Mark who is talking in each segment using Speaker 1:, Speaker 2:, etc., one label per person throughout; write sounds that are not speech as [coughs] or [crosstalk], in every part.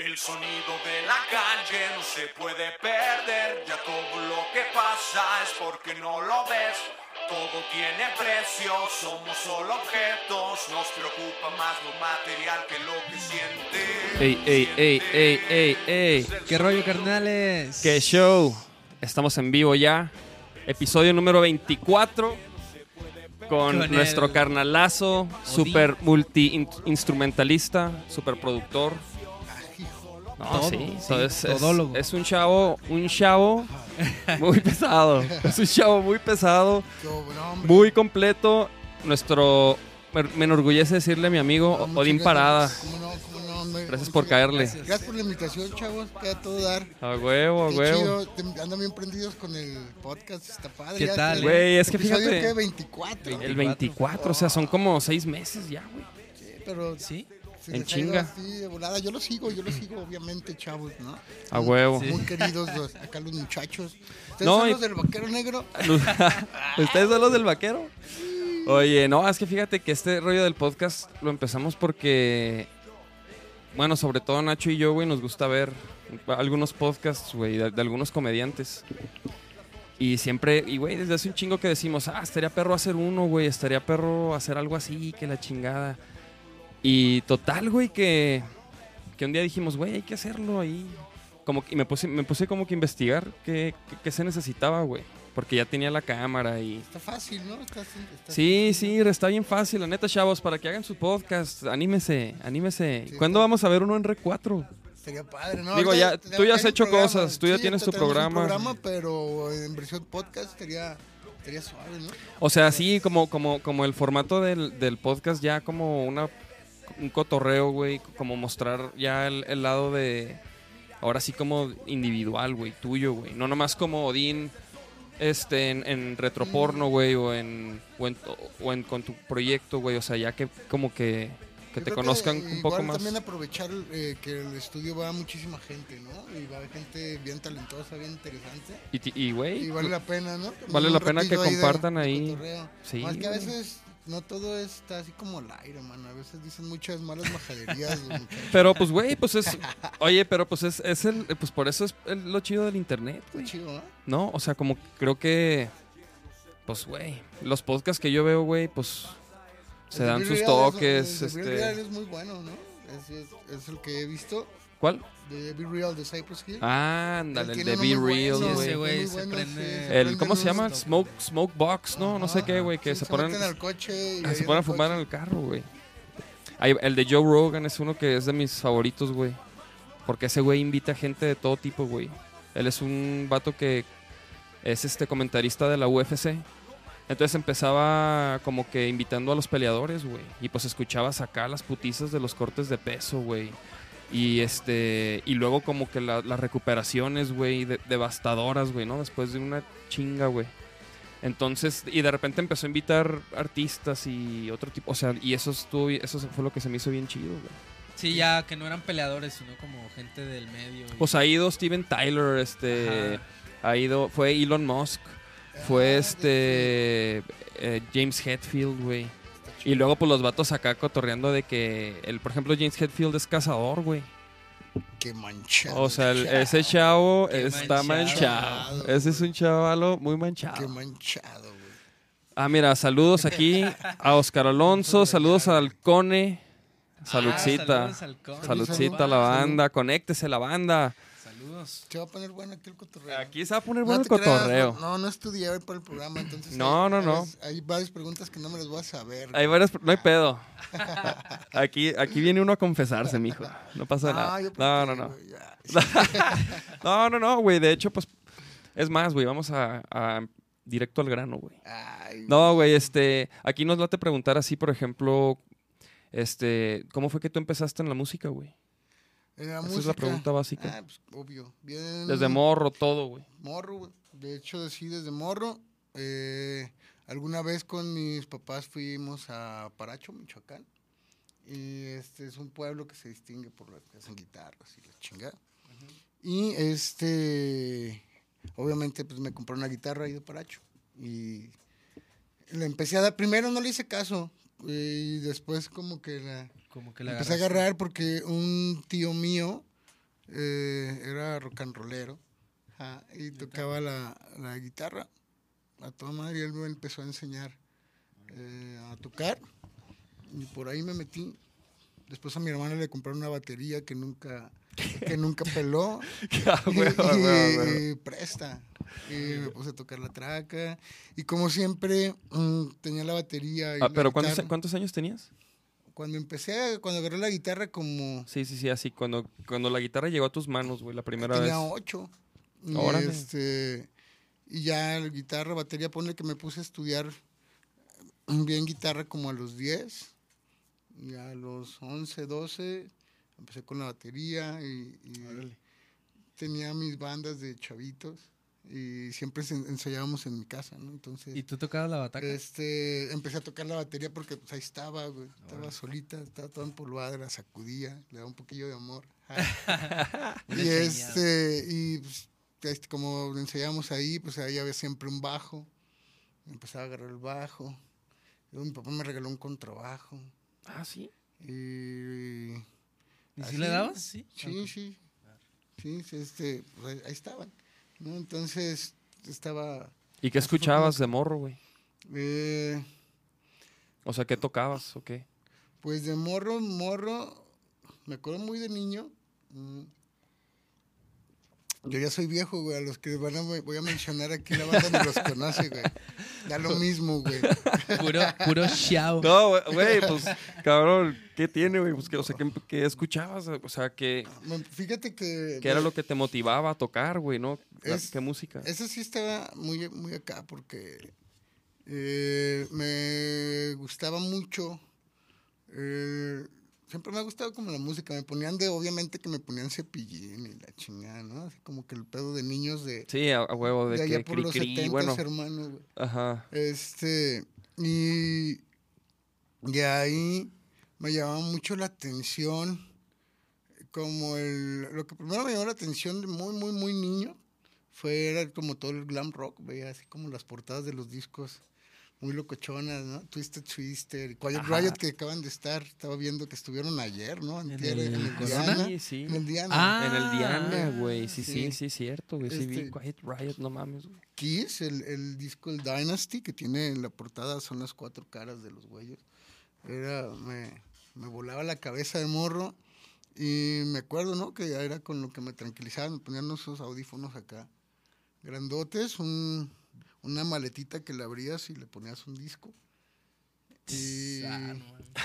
Speaker 1: El sonido de la calle no se puede perder, ya todo lo que pasa es porque no lo ves. Todo tiene precio, somos solo objetos, nos preocupa más lo material que lo que siente.
Speaker 2: Ey, ey, ey, ey, ey, ey.
Speaker 3: ¿Qué rollo, carnales?
Speaker 2: ¡Qué show! Estamos en vivo ya. Episodio número 24. Con,
Speaker 3: Con
Speaker 2: nuestro
Speaker 3: el-
Speaker 2: carnalazo, super multi-instrumentalista, super productor. No,
Speaker 3: Todo,
Speaker 2: sí,
Speaker 3: sí,
Speaker 2: so- es, es-
Speaker 3: todólogo.
Speaker 2: es un chavo, un chavo muy [laughs] pesado. Es un chavo muy pesado, muy completo. Nuestro, me, enorgullece decirle a mi amigo
Speaker 4: No, muchas
Speaker 2: Odín
Speaker 4: gracias.
Speaker 2: Parada.
Speaker 4: ¿Cómo no? ¿Cómo no? hombre?
Speaker 2: Gracias por caerle.
Speaker 3: Gracias.
Speaker 4: Gracias por la invitación, chavos. Queda todo dar.
Speaker 2: A huevo, a
Speaker 4: Qué
Speaker 2: huevo.
Speaker 4: chido. Andan bien prendidos con el podcast. Está padre.
Speaker 3: ¿Qué
Speaker 4: ya
Speaker 3: tal,
Speaker 4: este-
Speaker 2: Güey, es que fíjate.
Speaker 4: ¿qué? 24.
Speaker 2: El 24, o sea, son como seis meses ya, güey.
Speaker 4: Sí, pero
Speaker 3: ¿Sí?
Speaker 4: Se
Speaker 2: en
Speaker 4: les
Speaker 2: chinga.
Speaker 4: así de volada. Yo lo sigo, yo lo sigo, obviamente, chavos, ¿no?
Speaker 2: A huevo.
Speaker 4: Muy queridos los- acá los muchachos. Ustedes
Speaker 2: No,
Speaker 4: son
Speaker 2: y-
Speaker 4: los del vaquero negro. [laughs]
Speaker 2: ¿Ustedes son los del vaquero? Oye, no, es que fíjate que este rollo del podcast lo empezamos porque, bueno, sobre todo Nacho y yo, güey, nos gusta ver algunos podcasts, güey, de, de algunos comediantes. Y siempre, y güey, desde hace un chingo que decimos, ah, estaría perro hacer uno, güey, estaría perro hacer algo así, que la chingada. Y total, güey, que, que un día dijimos, güey, hay que hacerlo ahí. Como, que- y me puse, me puse como que a investigar qué, qué- qué se necesitaba, güey. Porque ya tenía la cámara y...
Speaker 4: Está fácil, ¿no? Está, está
Speaker 2: Sí, sí, está bien fácil, la neta, chavos, para que hagan su podcast, anímese, anímese.
Speaker 4: Sí,
Speaker 2: ¿Cuándo vamos a ver uno en Rec 4?
Speaker 4: Sería padre, ¿no?
Speaker 2: Digo, ya- tú ya has hecho
Speaker 4: programa.
Speaker 2: cosas, tú ya tienes tu programa.
Speaker 4: programa, pero en versión podcast estaría, estaría suave, ¿no?
Speaker 2: O sea, sí, como, como, como el formato del, del podcast, ya como una, un cotorreo, güey, como mostrar ya el, el lado de, ahora sí como individual, güey, tuyo, güey. No nomás como Odín, este, en, en retroporno, güey, o en, o en, o en- con tu proyecto, güey. O sea, ya que como que, que te conozcan
Speaker 4: igual
Speaker 2: un poco más.
Speaker 4: también aprovechar eh, que el estudio va muchísima gente, ¿no? Y va gente bien talentosa, bien interesante.
Speaker 2: Y, güey,
Speaker 4: Y vale la pena, ¿no? También
Speaker 2: Vale la pena que
Speaker 4: ahí
Speaker 2: compartan
Speaker 4: de
Speaker 2: ahí. Sí,
Speaker 4: Más que a veces no todo está así como al aire, mano. A veces dicen muchas malas majaderías. [laughs]
Speaker 2: Pero pues, güey, pues es. Oye, pero pues es, es el. Pues por eso es el- lo chido del internet, güey.
Speaker 4: chido, ¿no?
Speaker 2: ¿No? O sea, como creo que. Pues, güey. Los podcasts que yo veo, güey, pues. Se
Speaker 4: El
Speaker 2: dan sus toques.
Speaker 4: Es, el
Speaker 2: Este.
Speaker 4: es muy bueno, ¿no? Es, es- es el que he visto.
Speaker 2: ¿Cuál?
Speaker 4: De Be Real de Cypress Hill.
Speaker 2: Ándale,
Speaker 4: Él
Speaker 2: el de Be Real,
Speaker 4: bueno,
Speaker 3: Sí, ese
Speaker 2: güey.
Speaker 3: se
Speaker 4: bueno,
Speaker 3: prende-
Speaker 4: sí, se
Speaker 2: El,
Speaker 4: prende
Speaker 2: ¿Cómo se llama? Smoke, smoke Box, ¿no? No sé qué, güey, que
Speaker 4: Sí,
Speaker 2: se ponen.
Speaker 4: meten al coche y
Speaker 2: Ah, se
Speaker 4: en
Speaker 2: ponen a
Speaker 4: el
Speaker 2: fumar en el carro, güey. El de Joe Rogan es uno que es de mis favoritos, güey. Porque ese güey invita gente de todo tipo, güey. Él es un vato que es este comentarista de la UFC. Entonces empezaba como que invitando a los peleadores, güey. Y pues escuchabas acá las putizas de los cortes de peso, güey. Y este. Y luego como que la- las recuperaciones, güey, de- devastadoras, güey, ¿no? Después de una chinga, güey. Entonces, y de repente empezó a invitar artistas y otro tipo, o sea, y eso estuvo, eso fue lo que se me hizo bien chido, güey.
Speaker 3: Sí, ya que no eran peleadores, sino como gente del medio. y-
Speaker 2: Pues ha ido Steven Tyler, este,
Speaker 3: Ajá.
Speaker 2: ha ido, fue Elon Musk,
Speaker 4: Ah,
Speaker 2: fue este, eh, James Hetfield, güey. Y luego pues los vatos acá cotorreando de que, el, por ejemplo, James Hetfield es cazador, güey.
Speaker 4: Qué manchado.
Speaker 2: O sea, el-
Speaker 4: chavo.
Speaker 2: ese chavo
Speaker 3: Qué
Speaker 2: está
Speaker 3: manchado.
Speaker 2: manchado. Ese es un chavalo muy
Speaker 4: Qué
Speaker 2: manchado.
Speaker 4: manchado, güey.
Speaker 2: Ah, mira, saludos aquí [laughs] a Oscar Alonso, saludos al Cone.
Speaker 3: Ah,
Speaker 2: Saludcita.
Speaker 3: saludos al Con.
Speaker 2: Saludcita a la banda, conéctese la banda.
Speaker 3: Saludos.
Speaker 4: Se va a poner bueno aquí el cotorreo.
Speaker 2: Aquí se va a poner
Speaker 4: No
Speaker 2: bueno el
Speaker 4: creas,
Speaker 2: cotorreo.
Speaker 4: no, no estudié hoy para el programa, entonces.
Speaker 2: No,
Speaker 4: hay-
Speaker 2: no, no.
Speaker 4: Hay, hay varias preguntas que no me las voy a saber.
Speaker 2: Hay varias, no hay pedo. [laughs] Aquí, aquí viene uno a confesarse, mijo. No pasa
Speaker 4: Ah,
Speaker 2: nada.
Speaker 4: yo
Speaker 2: No, no, no. [laughs] No, no, no, güey. De hecho, pues. Es más, güey. Vamos a, a- directo al grano, güey. No, güey, este. Aquí nos late preguntar así, por ejemplo. Este. ¿Cómo fue que tú empezaste en la música, güey?
Speaker 4: En la
Speaker 2: Esa es la pregunta básica.
Speaker 4: Ah, pues obvio. Bien.
Speaker 2: Desde morro, todo, güey.
Speaker 4: Morro, güey. De hecho, sí, desde morro. Eh, alguna vez con mis papás fuimos a Paracho, Michoacán. Y este es un pueblo que se distingue por las que hacen guitarras y la chingada. Y este, obviamente, pues me compré una guitarra ahí de Paracho. Y le empecé a dar, primero no le hice caso. Y después como que la
Speaker 3: Como que la
Speaker 4: empecé a
Speaker 3: agarraste.
Speaker 4: agarrar porque un tío mío eh, era rock and rollero. y tocaba la, la guitarra. A toda madre, él me empezó a enseñar eh, a tocar. Y por ahí me metí. Después a mi hermana le compraron una batería que nunca, que nunca [laughs] peló. [laughs] Y, y presta. Y me puse a tocar la traca. Y como siempre, mm, tenía la batería. Y
Speaker 2: Ah,
Speaker 4: la
Speaker 2: pero ¿cuántos. ¿cuántos años tenías?
Speaker 4: Cuando empecé, cuando agarré la guitarra, como
Speaker 2: Sí, sí, sí, así. Cuando, cuando la guitarra llegó a tus manos, güey, la primera vez.
Speaker 4: tenía ocho. Y,
Speaker 2: Órale.
Speaker 4: este, y ya la guitarra, batería, ponle que me puse a estudiar bien guitarra como a los 10. Y a los 11, 12 empecé con la batería y, y tenía mis bandas de chavitos y siempre ensayábamos en mi casa, ¿no? Entonces,
Speaker 3: ¿Y tú tocabas la bataca?
Speaker 4: este, empecé a tocar la batería porque pues, ahí estaba, güey, estaba solita, estaba toda empolvada, la sacudía, le daba un poquillo de amor. [laughs] y este, y pues, este, como ensayábamos ahí, pues ahí había siempre un bajo. Empezaba a agarrar el bajo. Luego mi papá me regaló un contrabajo.
Speaker 2: Ah, sí.
Speaker 4: Y,
Speaker 3: ¿Y si le dabas? Sí.
Speaker 4: Sí, sí. Sí, sí, este, pues, ahí- ahí estaban. ¿No? Entonces, estaba...
Speaker 2: ¿Y qué escuchabas de morro, güey?
Speaker 4: eh,
Speaker 2: O sea, ¿qué tocabas o qué?
Speaker 4: Pues de morro, morro, me acuerdo muy de niño. mm, Yo ya soy viejo, güey. A los que van a, voy a mencionar aquí la banda ni los conoce, güey. Da lo mismo, güey.
Speaker 3: Puro, puro shout.
Speaker 2: No, güey, pues, cabrón, ¿qué tiene, güey? Pues, ¿qué, o sea, ¿qué, qué escuchabas? O sea, ¿qué,
Speaker 4: Me- Fíjate que.
Speaker 2: qué era lo que te motivaba a tocar, güey, no?
Speaker 4: Es-
Speaker 2: ¿Qué música?
Speaker 4: Eso sí estaba muy, muy acá porque eh, me gustaba mucho. eh, siempre me ha gustado como la música. Me ponían de, obviamente que me ponían cepillín y la chingada, ¿no? Así como que el pedo de niños de,
Speaker 2: Sí, a, a huevo, de,
Speaker 4: de
Speaker 2: que
Speaker 4: allá por
Speaker 2: cri,
Speaker 4: los
Speaker 2: cri,
Speaker 4: 70
Speaker 2: bueno.
Speaker 4: hermanos, güey.
Speaker 2: Ajá.
Speaker 4: Este, y de ahí me llamaba mucho la atención, como el, lo que primero me llamó la atención de muy, muy, muy niño, fue era como todo el glam rock, veía así como las portadas de los discos, muy locochonas, ¿no? Twisted Twister, Quiet
Speaker 2: Ajá.
Speaker 4: Riot que acaban de estar, estaba viendo que estuvieron ayer, ¿no? Antier,
Speaker 3: el
Speaker 4: en el? Diana.
Speaker 2: Sí, sí.
Speaker 4: En el Diana.
Speaker 3: Ah,
Speaker 2: en el Diana, güey. Sí, sí,
Speaker 4: sí.
Speaker 2: sí, cierto, güey. Sí, vi
Speaker 4: Este-
Speaker 2: Quiet Riot, no mames, güey.
Speaker 4: Kiss, el, el disco el Dynasty, que tiene en la portada, son las cuatro caras de los güeyes. Era, me, me volaba la cabeza de morro. Y me acuerdo, ¿no? Que ya era con lo que me tranquilizaba. Me ponían esos audífonos acá, grandotes, un, una maletita que le abrías y le ponías un disco. Y
Speaker 3: Ah, [laughs] no.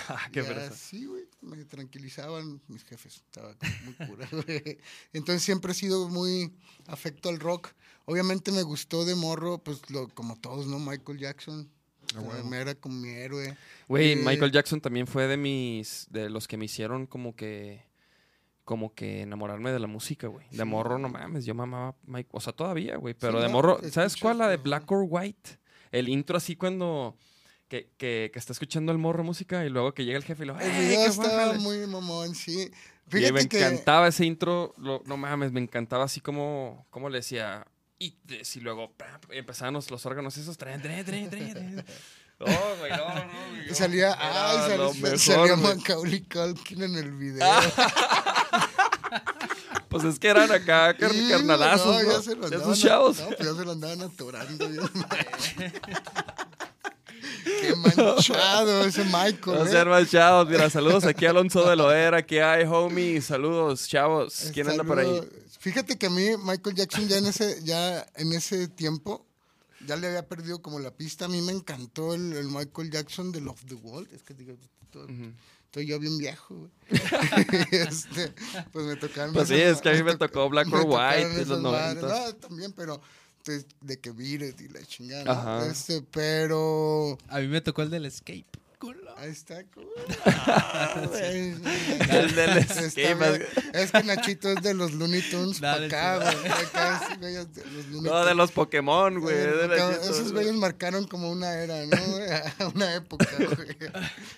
Speaker 2: Ah, qué
Speaker 4: ya,
Speaker 2: fresa.
Speaker 4: Sí, güey, me tranquilizaban mis jefes, estaba muy cura, güey. Entonces siempre he sido muy afecto al rock. Obviamente me gustó de morro, pues lo, como todos, ¿no? Michael Jackson. O sea, me era como mi héroe.
Speaker 2: Güey,
Speaker 4: Eh,
Speaker 2: Michael Jackson también fue de mis, de los que me hicieron como que, como que enamorarme de la música, güey. De morro, no mames, yo mamaba Mike, o sea, todavía, güey, pero de
Speaker 4: ¿no?
Speaker 2: morro, ¿sabes cuál? La de Black or White. El intro así cuando, que, que, que está escuchando el morro música y luego que llega el jefe y lo,
Speaker 4: El
Speaker 2: ¡eh,
Speaker 4: video
Speaker 2: qué
Speaker 4: estaba muy mamón, sí.
Speaker 2: Y me
Speaker 4: que
Speaker 2: encantaba ese intro, lo- no mames, me encantaba así como, como le decía, y, y luego empezaban los, los órganos esos, tren, tren, tren, tren. Oh, güey, no, no, [laughs] güey,
Speaker 4: y
Speaker 2: no.
Speaker 4: salía,
Speaker 2: Era
Speaker 4: ay,
Speaker 2: lo
Speaker 4: sal-
Speaker 2: mejor,
Speaker 4: salía. Macaulay Culkin en el video. [laughs] [laughs]
Speaker 2: Pues es que eran acá car-
Speaker 4: Sí,
Speaker 2: carnalazos, ¿no?
Speaker 4: ya se lo andaban
Speaker 2: chavos.
Speaker 4: No, pues ya se lo andaban atorando. [laughs] Qué manchado ese Michael.
Speaker 2: No
Speaker 4: ¿eh?
Speaker 2: sean. Mira, saludos aquí a Alonso de Loera. Aquí hay, homie. Saludos, chavos. ¿Quién anda por ahí?
Speaker 4: Fíjate que a mí Michael Jackson ya en ese, ya en ese tiempo ya le había perdido como la pista. A mí me encantó el, el Michael Jackson de Love the World. Es que digo, todo-. Estoy yo bien viejo. güey. [laughs] [laughs] Este, pues me tocaron.
Speaker 2: Pues sí, es que a mí me [laughs]
Speaker 4: to-
Speaker 2: tocó Black or White en los
Speaker 4: madres.
Speaker 2: noventas.
Speaker 4: No, también, pero pues, de que Beat y la chingada. Este, pero
Speaker 3: A mí me tocó el del escape.
Speaker 4: Ahí está. Es que Nachito es de los Looney Tunes para
Speaker 3: Dale,
Speaker 4: acá,
Speaker 3: sí.
Speaker 4: güey. Acá sí, güey, es de los Looney
Speaker 2: No, de los Pokémon, güey.
Speaker 4: Esos
Speaker 2: güey.
Speaker 4: güeyes marcaron como una era, ¿no? [laughs] Una época, güey.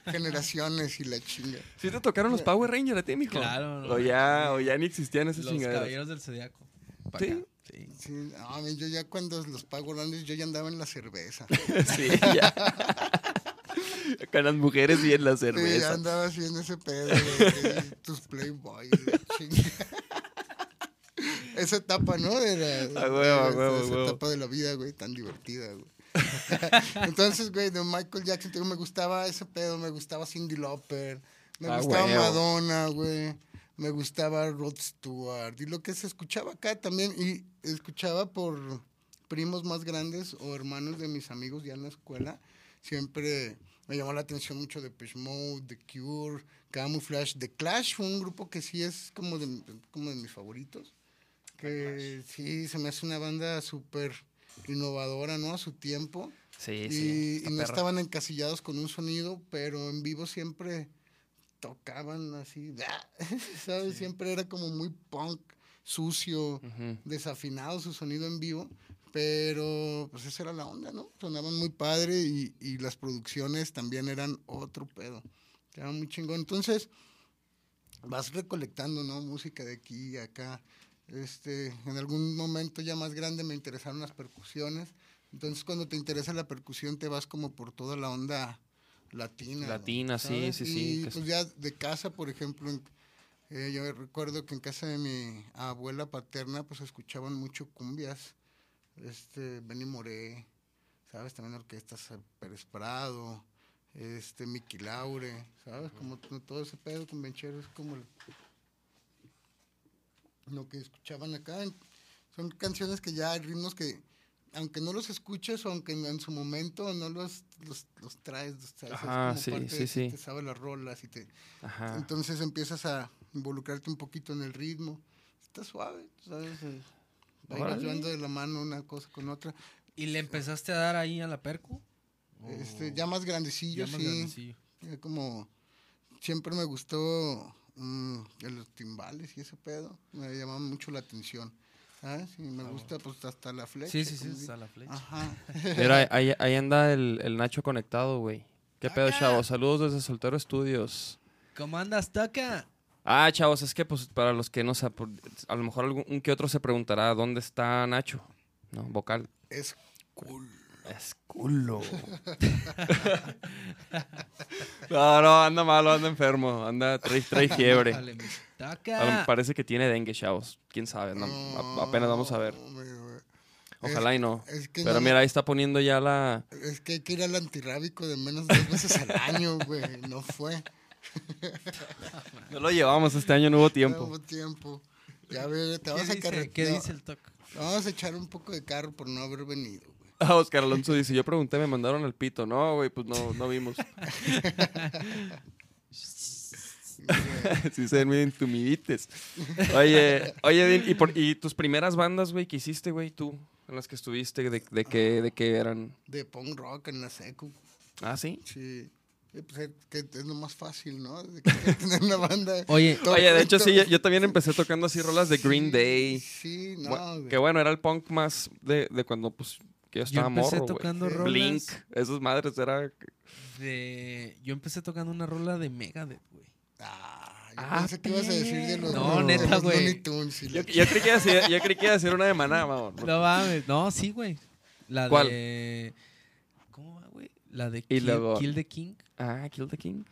Speaker 4: Generaciones y la chinga.
Speaker 2: ¿Sí te tocaron los Power Rangers a ti, mijo?
Speaker 3: Claro, no.
Speaker 2: O ya, o ya ni existían esas
Speaker 3: Los
Speaker 2: chingaderas.
Speaker 3: caballeros del zodiaco.
Speaker 2: ¿Sí?
Speaker 3: acá. Sí.
Speaker 4: Sí, no, a mí yo ya cuando los pago grandes, yo ya andaba en la cerveza. [laughs]
Speaker 2: sí, ya. [laughs] [laughs] Con las mujeres y en la
Speaker 4: Sí, ya
Speaker 2: cerveza.
Speaker 4: andaba así en ese pedo, güey, [laughs] tus Playboy, esa etapa, ¿no? De la,
Speaker 2: A huevo, a huevo, a
Speaker 4: esa
Speaker 2: huevo.
Speaker 4: etapa de la vida, güey, tan divertida, güey. [laughs] Entonces, güey, de Michael Jackson, te digo, me gustaba ese pedo, me gustaba Cindy Lauper, me
Speaker 2: Ah,
Speaker 4: gustaba. Madonna, güey, me gustaba Rod Stewart, y lo que se escuchaba acá también, y escuchaba por primos más grandes o hermanos de mis amigos ya en la escuela, siempre me llamó la atención mucho de Mode, The Cure, Camouflage, The Clash fue un grupo que sí es como de, como de mis favoritos, que sí, se me hace una banda súper innovadora, ¿no? A su tiempo.
Speaker 2: Sí,
Speaker 4: y,
Speaker 2: sí.
Speaker 4: y no estaban encasillados con un sonido, pero en vivo siempre tocaban así, [laughs] ¿sabes? Siempre era como muy punk, sucio, desafinado su sonido en vivo, pero pues esa era la onda, ¿no? Sonaban muy padre y, y las producciones también eran otro pedo. Era muy chingón. Entonces, vas recolectando, ¿no? Música de aquí y acá. Este, en algún momento ya más grande me interesaron las percusiones. Entonces, cuando te interesa la percusión, te vas como por toda la onda latina. ¿no?
Speaker 2: Latina, sí, sí, sí,
Speaker 4: Y pues ya de casa, por ejemplo, eh, yo recuerdo que en casa de mi abuela paterna, pues escuchaban mucho cumbias, este, Benny Moré, ¿sabes? También orquestas Pérez Prado, este, Miki Laure, ¿sabes? Como todo ese pedo con Benchero es como el- lo que escuchaban acá. Son canciones que ya hay ritmos que, aunque no los escuches o aunque en su momento no los, los, los traes, ¿sabes?
Speaker 2: Ajá,
Speaker 4: es
Speaker 2: sí,
Speaker 4: parte
Speaker 2: sí, sí.
Speaker 4: te sabes las rolas y te...
Speaker 2: Ajá.
Speaker 4: Entonces empiezas a involucrarte un poquito en el ritmo. Está suave, ¿sabes? Llevando de la mano una cosa con otra.
Speaker 3: ¿Y le empezaste a dar ahí a la percu? ¿O
Speaker 4: Este, ya más grandecillo,
Speaker 3: ya más
Speaker 4: sí.
Speaker 3: grandecillo?
Speaker 4: Ya como siempre me gustó mm, los timbales y ese pedo. Me llamaban mucho la atención. ¿Sabes? Y me
Speaker 3: Ah,
Speaker 4: gusta pues hasta la flecha.
Speaker 3: Sí, sí, sí,
Speaker 4: di-
Speaker 3: la flecha.
Speaker 4: Ajá. [laughs]
Speaker 2: Mira, ahí, ahí anda el, el Nacho conectado, güey. ¿Qué pedo,
Speaker 3: Acá.
Speaker 2: chavos? Saludos desde Soltero Estudios.
Speaker 3: ¿Cómo andas, Toca?
Speaker 2: Ah, chavos, es que pues para los que no saben, a lo mejor algún un que otro se preguntará dónde está Nacho, ¿no? Vocal.
Speaker 4: Es cool.
Speaker 2: Es culo. [laughs] no, no, anda malo, anda enfermo, anda, trae, trae fiebre.
Speaker 3: Dale, Toca.
Speaker 2: parece que tiene dengue, chavos. Quién sabe, no, apenas vamos a ver. Ojalá y no.
Speaker 4: Es que
Speaker 2: Pero
Speaker 4: no-
Speaker 2: mira, ahí está poniendo ya la.
Speaker 4: Es que hay que ir al antirrábico de menos de dos veces al año, güey. No fue. [laughs]
Speaker 2: No lo llevamos este año, no hubo
Speaker 4: No
Speaker 2: tiempo.
Speaker 4: hubo tiempo. Ya ve, te
Speaker 3: ¿Qué
Speaker 4: vas a
Speaker 3: dice,
Speaker 4: carretear.
Speaker 3: ¿Qué dice el Toca?
Speaker 4: Vamos a echar un poco de carro por no haber venido, güey.
Speaker 2: Ah, Oscar Alonso dice, yo pregunté, me mandaron al pito. No, güey, pues no, no vimos. [laughs] [laughs] sí se ven muy intumidites. Oye, oye, Din, ¿y, por- y tus primeras bandas, güey, que hiciste, güey, tú? En las que estuviste, ¿de, de qué, de qué eran?
Speaker 4: De punk rock en la secu.
Speaker 2: Ah, ¿sí?
Speaker 4: Sí. Eh, pues, es que es lo más fácil, ¿no? De que [laughs] tener una banda. [laughs]
Speaker 3: Oye,
Speaker 2: Oye, de hecho, sí, yo, yo también empecé tocando así rolas de Green
Speaker 4: Sí,
Speaker 2: Day.
Speaker 4: Sí, no,
Speaker 2: Bu-
Speaker 4: güey.
Speaker 2: que bueno, era el punk más de, de cuando, pues, que yo
Speaker 3: yo
Speaker 2: estaba
Speaker 3: empecé
Speaker 2: morro,
Speaker 3: tocando rolas
Speaker 2: Blink, esas madres, era...
Speaker 3: de... Yo empecé tocando una rola de Megadeth, güey.
Speaker 4: Ah, yo
Speaker 2: Ah,
Speaker 4: pensé que ibas a decir de los,
Speaker 3: No,
Speaker 4: de
Speaker 3: neta,
Speaker 4: los
Speaker 3: güey.
Speaker 2: Yo, yo creí que iba a decir- yo creí que iba a decir una de Maná, vamos.
Speaker 3: No mames. No, sí, güey. La
Speaker 2: ¿Cuál?
Speaker 3: de... ¿Cómo va, güey? La de
Speaker 2: Y
Speaker 3: Kill,
Speaker 2: luego-
Speaker 3: Kill the King.
Speaker 2: Ah, Kill the King.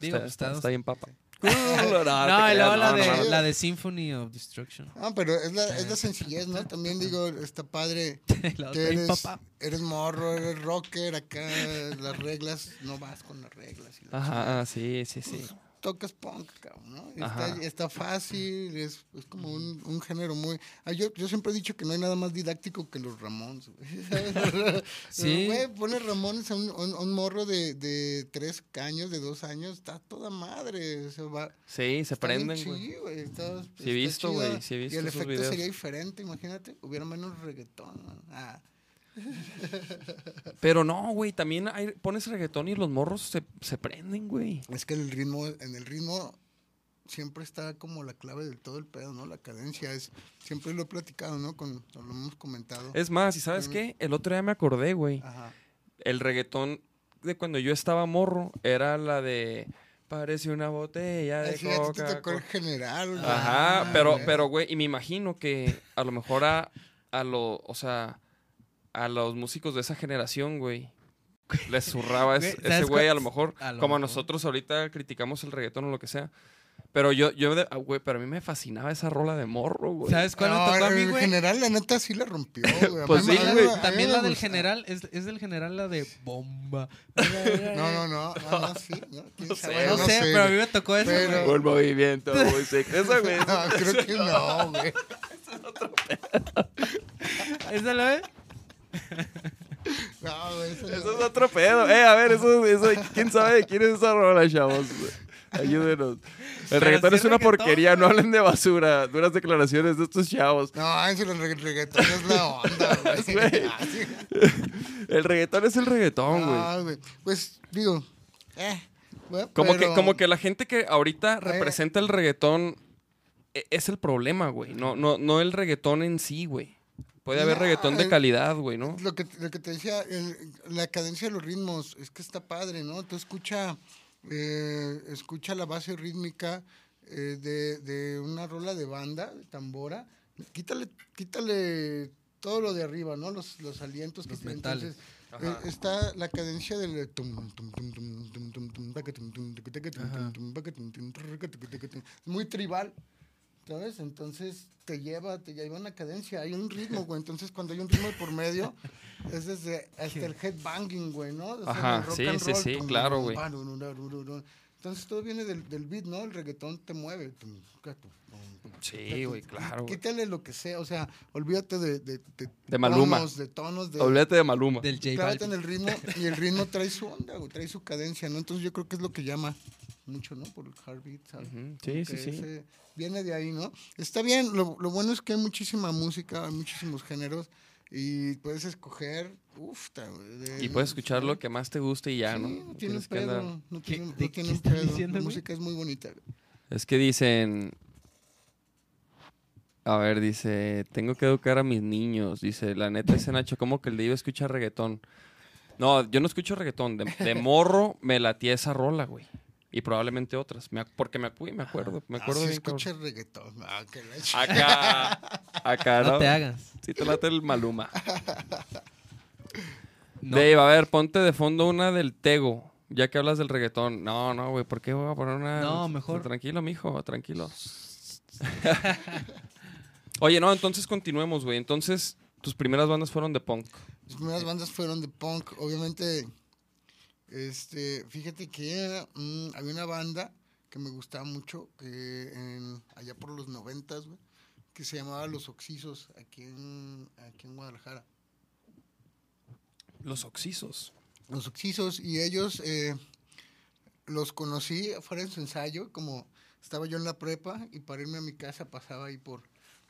Speaker 3: Digo,
Speaker 2: está,
Speaker 3: pues,
Speaker 2: está-
Speaker 3: está-
Speaker 2: está bien, papa. [laughs]
Speaker 3: No, la,
Speaker 2: no,
Speaker 3: de,
Speaker 2: no, no.
Speaker 3: la de Symphony of Destruction.
Speaker 4: Ah, pero es la, es la sencillez, ¿no? [laughs] También digo, está padre [laughs] que
Speaker 3: otra, "Ay,
Speaker 4: eres,
Speaker 3: papá".
Speaker 4: eres morro, eres rocker, acá las reglas, no vas con las reglas. y la
Speaker 2: Ajá, ah, sí, sí, sí.
Speaker 4: Tocas punk, cabrón, ¿no? Está, está fácil, es, es como un, un género muy... Ah, yo, yo siempre he dicho que no hay nada más didáctico que los Ramones, güey. [laughs]
Speaker 3: Sí.
Speaker 4: Güey, pone Ramones a un, un- un morro de, de tres años, de dos años, está toda madre. Se va,
Speaker 2: Sí, se prenden, güey.
Speaker 4: chido, güey. está-
Speaker 2: Sí he
Speaker 4: está
Speaker 2: visto,
Speaker 4: chida.
Speaker 2: güey, sí he visto
Speaker 4: Y el
Speaker 2: esos
Speaker 4: efecto
Speaker 2: videos.
Speaker 4: sería diferente, imagínate. Hubiera menos reggaetón. ¿no? Ah,
Speaker 2: Pero no, güey, también hay, pones reggaetón y los morros se, se prenden, güey.
Speaker 4: es que el ritmo, en el ritmo siempre está como la clave de todo el pedo, ¿no? La cadencia es, siempre lo he platicado, ¿no? Con, lo hemos comentado.
Speaker 2: Es más, ¿y sabes
Speaker 4: Ujú.
Speaker 2: qué? El otro día me acordé, güey.
Speaker 4: Ajá.
Speaker 2: El reggaetón de cuando yo estaba morro era la de... Parece una botella de
Speaker 4: Así, a ti te
Speaker 2: coca.
Speaker 4: tocó el general.
Speaker 2: Ajá,
Speaker 4: Ah,
Speaker 2: pero,
Speaker 4: güey.
Speaker 2: pero, güey, y me imagino que a lo mejor a, a lo, o sea, a los músicos de esa generación, güey, les zurraba [laughs] es- ese
Speaker 3: ¿sabes
Speaker 2: güey,
Speaker 3: cuál-
Speaker 2: a lo mejor,
Speaker 3: a lo
Speaker 2: como
Speaker 3: mejor.
Speaker 2: nosotros ahorita criticamos el reggaetón o lo que sea, Pero yo, yo, de- ah, güey, pero a mí me fascinaba esa rola de morro, güey.
Speaker 3: ¿Sabes cuál
Speaker 4: No,
Speaker 3: me tocó a mí,
Speaker 4: en
Speaker 3: güey?
Speaker 4: general, la neta sí la rompió, [laughs] güey.
Speaker 2: Pues sí, güey.
Speaker 3: También la del general, es, es del general la de bomba. [laughs]
Speaker 4: No, no, no, no, no, sí, no,
Speaker 2: No sé,
Speaker 3: No, sé, pero a mí me tocó eso,
Speaker 4: Pero-
Speaker 3: güey.
Speaker 2: Un movimiento muy. Esa, güey.
Speaker 4: No, creo que no, güey.
Speaker 3: ¿Esa la ves? [laughs]
Speaker 4: No, güey, eso
Speaker 2: es otro pedo. Eh, a ver, eso, eso, ¿quién sabe de quién es esa rola, chavos? Ayúdenos. El
Speaker 3: Pero
Speaker 2: reggaetón
Speaker 3: sí
Speaker 2: es una
Speaker 3: reggaetón,
Speaker 2: porquería, no hablen de basura. Duras declaraciones de estos chavos.
Speaker 4: No, eso el regga- reggaetón es la onda, [laughs] güey. [laughs]
Speaker 2: El reggaetón es el reggaetón, güey.
Speaker 4: Güey. Pues, digo, eh.
Speaker 2: Como,
Speaker 4: pero-
Speaker 2: que, como que la gente que ahorita representa el reggaetón e- es el problema, güey. No, no, no el reggaetón en sí, güey. Puede haber reggaetón de calidad, güey, ¿no?
Speaker 4: Lo que, lo que te decía, el- la cadencia de los ritmos, es que está padre, ¿no? Tú escucha, eh, escucha la base rítmica eh, de, de una rola de banda, de tambora, quítale, quítale todo lo de arriba, ¿no? Los, los alientos que
Speaker 3: Los
Speaker 4: tiene.
Speaker 3: metales.
Speaker 4: Entonces, eh, está la cadencia del tum, tum, tum, tum, tum, tum, tum, taca, tum, tum, taca, taca, tum, tum, tum, taca, tum, tum, taca, taca, taca, tum. Es muy tribal. ¿Sabes? Entonces te lleva, te lleva una cadencia, hay un ritmo, güey. Entonces cuando hay un ritmo de por medio, es desde hasta el headbanging, güey, ¿no?
Speaker 2: Ajá,
Speaker 4: el rock
Speaker 2: sí,
Speaker 4: and
Speaker 2: sí,
Speaker 4: roll,
Speaker 2: sí,
Speaker 4: tum,
Speaker 2: claro, güey.
Speaker 4: Entonces todo viene del, del beat, ¿no? El reggaetón te mueve. tum,
Speaker 2: Sí, güey, claro.
Speaker 4: Quítale lo que sea, o sea, olvídate de, de, de,
Speaker 2: De Maluma.
Speaker 4: tonos, de tonos, de,
Speaker 2: Olvídate de Maluma.
Speaker 3: Del J
Speaker 4: en el ritmo [laughs] y el ritmo trae su onda, güey, trae su cadencia, ¿no? Entonces yo creo que es lo que llama mucho, ¿no? Por el heartbeat, ¿sabes?
Speaker 2: Ujú,
Speaker 4: Como
Speaker 2: Sí, sí, sí.
Speaker 4: viene de ahí, ¿no? Está bien, lo, lo bueno es que hay muchísima música, hay muchísimos géneros y puedes escoger, uff,
Speaker 2: Y puedes escuchar lo que más te guste y ya, ¿no?
Speaker 4: Sí,
Speaker 2: No
Speaker 4: no tiene
Speaker 2: tienes
Speaker 4: pedo, no
Speaker 3: ¿Qué-
Speaker 4: tiene,
Speaker 3: de
Speaker 4: no tiene
Speaker 3: qué
Speaker 4: un
Speaker 3: estás
Speaker 4: pedo.
Speaker 3: diciendo,
Speaker 4: La
Speaker 3: güey?
Speaker 4: música es muy bonita. güey.
Speaker 2: Es que dicen. A ver, dice, tengo que educar a mis niños. Dice, la neta es Nacho, como que el de iba a escuchar reggaetón. No, yo no escucho reggaetón. De, de [laughs] morro me latía esa rola, güey. Y probablemente otras. Me porque me, uy, me acuerdo. Me acuerdo
Speaker 4: Así
Speaker 2: bien,
Speaker 4: escucha
Speaker 2: cabrón.
Speaker 4: reggaetón. Ah, que la ch-
Speaker 2: Acá. [laughs] Acá, ¿no?
Speaker 3: No te hagas.
Speaker 2: Si te late el Maluma. [laughs]
Speaker 3: No.
Speaker 2: Dave, a ver, ponte de fondo una del Tego. Ya que hablas del reggaetón. No, no, güey, ¿por qué voy a poner una?
Speaker 3: No, mejor.
Speaker 2: Tranquilo, mijo, tranquilo. Oye, no, entonces continuemos, güey. Entonces, tus primeras bandas fueron de punk.
Speaker 4: Mis primeras bandas fueron de punk. Obviamente, este, fíjate que mm, había una banda que me gustaba mucho, que en- allá por los noventas, güey, que se llamaba Los Oxisos, aquí en, aquí en Guadalajara.
Speaker 2: Los Oxisos.
Speaker 4: Los Oxisos, y ellos eh, los conocí fuera en su ensayo, como estaba yo en la prepa, y para irme a mi casa pasaba ahí por,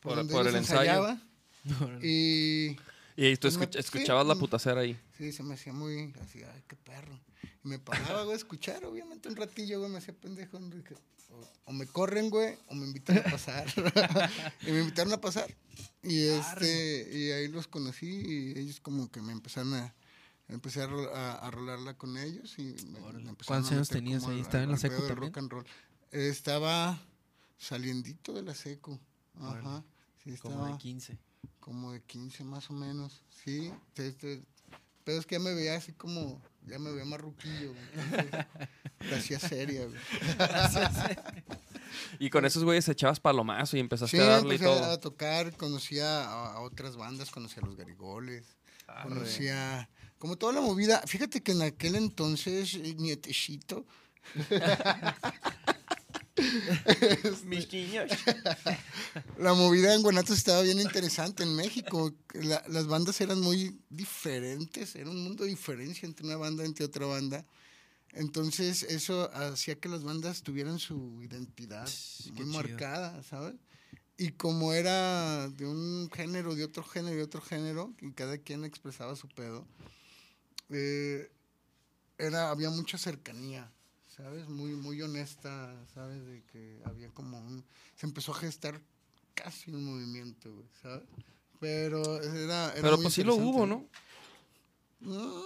Speaker 2: Por-
Speaker 4: donde
Speaker 2: por
Speaker 4: ellos
Speaker 2: el ensayo. [laughs]
Speaker 4: Y
Speaker 2: Y tú
Speaker 4: Pues me-
Speaker 2: escuch-
Speaker 4: sí,
Speaker 2: escuchabas la putacera ahí.
Speaker 4: Sí, se me hacía muy así, ay, qué perro. Y me paraba, güey, a escuchar, obviamente un ratillo, güey, me hacía pendejo. O, o me corren, güey, o me invitan a pasar. [laughs] y me invitaron a pasar. Y este, y ahí los conocí y ellos como que me empezaron a, empecé a, a, a rolarla con ellos y me, me
Speaker 3: ¿Cuántos años tenías ahí? ¿Estaba en la secu también?
Speaker 4: rock and roll. Eh, estaba saliendito de la seco. Ajá. Sí,
Speaker 3: Como de 15.
Speaker 4: como de 15 más o menos, sí. te- te- pero es que ya me veía así como, ya me veía entonces, la hacía seria, güey.
Speaker 2: Y con esos güeyes echabas palomazo y empezaste
Speaker 4: Sí,
Speaker 2: a darle y
Speaker 4: empecé
Speaker 2: todo.
Speaker 4: a tocar, conocía a, a otras bandas, conocía a los Garigoles, conocía, como toda la movida, fíjate que en aquel entonces, eh, nietecito,
Speaker 2: Mis niños.
Speaker 4: La movida en Guanatos estaba bien interesante en México. La- las bandas eran muy diferentes, era un mundo de diferencia entre una banda y entre otra banda. Entonces eso hacía que las bandas tuvieran su identidad
Speaker 3: qué
Speaker 4: muy marcada, ¿sabes? Y como era de un género, de otro género, de otro género, y cada quien expresaba su pedo, eh, era, había mucha cercanía, ¿sabes? Muy, muy honesta, ¿sabes? De que había como un... Se empezó a gestar casi un movimiento, güey, ¿sabes? Pero era... era
Speaker 2: Pero
Speaker 4: muy
Speaker 2: pues sí lo hubo. ¿no?
Speaker 4: No.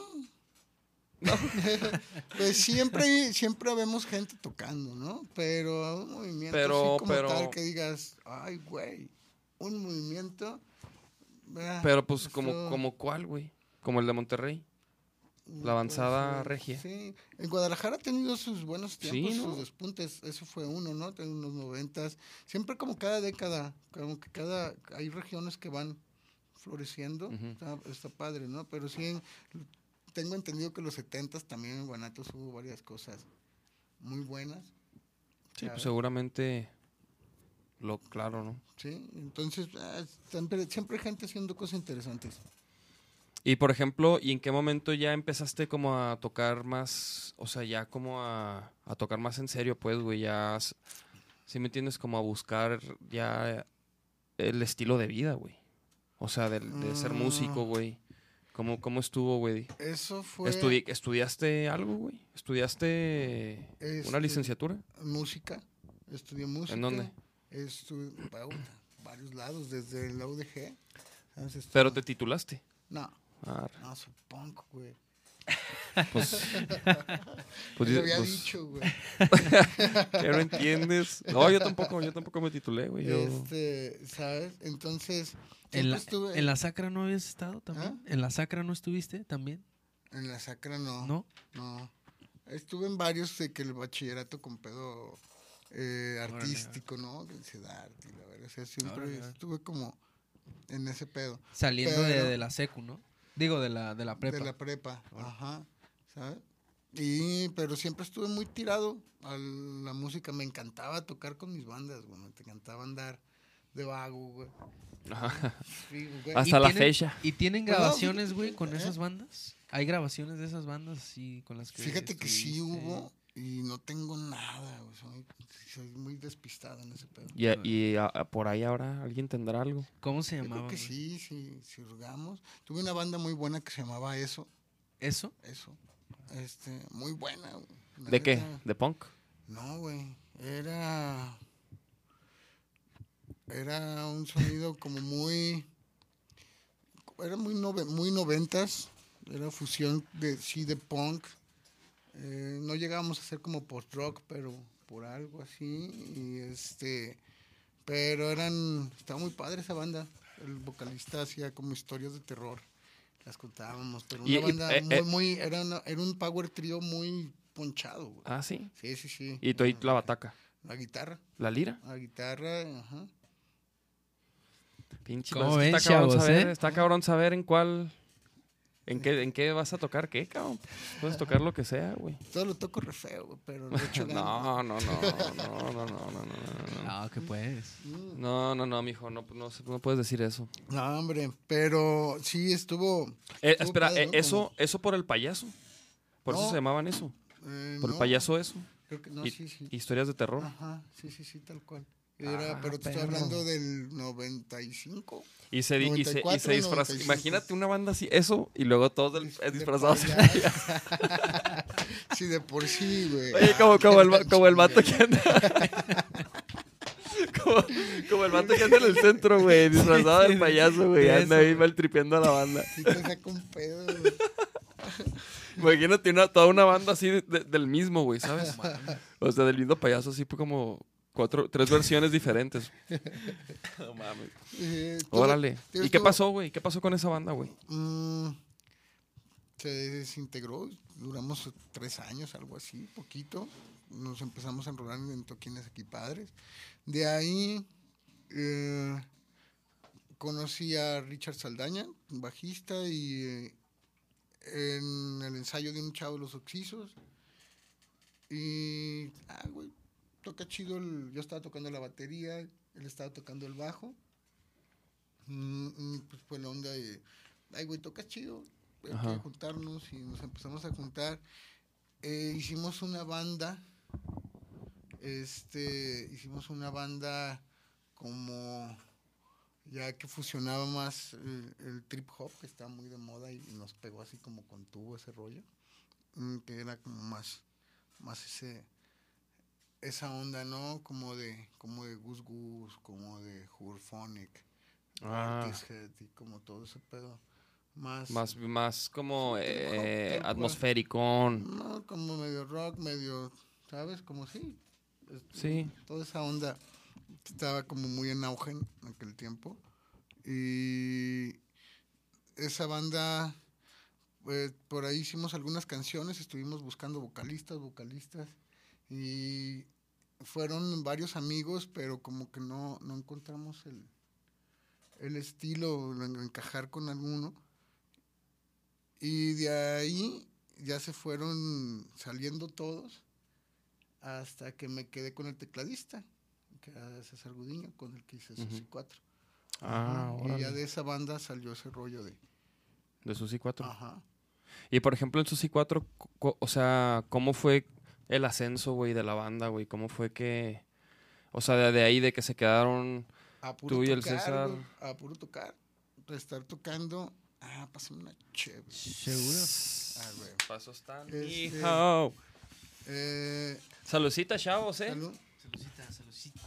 Speaker 4: [laughs] pues siempre, siempre vemos gente tocando, ¿no? Pero un movimiento
Speaker 2: Pero-
Speaker 4: así como
Speaker 2: pero-
Speaker 4: tal que digas, ay, güey, un movimiento... ah,
Speaker 2: Pero pues como, como cuál, güey. Como el de Monterrey. La avanzada
Speaker 4: Puede ser,
Speaker 2: regia.
Speaker 4: Sí, en Guadalajara ha tenido sus buenos
Speaker 2: Sí,
Speaker 4: tiempos,
Speaker 2: ¿no?
Speaker 4: sus despuntes, eso fue uno, ¿no? En unos noventas, siempre como cada década, como que cada, hay regiones que van floreciendo, está, está padre, ¿no? Pero sí, en- tengo entendido que los setentas también en Guanatos hubo varias cosas muy buenas,
Speaker 2: Sí, pues seguramente. Lo claro, ¿no?
Speaker 4: Sí, entonces ah, siempre, siempre hay gente haciendo cosas interesantes.
Speaker 2: Y por ejemplo, ¿y en qué momento ya empezaste como a tocar más, o sea, ya como a, a tocar más en serio, pues, güey, ya, si me entiendes, como a buscar ya el estilo de vida, güey. O sea, de, de ser
Speaker 4: Mm.
Speaker 2: músico, güey. ¿Cómo, ¿Cómo estuvo, güey?
Speaker 4: Eso fue
Speaker 2: Estudi- ¿Estudiaste algo, güey? ¿Estudiaste
Speaker 4: Este,
Speaker 2: una licenciatura?
Speaker 4: música, estudié música.
Speaker 2: ¿En dónde?
Speaker 4: Estudié varios lados, desde la UDG.
Speaker 2: Pero te titulaste.
Speaker 4: No, No, soy punk, güey.
Speaker 2: pues, [laughs] pues,
Speaker 4: Te lo había
Speaker 2: pues,
Speaker 4: dicho, güey. [laughs]
Speaker 2: ¿qué no entiendes? No, yo tampoco, yo tampoco me titulé, güey. Yo...
Speaker 4: Este, ¿sabes? Entonces,
Speaker 3: ¿En la,
Speaker 4: estuve
Speaker 3: ¿En la Sacra no habías estado también?
Speaker 4: ¿Ah?
Speaker 3: ¿En la Sacra no estuviste también?
Speaker 4: en la sacra no.
Speaker 3: ¿No?
Speaker 4: No. Estuve en varios de que el bachillerato con pedo eh, artístico, ¿no? Arte, y la verdad. O sea, siempre estuve como en ese pedo.
Speaker 3: Saliendo de, de la secu, ¿no? Digo, de la, de la prepa.
Speaker 4: De la prepa, ajá, ¿sabes? Y, pero siempre estuve muy tirado a la música. Me encantaba tocar con mis bandas, güey. Me encantaba andar de vago, güey.
Speaker 2: Ajá.
Speaker 4: Sí, güey.
Speaker 2: Hasta la
Speaker 3: tienen-
Speaker 2: fecha.
Speaker 3: ¿Y tienen
Speaker 4: Pues
Speaker 3: grabaciones, güey, con
Speaker 4: ¿eh?
Speaker 3: esas bandas? ¿Hay grabaciones de esas bandas así con las que
Speaker 4: Fíjate que sí hubo y no tengo nada, güey. Soy, soy muy despistado en ese pedo.
Speaker 2: Y, y a- a- por ahí ahora alguien tendrá algo.
Speaker 3: ¿Cómo se
Speaker 4: Yo
Speaker 3: llamaba?
Speaker 4: creo que
Speaker 3: güey?
Speaker 4: sí, sí, si hurgamos. Tuve una banda muy buena que se llamaba Eso,
Speaker 3: ¿Eso?
Speaker 4: Eso. Este, muy buena, güey.
Speaker 2: ¿De qué? ¿De punk?
Speaker 4: No, güey. Era. Era un sonido como muy. Era muy, nove- muy noventas. Era fusión de sí de punk. Eh, no llegábamos a ser como post-rock, pero por algo así. Y este. Pero eran. Estaba muy padre esa banda. El vocalista hacía como historias de terror. Las contábamos. Pero una
Speaker 2: Y-
Speaker 4: banda
Speaker 2: eh,
Speaker 4: muy,
Speaker 2: eh.
Speaker 4: muy. Era, una- era un power trio muy ponchado, güey.
Speaker 2: Ah, sí.
Speaker 4: Sí, sí, sí.
Speaker 2: Y tú ahí la bataca.
Speaker 4: La guitarra.
Speaker 2: ¿La lira?
Speaker 4: La guitarra, ajá.
Speaker 2: Pinche.
Speaker 3: ¿Cómo ven,
Speaker 2: está cabrón
Speaker 3: chavos,
Speaker 2: saber,
Speaker 3: eh?
Speaker 2: está cabrón saber en cuál. ¿En qué, ¿En qué vas a tocar qué, cabrón? Puedes tocar lo que sea, güey.
Speaker 4: Todo lo toco re feo, güey, pero [laughs] no hecho
Speaker 2: No, no, no, no, no, no, no, no. No, no
Speaker 3: que puedes.
Speaker 4: Mm.
Speaker 2: No, no, no, mijo, no, no, no puedes decir eso.
Speaker 4: No, hombre, pero sí estuvo...
Speaker 2: Eh, espera,
Speaker 4: padre,
Speaker 2: eh,
Speaker 4: ¿no?
Speaker 2: eso, eso por el payaso. Por
Speaker 4: no.
Speaker 2: eso se llamaban eso.
Speaker 4: Eh,
Speaker 2: por el payaso eso.
Speaker 4: Creo que, no, sí, sí.
Speaker 2: Historias de terror.
Speaker 4: Ajá, sí, sí, sí, tal cual. Era,
Speaker 2: ah,
Speaker 4: pero te estoy hablando del 95.
Speaker 2: Y se, di- y se, y
Speaker 4: 94,
Speaker 2: se disfrazó.
Speaker 4: 95.
Speaker 2: Imagínate una banda así, eso, y luego todos del- eh,
Speaker 4: de
Speaker 2: disfrazados. [laughs]
Speaker 4: sí, de por sí, güey.
Speaker 2: Oye, como, como, el, [laughs] como el vato que anda. como, como el vato que anda en el centro, güey, disfrazado de payaso, güey. Anda ahí maltripeando a la banda.
Speaker 4: Sí te saca un pedo, güey. [laughs]
Speaker 2: Imagínate una, toda una banda así de- de- del mismo, güey, ¿sabes? O sea, del mismo payaso, así pues como cuatro, tres versiones diferentes. [laughs] No mames.
Speaker 4: Eh,
Speaker 2: Órale. ¿Y qué pasó, güey? ¿Qué pasó con esa banda, güey?
Speaker 4: Mm, se desintegró, duramos tres años, algo así, poquito. Nos empezamos a enrolar en toquines aquí padres. De ahí eh, conocí a Richard Saldaña, un bajista, y eh, en el ensayo de un chavo de los Oxisos. Y, ah, güey, toca chido. el- yo estaba tocando la batería, él estaba tocando el bajo. Mm, mm, pues fue la onda de, ay, güey, toca chido. Hay
Speaker 2: Ajá.
Speaker 4: que juntarnos y nos empezamos a juntar. Eh, hicimos una banda. Este, hicimos una banda como ya que fusionaba más el, el trip hop que está muy de moda y, y nos pegó así como con tubo ese rollo Mm, que era como más más ese esa onda no como de como de Gus Gus como de Hurphonic
Speaker 2: Ah.
Speaker 4: Y como todo ese pedo más
Speaker 2: Más, más como eh,
Speaker 4: cual.
Speaker 2: atmosfericón.
Speaker 4: no como medio rock medio sabes como sí este,
Speaker 2: Sí.
Speaker 4: toda esa onda estaba como muy en auge en aquel tiempo y esa banda pues, por ahí hicimos algunas canciones, estuvimos buscando vocalistas, vocalistas, y fueron varios amigos, pero como que no, no encontramos el, el estilo, en- encajar con alguno. Y de ahí ya se fueron saliendo todos hasta que me quedé con el tecladista, que era César Gudiño, con el que hice Susi 4.
Speaker 2: Ah,
Speaker 4: y ya de esa banda salió ese rollo de...
Speaker 2: De Susi 4.
Speaker 4: Ajá.
Speaker 2: Y por ejemplo, en Susi 4, co- co- o sea, ¿cómo fue el ascenso, güey, de la banda, güey? ¿Cómo fue que. O sea, de, de ahí, de que se quedaron.
Speaker 4: A puro
Speaker 2: Tú y el
Speaker 4: tocar,
Speaker 2: César.
Speaker 4: güey, A puro tocar. De estar tocando. Ah, pásame una chévere.
Speaker 3: ¿Seguro?
Speaker 4: Ah, güey.
Speaker 2: Pasos tan.
Speaker 4: Este-
Speaker 2: Hijo.
Speaker 4: Eh,
Speaker 2: Saludcita, chavos, ¿eh?
Speaker 4: salud.
Speaker 3: Salucita, salucita.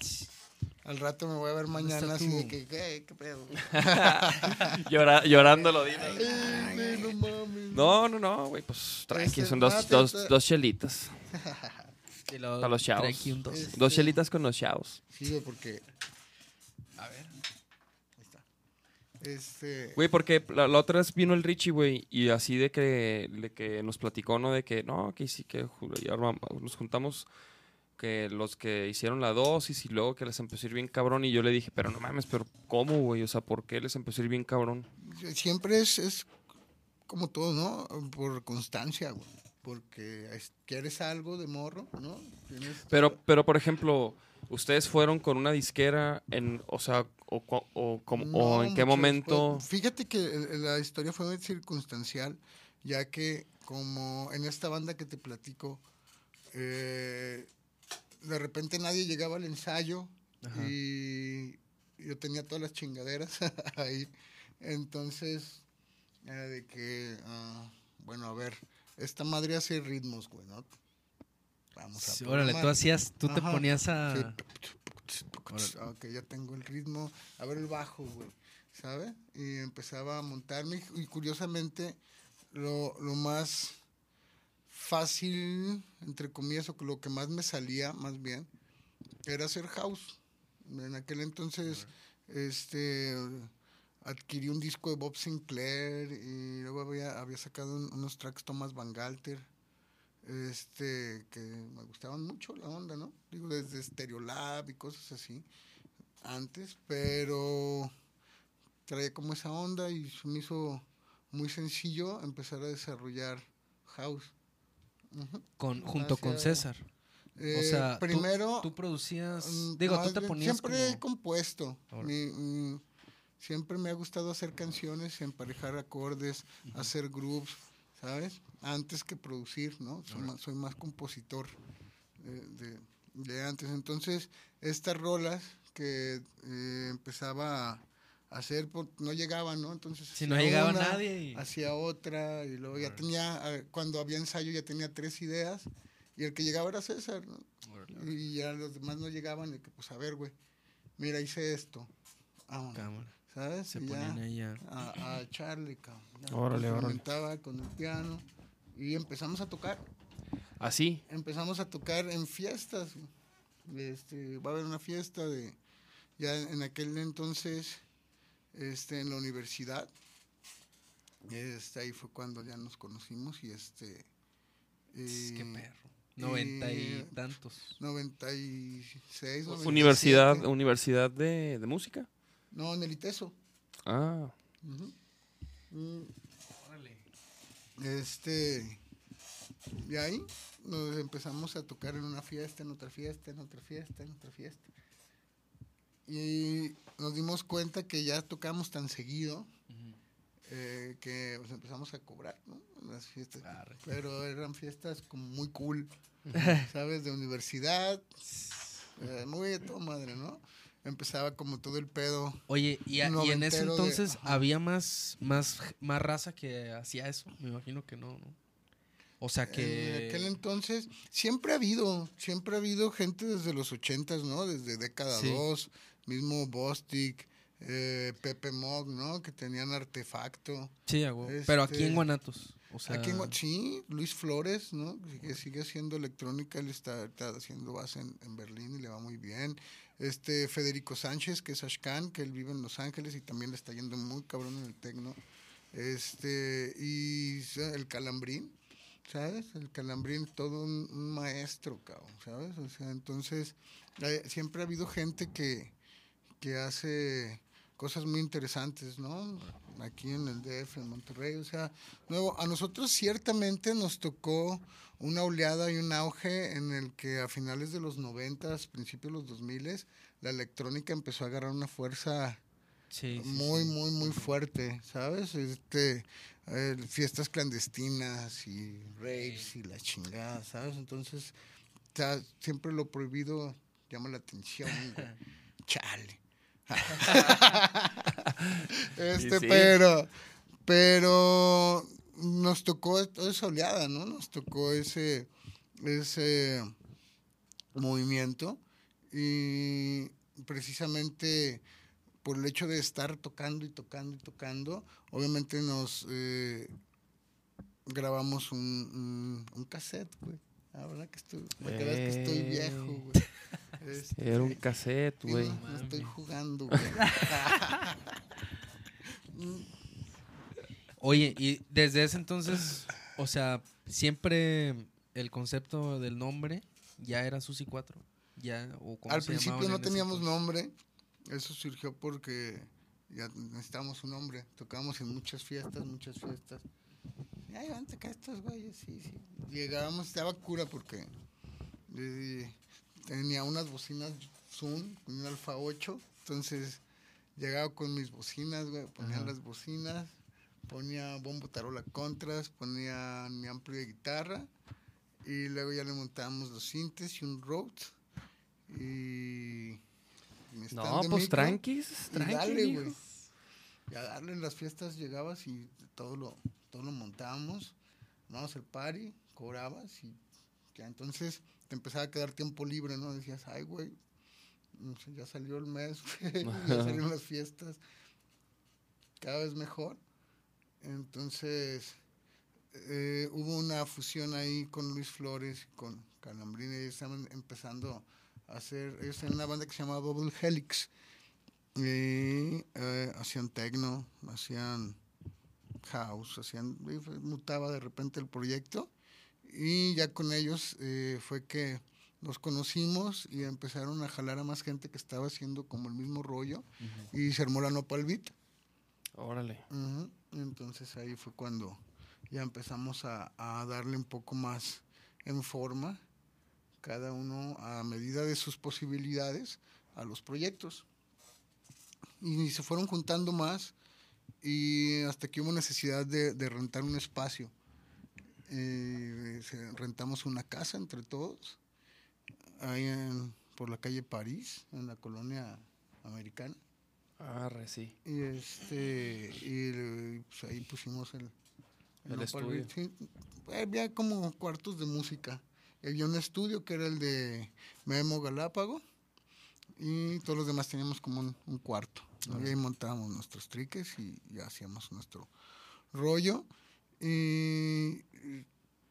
Speaker 4: Al rato me voy a ver
Speaker 3: ¿Dónde
Speaker 4: mañana así de que, ¿qué, qué pedo? [laughs]
Speaker 2: Llora- llorando lo digo.
Speaker 4: Ay, güey, no mames.
Speaker 2: No, no, no, güey, pues tranqui,
Speaker 4: Este,
Speaker 2: son dos, dos, dos chelitas [laughs] para los chavos.
Speaker 3: dos.
Speaker 4: Este-
Speaker 2: Dos chelitas con los chavos.
Speaker 4: Sí, güey, porque.
Speaker 3: A ver.
Speaker 4: Ahí está. Este.
Speaker 2: Güey, porque la, la otra vez vino el Richie, güey, y así de que, de que nos platicó, ¿no? De que, no, que sí, que nos juntamos que los que hicieron la dosis y luego que les empezó a ir bien cabrón. Y yo le dije, pero no mames, pero ¿cómo, güey? O sea, ¿por qué les empezó a ir bien cabrón?
Speaker 4: Siempre es, es como todo, ¿no? Por constancia, güey. Porque es- quieres algo de morro, ¿no? Tienes-
Speaker 2: Pero, pero por ejemplo, ¿ustedes fueron con una disquera en, o sea, o, o, como- o
Speaker 4: No,
Speaker 2: en qué momento?
Speaker 4: después. Fíjate que el- la historia fue muy circunstancial, ya que como en esta banda que te platico, eh, de repente nadie llegaba al ensayo
Speaker 3: Ajá.
Speaker 4: y yo tenía todas las chingaderas [laughs] ahí. Entonces, era de que, ah, bueno, a ver, esta madre hace ritmos, güey, ¿no? Vamos a
Speaker 3: Sí, órale, tú hacías, tú te ponías a...
Speaker 4: Sí. Ok, ya tengo el ritmo. A ver el bajo, güey. ¿Sabe? Y empezaba a montarme. Y curiosamente, lo, lo más fácil, entre comillas, o lo que más me salía, más bien, era hacer house. En aquel entonces, este adquirí un disco de Bob Sinclair y luego había, había sacado un- unos tracks Thomas Van Galter este que me gustaban mucho la onda, ¿no? Digo, desde Stereolab y cosas así, antes, pero traía como esa onda y se me hizo muy sencillo empezar a desarrollar house.
Speaker 3: Con, junto con César.
Speaker 4: Eh,
Speaker 3: o sea, tú-
Speaker 4: primero,
Speaker 3: tú, producías...
Speaker 4: mm,
Speaker 3: Digo, tú te ponías
Speaker 4: Siempre he
Speaker 3: como...
Speaker 4: compuesto. Mi- mm, siempre me ha gustado hacer canciones, emparejar acordes, hacer grooves, ¿sabes? Antes que producir, ¿no? Soy, más, soy más compositor de, de- de antes. Entonces, estas rolas que eh, empezaba a hacer, por- no llegaban, ¿no? Entonces,
Speaker 3: Si no llegaba
Speaker 4: una,
Speaker 3: nadie y...
Speaker 4: hacía otra y luego ya tenía, cuando había ensayo ya tenía tres ideas y el que llegaba era César, ¿no? Y ya los demás no llegaban y que, pues, a ver, güey, mira, hice esto. Vámonos,
Speaker 3: cámara.
Speaker 4: ¿sabes?
Speaker 3: Se
Speaker 4: Y ya
Speaker 3: ponían ahí a...
Speaker 4: a, a echarle, cabrón. Ya,
Speaker 2: Órale, órale.
Speaker 4: con el piano y empezamos a tocar.
Speaker 2: Así.
Speaker 4: Empezamos a tocar en fiestas. Este, va a haber una fiesta de, ya en aquel entonces, este, en la universidad. Este, ahí fue cuando ya nos conocimos y este...
Speaker 3: Qué
Speaker 4: eh,
Speaker 3: perro. Noventa y
Speaker 4: y-
Speaker 3: tantos.
Speaker 4: 96, 97.
Speaker 2: Universidad, universidad de, de música.
Speaker 4: No, en el ITESO.
Speaker 2: Ah,
Speaker 3: Órale.
Speaker 4: Este. Y ahí nos empezamos a tocar en una fiesta, en otra fiesta, en otra fiesta, en otra fiesta. Y nos dimos cuenta que ya tocamos tan seguido eh, que pues, empezamos a cobrar, ¿no? En las fiestas.
Speaker 3: Arre.
Speaker 4: Pero eran fiestas como muy cool, [laughs] ¿sabes? De universidad. eh, muy de toda madre, ¿no? Empezaba como todo el pedo.
Speaker 3: Oye, y, a- y en ese
Speaker 4: de-
Speaker 3: entonces había más, más, más raza que hacía eso. Me imagino que no, ¿no? O sea
Speaker 4: En
Speaker 3: que...
Speaker 4: aquel entonces siempre ha habido, siempre ha habido gente desde los ochentas, ¿no? Desde década
Speaker 3: Sí.
Speaker 4: 2, mismo Bostic, eh, Pepe Mog, ¿no? Que tenían artefacto.
Speaker 3: Sí, huevo. Pero aquí
Speaker 4: este,
Speaker 3: en Guanatos. O sea,
Speaker 4: Aquí en sí, Luis Flores, ¿no? Que sigue haciendo electrónica, él está, está haciendo base en, en Berlín y le va muy bien. Este Federico Sánchez, que es Ashkan, que él vive en Los Ángeles y también le está yendo muy cabrón en el tecno. Este, y el calambrín, ¿sabes? El calambrín, todo un, un maestro, cabrón, ¿sabes? O sea, entonces, eh, siempre ha habido gente que, que hace cosas muy interesantes, ¿no? Aquí en el DF, en Monterrey, o sea, nuevo, a nosotros ciertamente nos tocó una oleada y un auge en el que a finales de los 90, principios de los 2000, la electrónica empezó a agarrar una fuerza
Speaker 3: Sí,
Speaker 4: muy,
Speaker 3: sí.
Speaker 4: muy, muy fuerte, ¿sabes? Este, eh, fiestas clandestinas y raves y la chingada, ¿sabes? Entonces, ta- siempre lo prohibido llama la atención, güey. [laughs] Chale. [laughs] este,
Speaker 2: sí.
Speaker 4: pero, pero nos tocó esa oleada, ¿no? Nos tocó ese, ese movimiento y precisamente por el hecho de estar tocando y tocando y tocando, obviamente nos eh, grabamos un, un, un cassette, güey. La verdad que estoy, que estoy viejo, güey. Este,
Speaker 2: Era un cassette, güey.
Speaker 4: no, no estoy jugando, güey. [laughs]
Speaker 3: Oye, y desde ese entonces, o sea, siempre el concepto del nombre ya era Susi 4. Ya, o cómo
Speaker 4: Al
Speaker 3: se
Speaker 4: principio no teníamos nombre. Eso surgió porque ya necesitábamos un nombre. Tocábamos en muchas fiestas, muchas fiestas. Ay, vente acá estos güeyes, sí, sí. Llegábamos, estaba cura porque eh, tenía unas bocinas Zoom, un Alfa 8. Entonces llegaba con mis bocinas, güey, ponía
Speaker 3: Ajá.
Speaker 4: las bocinas, ponía bombo tarola contras, ponía mi amplio de guitarra y luego ya le montábamos los sintes y un Rhodes y
Speaker 2: No, pues
Speaker 4: micro,
Speaker 2: tranquis,
Speaker 4: y
Speaker 2: tranqui,
Speaker 4: dale, güey. Y a darle en las fiestas llegabas y todo lo, todo lo montábamos, armábamos el party, cobrabas y ya entonces te empezaba a quedar tiempo libre, ¿no? Decías, ay, güey, ya salió el mes, [laughs] güey, [laughs] ya salieron las fiestas, cada vez mejor. Entonces, eh, hubo una fusión ahí con Luis Flores, con Calambrini, ellos estaban empezando a hacer, ellos tenían una banda que se llamaba Double Helix, y eh, hacían techno, hacían house, hacían, y mutaba de repente el proyecto, y ya con ellos eh, fue que nos conocimos y empezaron a jalar a más gente que estaba haciendo como el mismo rollo, y se armó la Nopal Beat.
Speaker 2: Órale.
Speaker 4: Entonces ahí fue cuando ya empezamos a, a darle un poco más en forma, cada uno a medida de sus posibilidades, a los proyectos. Y se fueron juntando más y hasta que hubo necesidad de, de rentar un espacio. Eh, rentamos una casa entre todos, ahí en- por la calle París, en la colonia americana.
Speaker 2: Arre, sí.
Speaker 4: Y este y pues ahí pusimos el,
Speaker 2: El
Speaker 4: Nopal
Speaker 2: estudio.
Speaker 4: Sí. Había como cuartos de música. Había un estudio que era el de Memo Galápago y todos los demás teníamos como un, un cuarto. ¿no? Y ahí montábamos nuestros triques y, y hacíamos nuestro rollo. Y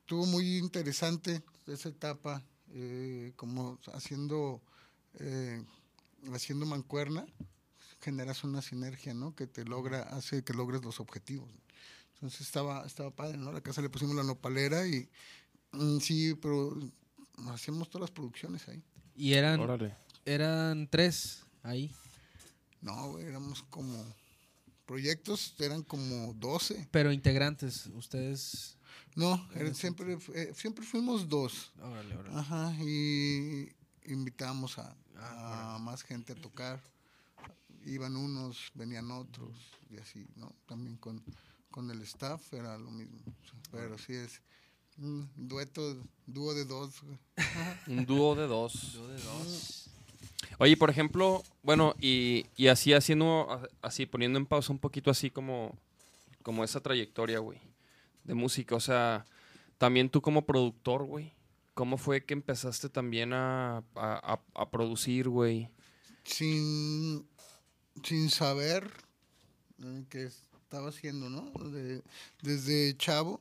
Speaker 4: estuvo muy interesante esa etapa, eh, como haciendo, eh, haciendo mancuerna, generas una sinergia, ¿no? Que te logra, hace que logres los objetivos. Entonces estaba, estaba padre, ¿no? A la casa le pusimos la nopalera y mm, sí, pero hacíamos todas las producciones ahí.
Speaker 3: Y eran,
Speaker 2: Órale.
Speaker 3: eran tres ahí.
Speaker 4: No, güey, éramos como proyectos, eran como 12.
Speaker 3: Pero integrantes, ustedes.
Speaker 4: No, eran siempre, eh, siempre fuimos dos.
Speaker 3: Órale, órale.
Speaker 4: Ajá, y invitamos a,
Speaker 3: Ah,
Speaker 4: a más gente a tocar. Iban unos, venían otros, y así, ¿no? También con, con el staff era lo mismo. Pero sí es un dueto, dúo de dos. güey. [laughs]
Speaker 2: Un dúo de dos.
Speaker 3: Yo de dos.
Speaker 2: Oye, por ejemplo, bueno, y, y así haciendo, así poniendo en pausa un poquito así como, como esa trayectoria, güey, de música. O sea, también tú como productor, güey, ¿cómo fue que empezaste también a, a, producir, güey?
Speaker 4: sin, sin saber eh, qué estaba haciendo, ¿no? De- desde chavo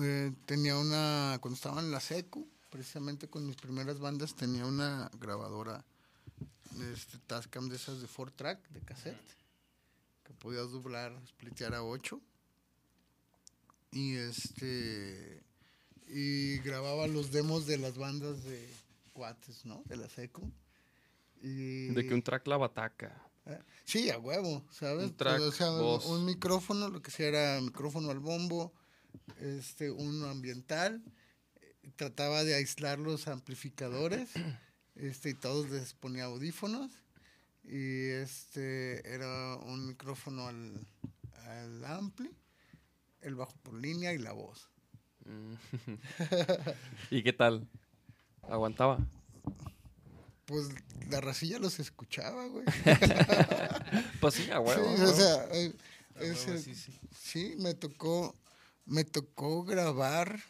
Speaker 4: eh, tenía una, cuando estaba en la secu, precisamente con mis primeras bandas, tenía una grabadora este, Tascam de esas de four track, de cassette, que podías doblar, splitear a 8 y este y grababa los demos de las bandas de cuates, ¿no? De la seco. Y,
Speaker 2: De que un track la bataca.
Speaker 4: ¿Eh? Sí, a huevo, ¿sabes?
Speaker 2: Un track,
Speaker 4: o sea, un-
Speaker 2: voz.
Speaker 4: un micrófono, lo que sea era micrófono al bombo, este, uno ambiental. eh, Trataba de aislar los amplificadores, [coughs] este, y todos les ponía audífonos. Y este era un micrófono al, al ampli, el bajo por línea y la voz.
Speaker 2: Mm. [laughs] ¿Y qué tal? ¿Aguantaba?
Speaker 4: Pues la racilla los escuchaba, güey. [laughs]
Speaker 2: Pues sí, a huevo.
Speaker 4: Sí, o sea, eh,
Speaker 3: A huevo,
Speaker 4: ese-
Speaker 3: sí, sí.
Speaker 4: Sí, me tocó, me tocó grabar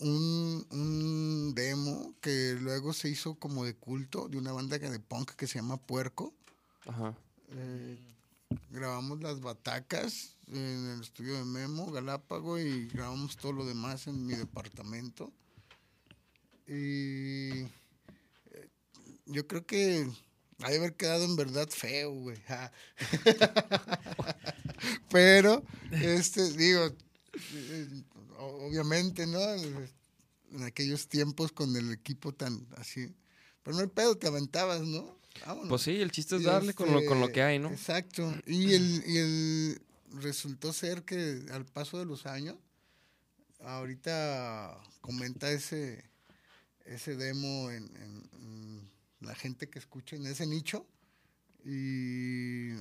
Speaker 4: un, un demo que luego se hizo como de culto de una banda de punk que se llama Puerco.
Speaker 2: Ajá.
Speaker 4: Eh, grabamos las batacas en el estudio de Memo, Galápago, y grabamos todo lo demás en mi departamento. Y eh, yo creo que ha de haber quedado en verdad feo, güey. [laughs] Pero, este, digo, eh, obviamente, ¿no? En aquellos tiempos con el equipo tan así. Pero no hay pedo, te aventabas, ¿no? Vámonos.
Speaker 2: Pues sí, el chiste es darle con, lo, con lo
Speaker 4: este,
Speaker 2: que hay, ¿no?
Speaker 4: Exacto. Y el, y el resultó ser que al paso de los años, ahorita comenta ese, ese demo en, en- en la gente que escucha en ese nicho. Y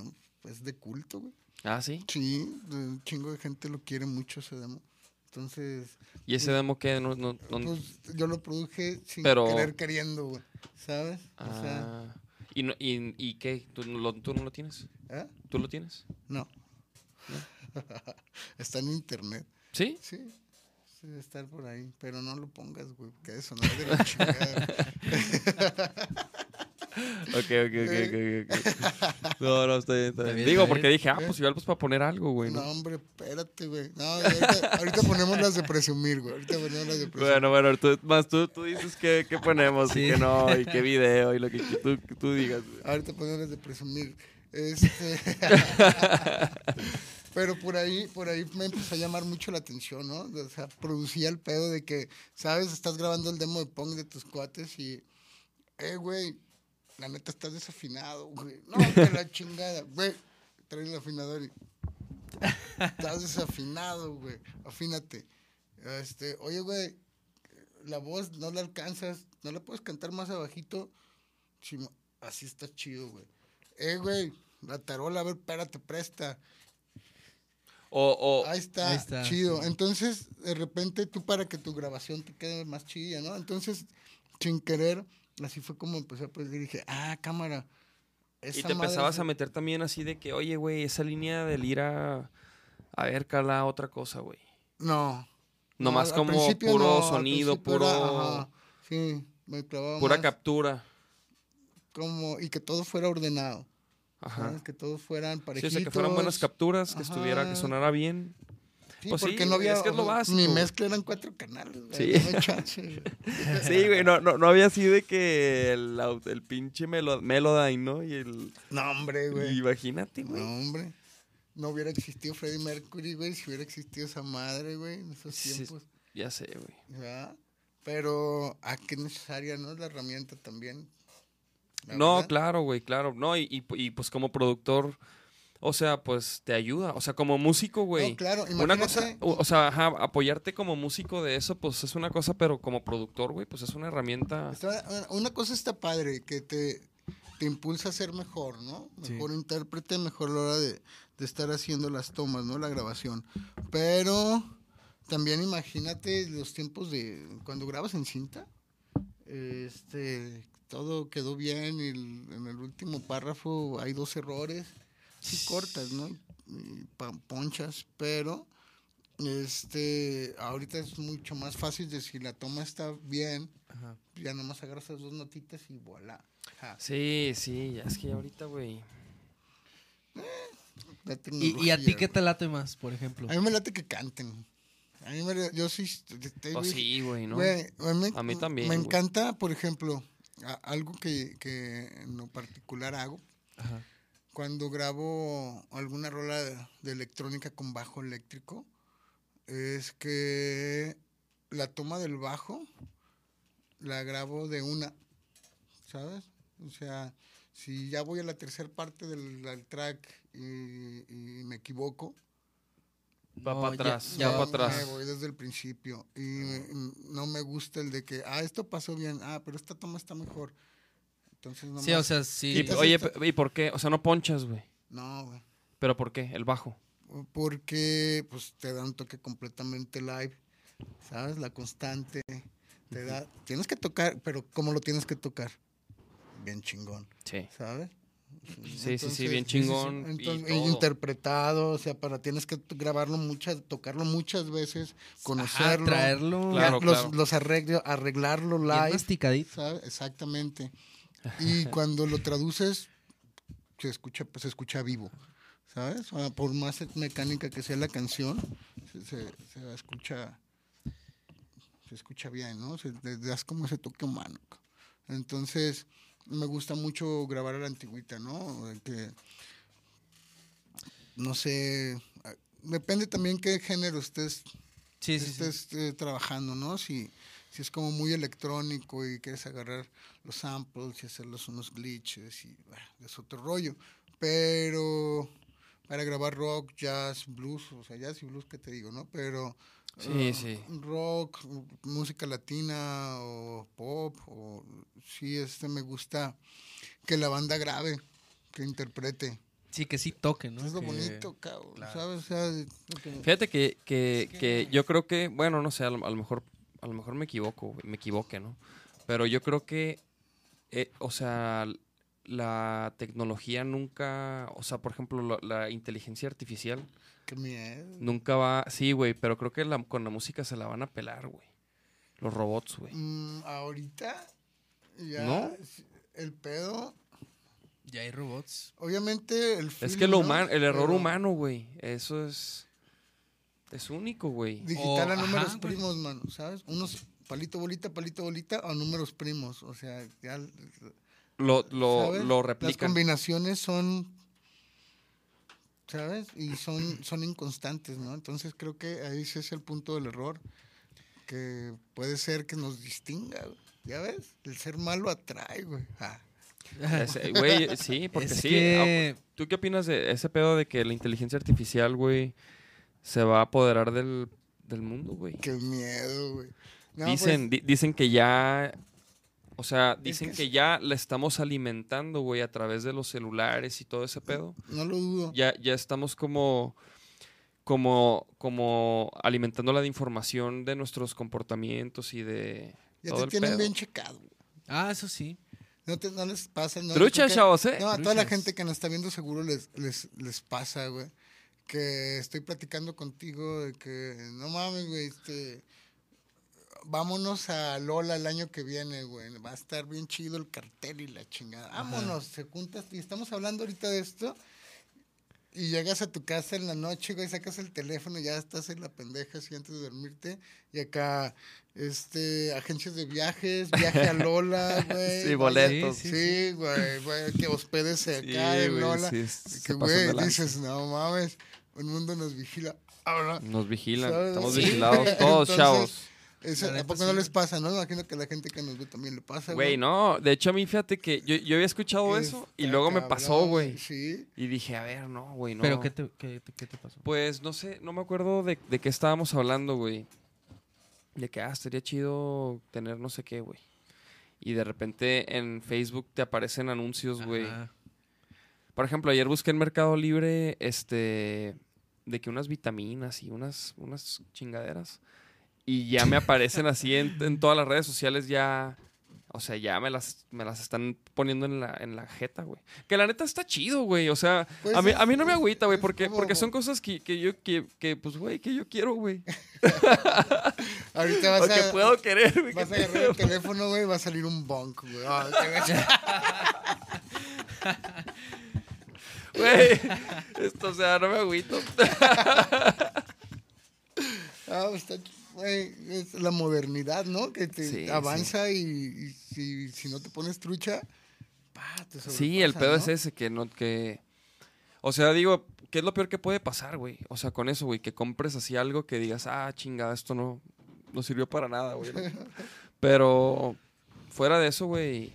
Speaker 4: es de culto, güey.
Speaker 2: Ah, sí.
Speaker 4: Sí, un chingo de gente lo quiere mucho ese demo. Entonces,
Speaker 2: ¿Y ese demo qué? No, no, no-
Speaker 4: pues yo lo produje sin
Speaker 2: Pero-
Speaker 4: querer queriendo, güey. ¿Sabes? O sea,
Speaker 2: Ah. ¿Y, no, y, ¿Y qué? ¿Tú, no lo, ¿Tú no lo tienes?
Speaker 4: ¿eh?
Speaker 2: ¿Tú lo tienes?
Speaker 4: No. [laughs] Está en internet.
Speaker 2: ¿Sí?
Speaker 4: Sí, sí, debe estar por ahí. Pero no lo pongas, güey, porque eso no es de la [laughs] chingada.
Speaker 2: Ok, ok, ok, ok, ok. [laughs] No, no, está bien, está bien.
Speaker 3: bien,
Speaker 2: Digo, porque dije, ah, pues igual pues para poner algo, güey,
Speaker 4: No,
Speaker 2: ¿no?
Speaker 4: hombre, espérate, güey. No, ahorita, ahorita ponemos las de presumir, güey. Ahorita ponemos las de presumir.
Speaker 2: Bueno, bueno, tú, más tú, tú dices que, que ponemos y
Speaker 3: Sí.
Speaker 2: que no, y qué video, y lo que, tú, tú digas. güey.
Speaker 4: Ahorita ponemos las de presumir. Este... Pero por ahí, por ahí me empezó a llamar mucho la atención, ¿no? O sea, producía el pedo de que, ¿sabes? Estás grabando el demo de Pong de tus cuates y, eh, güey, la neta estás desafinado, güey. No, [laughs] que la chingada, güey. Trae el afinador y. Estás desafinado, güey. Afínate. Este, oye, güey, la voz no la alcanzas, no la puedes cantar más abajito. Chimo- así está chido, güey. Eh, güey, la tarola, a ver, espérate, presta.
Speaker 2: O, o,
Speaker 4: Ahí está,
Speaker 3: Ahí está,
Speaker 4: chido.
Speaker 3: sí.
Speaker 4: Entonces, de repente, tú para que tu grabación te quede más chida, ¿no? Entonces, sin querer, así fue como empecé a producir y dije, ah, cámara.
Speaker 2: y te empezabas
Speaker 4: es-
Speaker 2: a meter también así de que, oye, güey, esa línea del ir a, a ver, Cala, otra cosa, güey.
Speaker 4: No.
Speaker 2: Nomás
Speaker 4: al
Speaker 2: como puro
Speaker 4: no,
Speaker 2: sonido, puro,
Speaker 4: era, ajá, sí, me clavaba
Speaker 2: pura
Speaker 4: más
Speaker 2: captura.
Speaker 4: como, y que todo fuera ordenado.
Speaker 2: Ajá.
Speaker 4: ¿sabes? Que todos fueran
Speaker 2: Sí,
Speaker 4: parejitos.
Speaker 2: o sea, que fueran buenas capturas, que estuviera, que
Speaker 4: Ajá.
Speaker 2: sonara bien.
Speaker 4: Sí,
Speaker 2: Pues sí,
Speaker 4: porque no
Speaker 2: güey,
Speaker 4: había.
Speaker 2: es que es lo básico,
Speaker 4: Mi mezcla eran cuatro canales. güey,
Speaker 2: Sí.
Speaker 4: no. [laughs]
Speaker 2: Sí, güey, no, no, no había así de que el, el pinche melo, Melodyne, ¿no? Y el...
Speaker 4: No, hombre, güey.
Speaker 2: Imagínate,
Speaker 4: No,
Speaker 2: güey.
Speaker 4: hombre. No hubiera existido Freddie Mercury, güey, si hubiera existido esa madre, güey, en esos
Speaker 2: Sí,
Speaker 4: tiempos.
Speaker 2: Ya sé, güey.
Speaker 4: Pero, ¿a qué necesaria, no? La herramienta también.
Speaker 2: No, claro, güey, claro. No, y, y, y, pues como productor, o sea, pues te ayuda. O sea, como músico, güey.
Speaker 4: No, claro,
Speaker 2: Una cosa,
Speaker 4: imagínate-
Speaker 2: o o sea, ajá, apoyarte como músico de eso, pues es una cosa, pero como productor, güey, pues es una herramienta.
Speaker 4: Está- una cosa está padre, que te, te impulsa a ser mejor, ¿no?
Speaker 3: Sí.
Speaker 4: Mejor intérprete, mejor la hora de, de estar haciendo las tomas, ¿no? La grabación. Pero también imagínate los tiempos de cuando grabas en cinta. Este, todo quedó bien y el- en el último párrafo hay dos errores. Sí cortas, ¿no? Y ponchas, pero este, ahorita es mucho más fácil de si la toma está bien,
Speaker 3: Ajá.
Speaker 4: ya nomás agarras esas dos notitas y voilà. Ja,
Speaker 2: Sí, sí, ya es que ahorita, güey.
Speaker 4: la
Speaker 3: ¿Y, y a ti qué te late más, por ejemplo?
Speaker 4: A mí me late que canten. A mí me, yo sí. te-
Speaker 2: Pues
Speaker 4: te-
Speaker 2: sí, güey, ¿no?
Speaker 4: a, mí,
Speaker 2: A mí también,
Speaker 4: Me encanta, por ejemplo, a- algo que, que en lo particular hago.
Speaker 3: Ajá.
Speaker 4: Cuando grabo alguna rola de, de electrónica con bajo eléctrico, es que la toma del bajo la grabo de una, ¿sabes? O sea, si ya voy a la tercera parte del, del track y, y me equivoco,
Speaker 2: Va
Speaker 3: No,
Speaker 2: para atrás,
Speaker 3: ya
Speaker 2: va para atrás.
Speaker 4: me voy desde el principio. Y no me gusta el de que, ah, esto pasó bien, ah, pero esta toma está mejor. Entonces, no
Speaker 3: Sí, o sea, sí.
Speaker 2: Y, oye, ¿y por qué? O sea, no ponchas, güey.
Speaker 4: No, güey.
Speaker 2: ¿Pero por qué? El bajo.
Speaker 4: Porque pues te da un toque completamente live, ¿sabes? La constante, te da, tienes que tocar, pero ¿cómo lo tienes que tocar? Bien chingón,
Speaker 2: Sí.
Speaker 4: ¿sabes?
Speaker 2: Sí, sí, sí, bien
Speaker 4: sí, sí, sí.
Speaker 2: chingón y
Speaker 4: Entonces,
Speaker 2: todo.
Speaker 4: interpretado, o sea, para tienes que grabarlo muchas, tocarlo muchas veces,
Speaker 3: Ajá,
Speaker 4: conocerlo,
Speaker 3: traerlo
Speaker 2: Claro,
Speaker 4: los,
Speaker 2: claro.
Speaker 4: los arreglo- arreglarlo live,
Speaker 3: masticadito.
Speaker 4: ¿sabes? Exactamente. [laughs] Y cuando lo traduces, se escucha, pues, se escucha vivo, ¿sabes? O sea, por más mecánica que sea la canción, se, se- se escucha, se escucha bien, ¿no? Se, le das como ese toque humano. Entonces, me gusta mucho grabar a la antigüita, ¿no? Que, no sé, depende también qué género estés
Speaker 3: Sí, sí, sí.
Speaker 4: estés eh, trabajando, ¿no? Si, si es como muy electrónico y quieres agarrar los samples y hacerlos unos glitches y bah, es otro rollo. Pero para grabar rock, jazz, blues, o sea, jazz y blues, ¿qué te digo, no? Pero
Speaker 2: Sí,
Speaker 4: eh,
Speaker 2: sí.
Speaker 4: rock, música latina o pop, o sí, este me gusta que la banda grave, que interprete.
Speaker 3: Sí, que sí toque, ¿no?
Speaker 4: es lo
Speaker 3: Que-
Speaker 4: bonito, cabrón,
Speaker 3: claro.
Speaker 4: ¿sabes? O sea, que-
Speaker 2: Fíjate que, que, que yo creo que, bueno, no sé, a lo, a lo mejor a lo mejor me equivoco, me equivoque, ¿no? Pero yo creo que, eh, o sea, la tecnología nunca, o sea, por ejemplo, la, la inteligencia artificial
Speaker 4: qué miedo.
Speaker 2: nunca va, sí, güey, pero creo que la- con la música se la van a pelar, güey. Los robots, güey.
Speaker 4: Mm, ahorita ya
Speaker 2: ¿No?
Speaker 4: el pedo,
Speaker 3: Ya hay robots.
Speaker 4: obviamente el
Speaker 2: Es
Speaker 4: feeling,
Speaker 2: que lo
Speaker 4: ¿no?
Speaker 2: humano, el error
Speaker 4: Pero
Speaker 2: humano, güey, eso es, es único, güey.
Speaker 4: Digital a números primos, mano, ¿sabes? Unos palito bolita, palito bolita o números primos, o sea, ya
Speaker 2: Lo, lo, lo
Speaker 4: Las
Speaker 2: replican.
Speaker 4: combinaciones son ¿sabes? Y son [clears throat] son inconstantes, ¿no? Entonces creo que ahí ese es el punto del error que puede ser que nos distinga, güey. ¿Ya ves? El ser malo atrae, güey. Ah. [laughs]
Speaker 2: Güey, sí, porque
Speaker 3: Es
Speaker 2: sí.
Speaker 3: que-
Speaker 2: ah, ¿Tú qué opinas de ese pedo de que la inteligencia artificial, güey, se va a apoderar del, del mundo, güey?
Speaker 4: Qué miedo, güey. No,
Speaker 2: dicen, di- dicen que ya, o sea, dicen
Speaker 4: que
Speaker 2: que, ya la estamos alimentando, güey, a través de los celulares y todo ese pedo.
Speaker 4: no lo dudo.
Speaker 2: Ya, ya estamos como, como, como alimentándola de información de nuestros comportamientos y de
Speaker 4: Ya
Speaker 2: todo
Speaker 4: te
Speaker 2: el
Speaker 4: tienen
Speaker 2: pedo.
Speaker 4: bien checado. güey.
Speaker 3: Ah, eso sí.
Speaker 4: No, te- no les pasa. No,
Speaker 2: Trucha, chavos, ¿eh?
Speaker 4: No, a toda la gente que nos está viendo seguro les, les, les pasa, güey. Que estoy platicando contigo de que, no mames, güey, este... Vámonos a Lola el año que viene, güey. Va a estar bien chido el cartel y la chingada. Vámonos, se juntas y estamos hablando ahorita de esto. Y llegas a tu casa en la noche, güey, sacas el teléfono, ya estás en la pendeja así antes de dormirte. Y acá, este, agencias de viajes, viaje a Lola, [laughs] güey.
Speaker 2: Sí, boletos.
Speaker 3: Sí,
Speaker 4: Sí, güey, güey, que hospédese acá
Speaker 2: Sí,
Speaker 4: en
Speaker 2: güey,
Speaker 4: Lola.
Speaker 2: se
Speaker 4: que, güey, dices, no mames, el mundo nos vigila. Ahora,
Speaker 2: Nos vigilan,
Speaker 4: ¿Sabes?
Speaker 2: estamos vigilados [laughs] todos,
Speaker 4: Entonces,
Speaker 2: chavos.
Speaker 4: Eso,
Speaker 3: La
Speaker 4: ¿a
Speaker 3: neta,
Speaker 4: poco
Speaker 3: sí,
Speaker 4: no les
Speaker 3: güey.
Speaker 4: pasa, no? Imagino que a la gente que nos ve también le pasa,
Speaker 2: Güey, no, de hecho a mí fíjate que yo, yo había escuchado
Speaker 4: Es-
Speaker 2: eso y luego me pasó, güey.
Speaker 4: Sí.
Speaker 2: Y dije, a ver, no, güey, no.
Speaker 3: ¿Pero qué te, qué, te- qué te pasó?
Speaker 2: Pues no sé, no me acuerdo de, de qué estábamos hablando, güey. De que, ah, estaría chido tener no sé qué, güey. Y de repente en Facebook te aparecen anuncios, güey.
Speaker 3: Ajá.
Speaker 2: Por ejemplo, ayer busqué en Mercado Libre, este, de que unas vitaminas y unas, unas chingaderas. Y ya me aparecen así en, en todas las redes sociales ya. O sea, ya me las, me las están poniendo en la, en la jeta, güey. Que la neta está chido, güey. O sea,
Speaker 4: Pues
Speaker 2: a, mí,
Speaker 4: es-
Speaker 2: a mí no me agüita, güey, porque,
Speaker 4: como-
Speaker 2: porque son cosas que, que yo, que, que, pues, güey, que yo quiero, güey. [laughs]
Speaker 4: Ahorita vas
Speaker 2: O que
Speaker 4: a,
Speaker 2: puedo querer, güey.
Speaker 4: vas a agarrar el [laughs] teléfono, güey, va a salir un bonk, güey. Gacho. [laughs]
Speaker 2: Güey, esto, o sea, no me agüito.
Speaker 4: Ah, está, ch- es la modernidad, ¿no? Que te
Speaker 2: Sí,
Speaker 4: avanza y, y si, si no te pones trucha, pa, te
Speaker 2: Sí, el pedo
Speaker 4: ¿no?
Speaker 2: es ese, que no, que... O sea, digo, ¿qué es lo peor que puede pasar, güey? O sea, con eso, güey, que compres así algo que digas, ah, chingada, esto no, no sirvió para nada, güey. ¿no? [laughs] Pero fuera de eso, güey,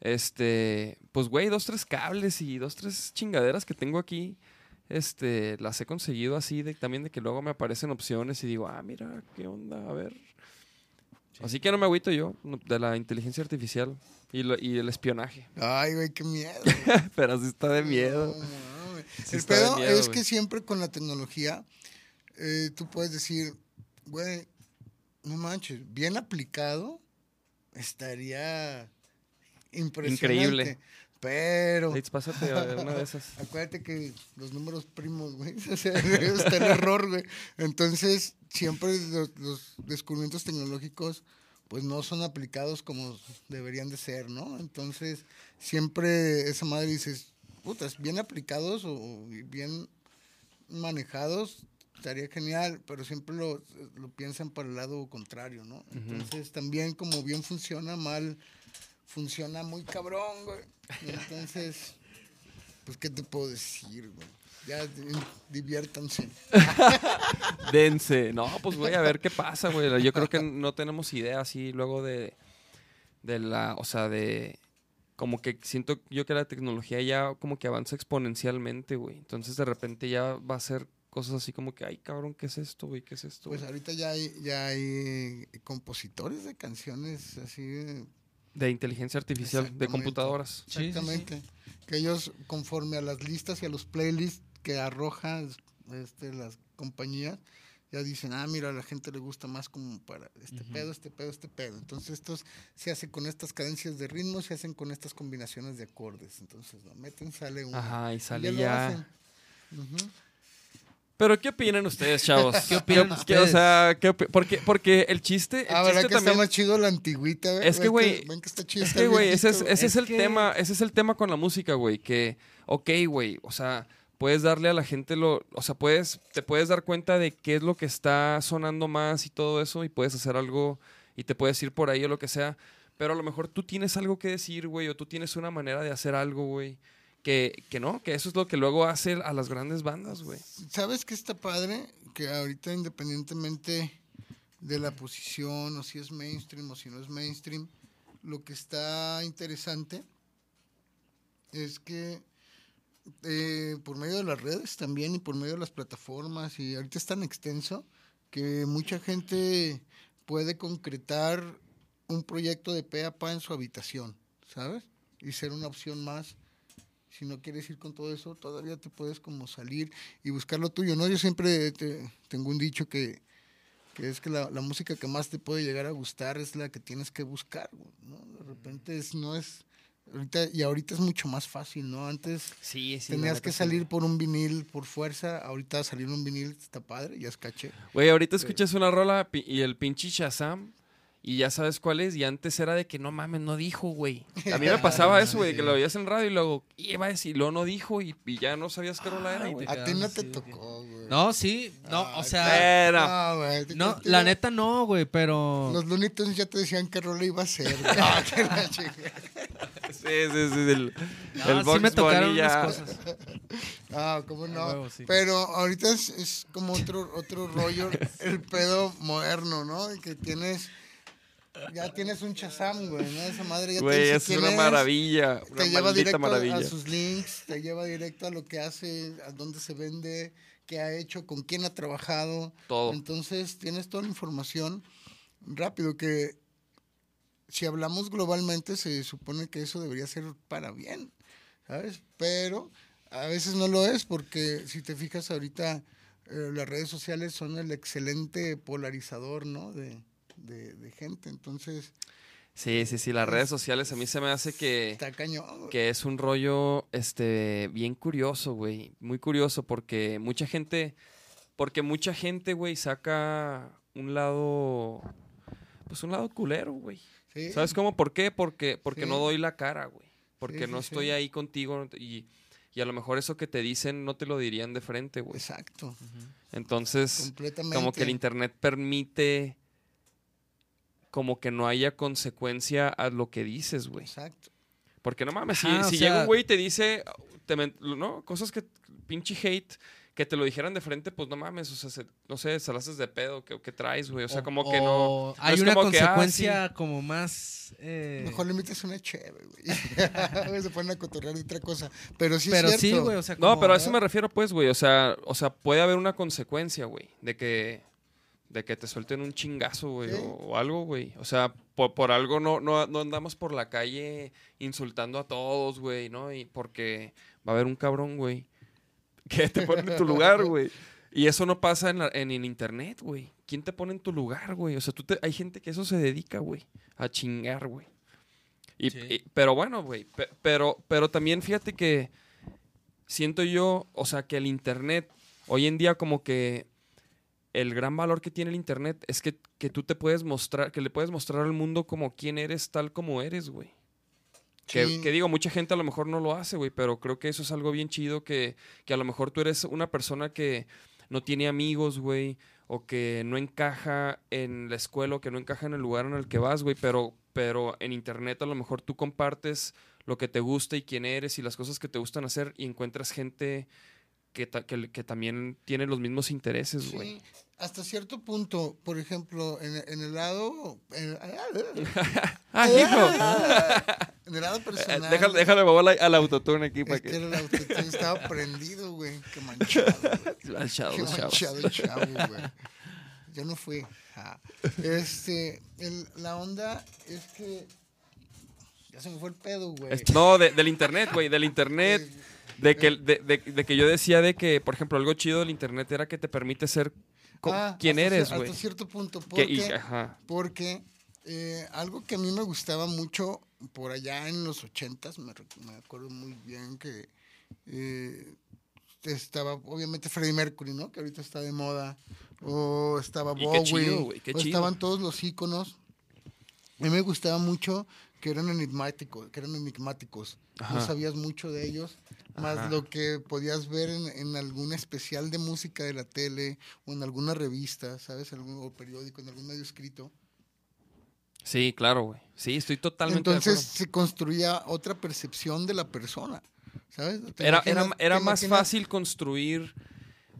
Speaker 2: este, pues, güey, dos, tres cables y dos, tres chingaderas que tengo aquí, este, las he conseguido así, de, también de que luego me aparecen opciones y digo, ah, mira, qué onda, a ver. Así que no me agüito yo de la inteligencia artificial y, lo- y el espionaje.
Speaker 4: Ay, güey, qué miedo. [laughs]
Speaker 2: Pero sí está de miedo.
Speaker 4: No.
Speaker 2: Sí
Speaker 4: el pedo
Speaker 2: miedo,
Speaker 4: es que siempre con la tecnología eh, tú puedes decir, güey, no manches, bien aplicado estaría impresionante.
Speaker 2: Increíble.
Speaker 4: Pero
Speaker 2: Leitz, pásate a ver una de esas. [laughs]
Speaker 4: acuérdate que los números primos, güey, [laughs] o sea, está el error, güey. Entonces, siempre los, los descubrimientos tecnológicos pues no son aplicados como deberían de ser, ¿no? Entonces, siempre esa madre dices, putas, bien aplicados o bien manejados, estaría genial, pero siempre lo, lo piensan para el lado contrario, ¿no? Entonces, también como bien funciona, mal funciona muy cabrón, güey. Entonces, pues, ¿qué te puedo decir, güey? Ya, di- diviértanse. [laughs]
Speaker 2: Dense. No, pues güey, a ver qué pasa, güey. Yo creo que no tenemos idea así luego de, de la, o sea, de como que siento yo que la tecnología ya como que avanza exponencialmente, güey. Entonces de repente ya va a ser cosas así como que, ay, cabrón, ¿qué es esto, güey? ¿Qué es esto?
Speaker 4: Pues
Speaker 2: güey?"
Speaker 4: ahorita ya hay, ya hay compositores de canciones así de
Speaker 2: inteligencia artificial, de
Speaker 4: Exactamente.
Speaker 2: computadoras.
Speaker 3: Sí, sí, sí.
Speaker 4: Exactamente. Que ellos, conforme a las listas y a los playlists que arrojan este, las compañías, ya dicen, ah, mira, a la gente le gusta más como para este pedo, este pedo, este pedo. Entonces, estos se hace con estas cadencias de ritmo, se hacen con estas combinaciones de acordes. Entonces, lo meten, sale uno.
Speaker 2: Ajá, y
Speaker 4: Y
Speaker 2: sale
Speaker 4: lo
Speaker 2: ya.
Speaker 4: hacen. Ujú.
Speaker 2: Pero ¿qué opinan ustedes, chavos? [laughs]
Speaker 3: ¿Qué opinan
Speaker 2: ¿Qué-
Speaker 3: ustedes?
Speaker 2: O sea, ¿qué opi- porque, porque el chiste, el
Speaker 4: Ah, ¿verdad
Speaker 2: chiste
Speaker 4: que
Speaker 2: también...
Speaker 4: está más chido la antigüita? güey?
Speaker 2: Es que,
Speaker 4: ¿Ven
Speaker 2: güey,
Speaker 4: Ven que está chido.
Speaker 2: Es que, güey, ese es, ese es,
Speaker 3: Es
Speaker 2: el
Speaker 3: que-
Speaker 2: tema, ese es el tema con la música, güey, que, ok, güey, o sea, puedes darle a la gente lo, o sea, puedes, te puedes dar cuenta de qué es lo que está sonando más y todo eso, y puedes hacer algo, y te puedes ir por ahí o lo que sea, pero a lo mejor tú tienes algo que decir, güey, o tú tienes una manera de hacer algo, güey, que, que no, que eso es lo que luego hace a las grandes bandas, güey.
Speaker 4: ¿Sabes qué está padre? Que ahorita independientemente de la posición o si es mainstream o si no es mainstream, lo que está interesante es que eh, por medio de las redes también y por medio de las plataformas y ahorita es tan extenso que mucha gente puede concretar un proyecto de pe a pa en su habitación, ¿sabes? Y ser una opción más si no quieres ir con todo eso, todavía te puedes como salir y buscar lo tuyo, ¿no? Yo siempre te- tengo un dicho que, que es que la, la música que más te puede llegar a gustar es la que tienes que buscar, ¿no? De repente es, no es, ahorita, y ahorita es mucho más fácil, ¿no? Antes
Speaker 2: Sí,
Speaker 4: tenías que salir por un vinil por fuerza, ahorita salir un vinil está padre, ya es caché.
Speaker 2: Güey, ahorita escuchas una rola y el pinche Shazam y ya sabes cuál es. Y antes era de que no mames, no dijo, güey. A mí me [laughs] pasaba eso, güey, que lo oías en radio y luego iba a decir, lo no dijo y, y ya no sabías qué rola era, güey.
Speaker 3: te
Speaker 4: A ti no te tocó, güey.
Speaker 3: No, sí, no, o sea,
Speaker 2: Pero,
Speaker 4: No, güey,
Speaker 3: no, la neta no, güey, pero
Speaker 4: Los Tunes ya te decían qué rola iba a ser. [laughs] güey. Ah, [laughs] que la
Speaker 2: sí, sí, sí. El,
Speaker 3: No,
Speaker 2: el
Speaker 3: sí
Speaker 2: Bugs
Speaker 3: me tocaron unas cosas.
Speaker 4: Ah, cómo no.
Speaker 3: huevo, sí.
Speaker 4: Pero ahorita es, es como otro, otro rollo, el pedo moderno, ¿no? Y Que tienes, ya tienes un chazam, güey, ¿no? Esa madre ya te
Speaker 2: Güey, es una maravilla. Una
Speaker 4: Te lleva directo
Speaker 2: maravilla.
Speaker 4: a sus links, te lleva directo a lo que hace, a dónde se vende, qué ha hecho, con quién ha trabajado.
Speaker 2: Todo.
Speaker 4: Entonces tienes toda la información rápido que si hablamos globalmente se supone que eso debería ser para bien, ¿sabes? Pero a veces no lo es porque si te fijas ahorita eh, las redes sociales son el excelente polarizador, ¿no? De, de, de gente, entonces
Speaker 2: Sí, sí, sí. Las redes sociales a mí se me hace que...
Speaker 4: está cañón.
Speaker 2: que es un rollo este bien curioso, güey, muy curioso porque mucha gente porque mucha gente, güey, saca un lado pues un lado culero, güey.
Speaker 4: Sí.
Speaker 2: ¿Sabes cómo? ¿Por qué? Porque porque
Speaker 4: Sí.
Speaker 2: no doy la cara, güey. Porque
Speaker 4: Sí,
Speaker 2: no estoy ahí contigo y y a lo mejor eso que te dicen no te lo dirían de frente, güey.
Speaker 4: Exacto,
Speaker 2: Entonces, como que el internet permite como que no haya consecuencia a lo que dices, güey.
Speaker 4: Exacto.
Speaker 2: Porque no mames, si,
Speaker 3: Ajá, o
Speaker 2: si
Speaker 3: sea-
Speaker 2: llega un güey y te dice, te ¿no? Cosas que, pinche hate, que te lo dijeran de frente, pues no mames, o sea, se- no sé, se las haces de pedo, ¿qué, qué traes, güey? O sea, como que no...
Speaker 3: Hay una
Speaker 2: como que, ah,
Speaker 3: consecuencia como más. eh,
Speaker 4: Mejor le metes una cheve, güey. [laughs] Se ponen a cotorrear de otra cosa. Pero sí
Speaker 3: pero
Speaker 4: es
Speaker 3: sí,
Speaker 4: cierto.
Speaker 3: güey, o sea,
Speaker 2: No,
Speaker 3: como-
Speaker 2: pero a eso me refiero, pues, güey. O sea, o sea, puede haber una consecuencia, güey, de que, de que te suelten un chingazo, güey,
Speaker 4: Sí.
Speaker 2: o, o algo, güey. O sea, por, por algo no, no, no andamos por la calle insultando a todos, güey, ¿no? Y porque va a haber un cabrón, güey, [laughs] que te pone en tu lugar, güey. Y eso no pasa en, la- en, en internet, güey. ¿Quién te pone en tu lugar, güey? O sea, tú te, hay gente que eso se dedica, güey, a chingar, güey. Y,
Speaker 3: Sí.
Speaker 2: y- pero bueno, güey, pe- pero, pero también fíjate que siento yo, o sea, que el Internet, hoy en día como que el gran valor que tiene el Internet es que, que tú te puedes mostrar, que le puedes mostrar al mundo como quién eres tal como eres, güey. Que, que digo, mucha gente a lo mejor no lo hace, güey, pero creo que eso es algo bien chido que, que a lo mejor tú eres una persona que no tiene amigos, güey, o que no encaja en la escuela o que no encaja en el lugar en el que vas, güey, pero, pero en internet a lo mejor tú compartes lo que te gusta y quién eres y las cosas que te gustan hacer y encuentras gente que, ta- que, que también tiene los mismos intereses, güey.
Speaker 4: Sí, hasta cierto punto, por ejemplo, en, en el lado. En, [laughs]
Speaker 2: ¡Ah, hijo! [laughs]
Speaker 4: en el lado
Speaker 2: Eh,
Speaker 4: personal.
Speaker 2: déjale, déjale mover al- autotune aquí para
Speaker 4: Es que el autotune estaba [laughs] prendido, güey. Qué manchado, güey.
Speaker 2: Manchado,
Speaker 4: Qué manchado chavo, güey. Yo no fui. Ah. Este, el- la onda es que. Ya se me fue el pedo, güey.
Speaker 2: No, de- del internet, güey, del internet. De que, de, de- de que yo decía de que, por ejemplo, algo chido del internet era que te permite ser
Speaker 4: Ah,
Speaker 2: quien eres, güey.
Speaker 4: Hasta cierto punto.
Speaker 2: Que-
Speaker 4: Porque,
Speaker 2: y- ajá.
Speaker 4: porque eh, algo que a mí me gustaba mucho por allá en los ochentas, me, me acuerdo muy bien que eh, estaba obviamente Freddie Mercury, ¿no? Que ahorita está de moda. O estaba Bowie.
Speaker 2: chido,
Speaker 4: o estaban todos los íconos. A mí me gustaba mucho que eran enigmáticos, que eran enigmáticos. No
Speaker 2: Ajá.
Speaker 4: sabías mucho de ellos, más
Speaker 2: Ajá.
Speaker 4: lo que podías ver en, en algún especial de música de la tele o en alguna revista, ¿sabes? Algún, o periódico, en algún medio escrito.
Speaker 2: Sí, claro, güey. Sí, estoy totalmente
Speaker 4: Entonces
Speaker 2: de
Speaker 4: se construía otra percepción de la persona, ¿sabes? ¿Te
Speaker 2: acuerdo. Era, era, era más
Speaker 4: imaginas-
Speaker 2: fácil construir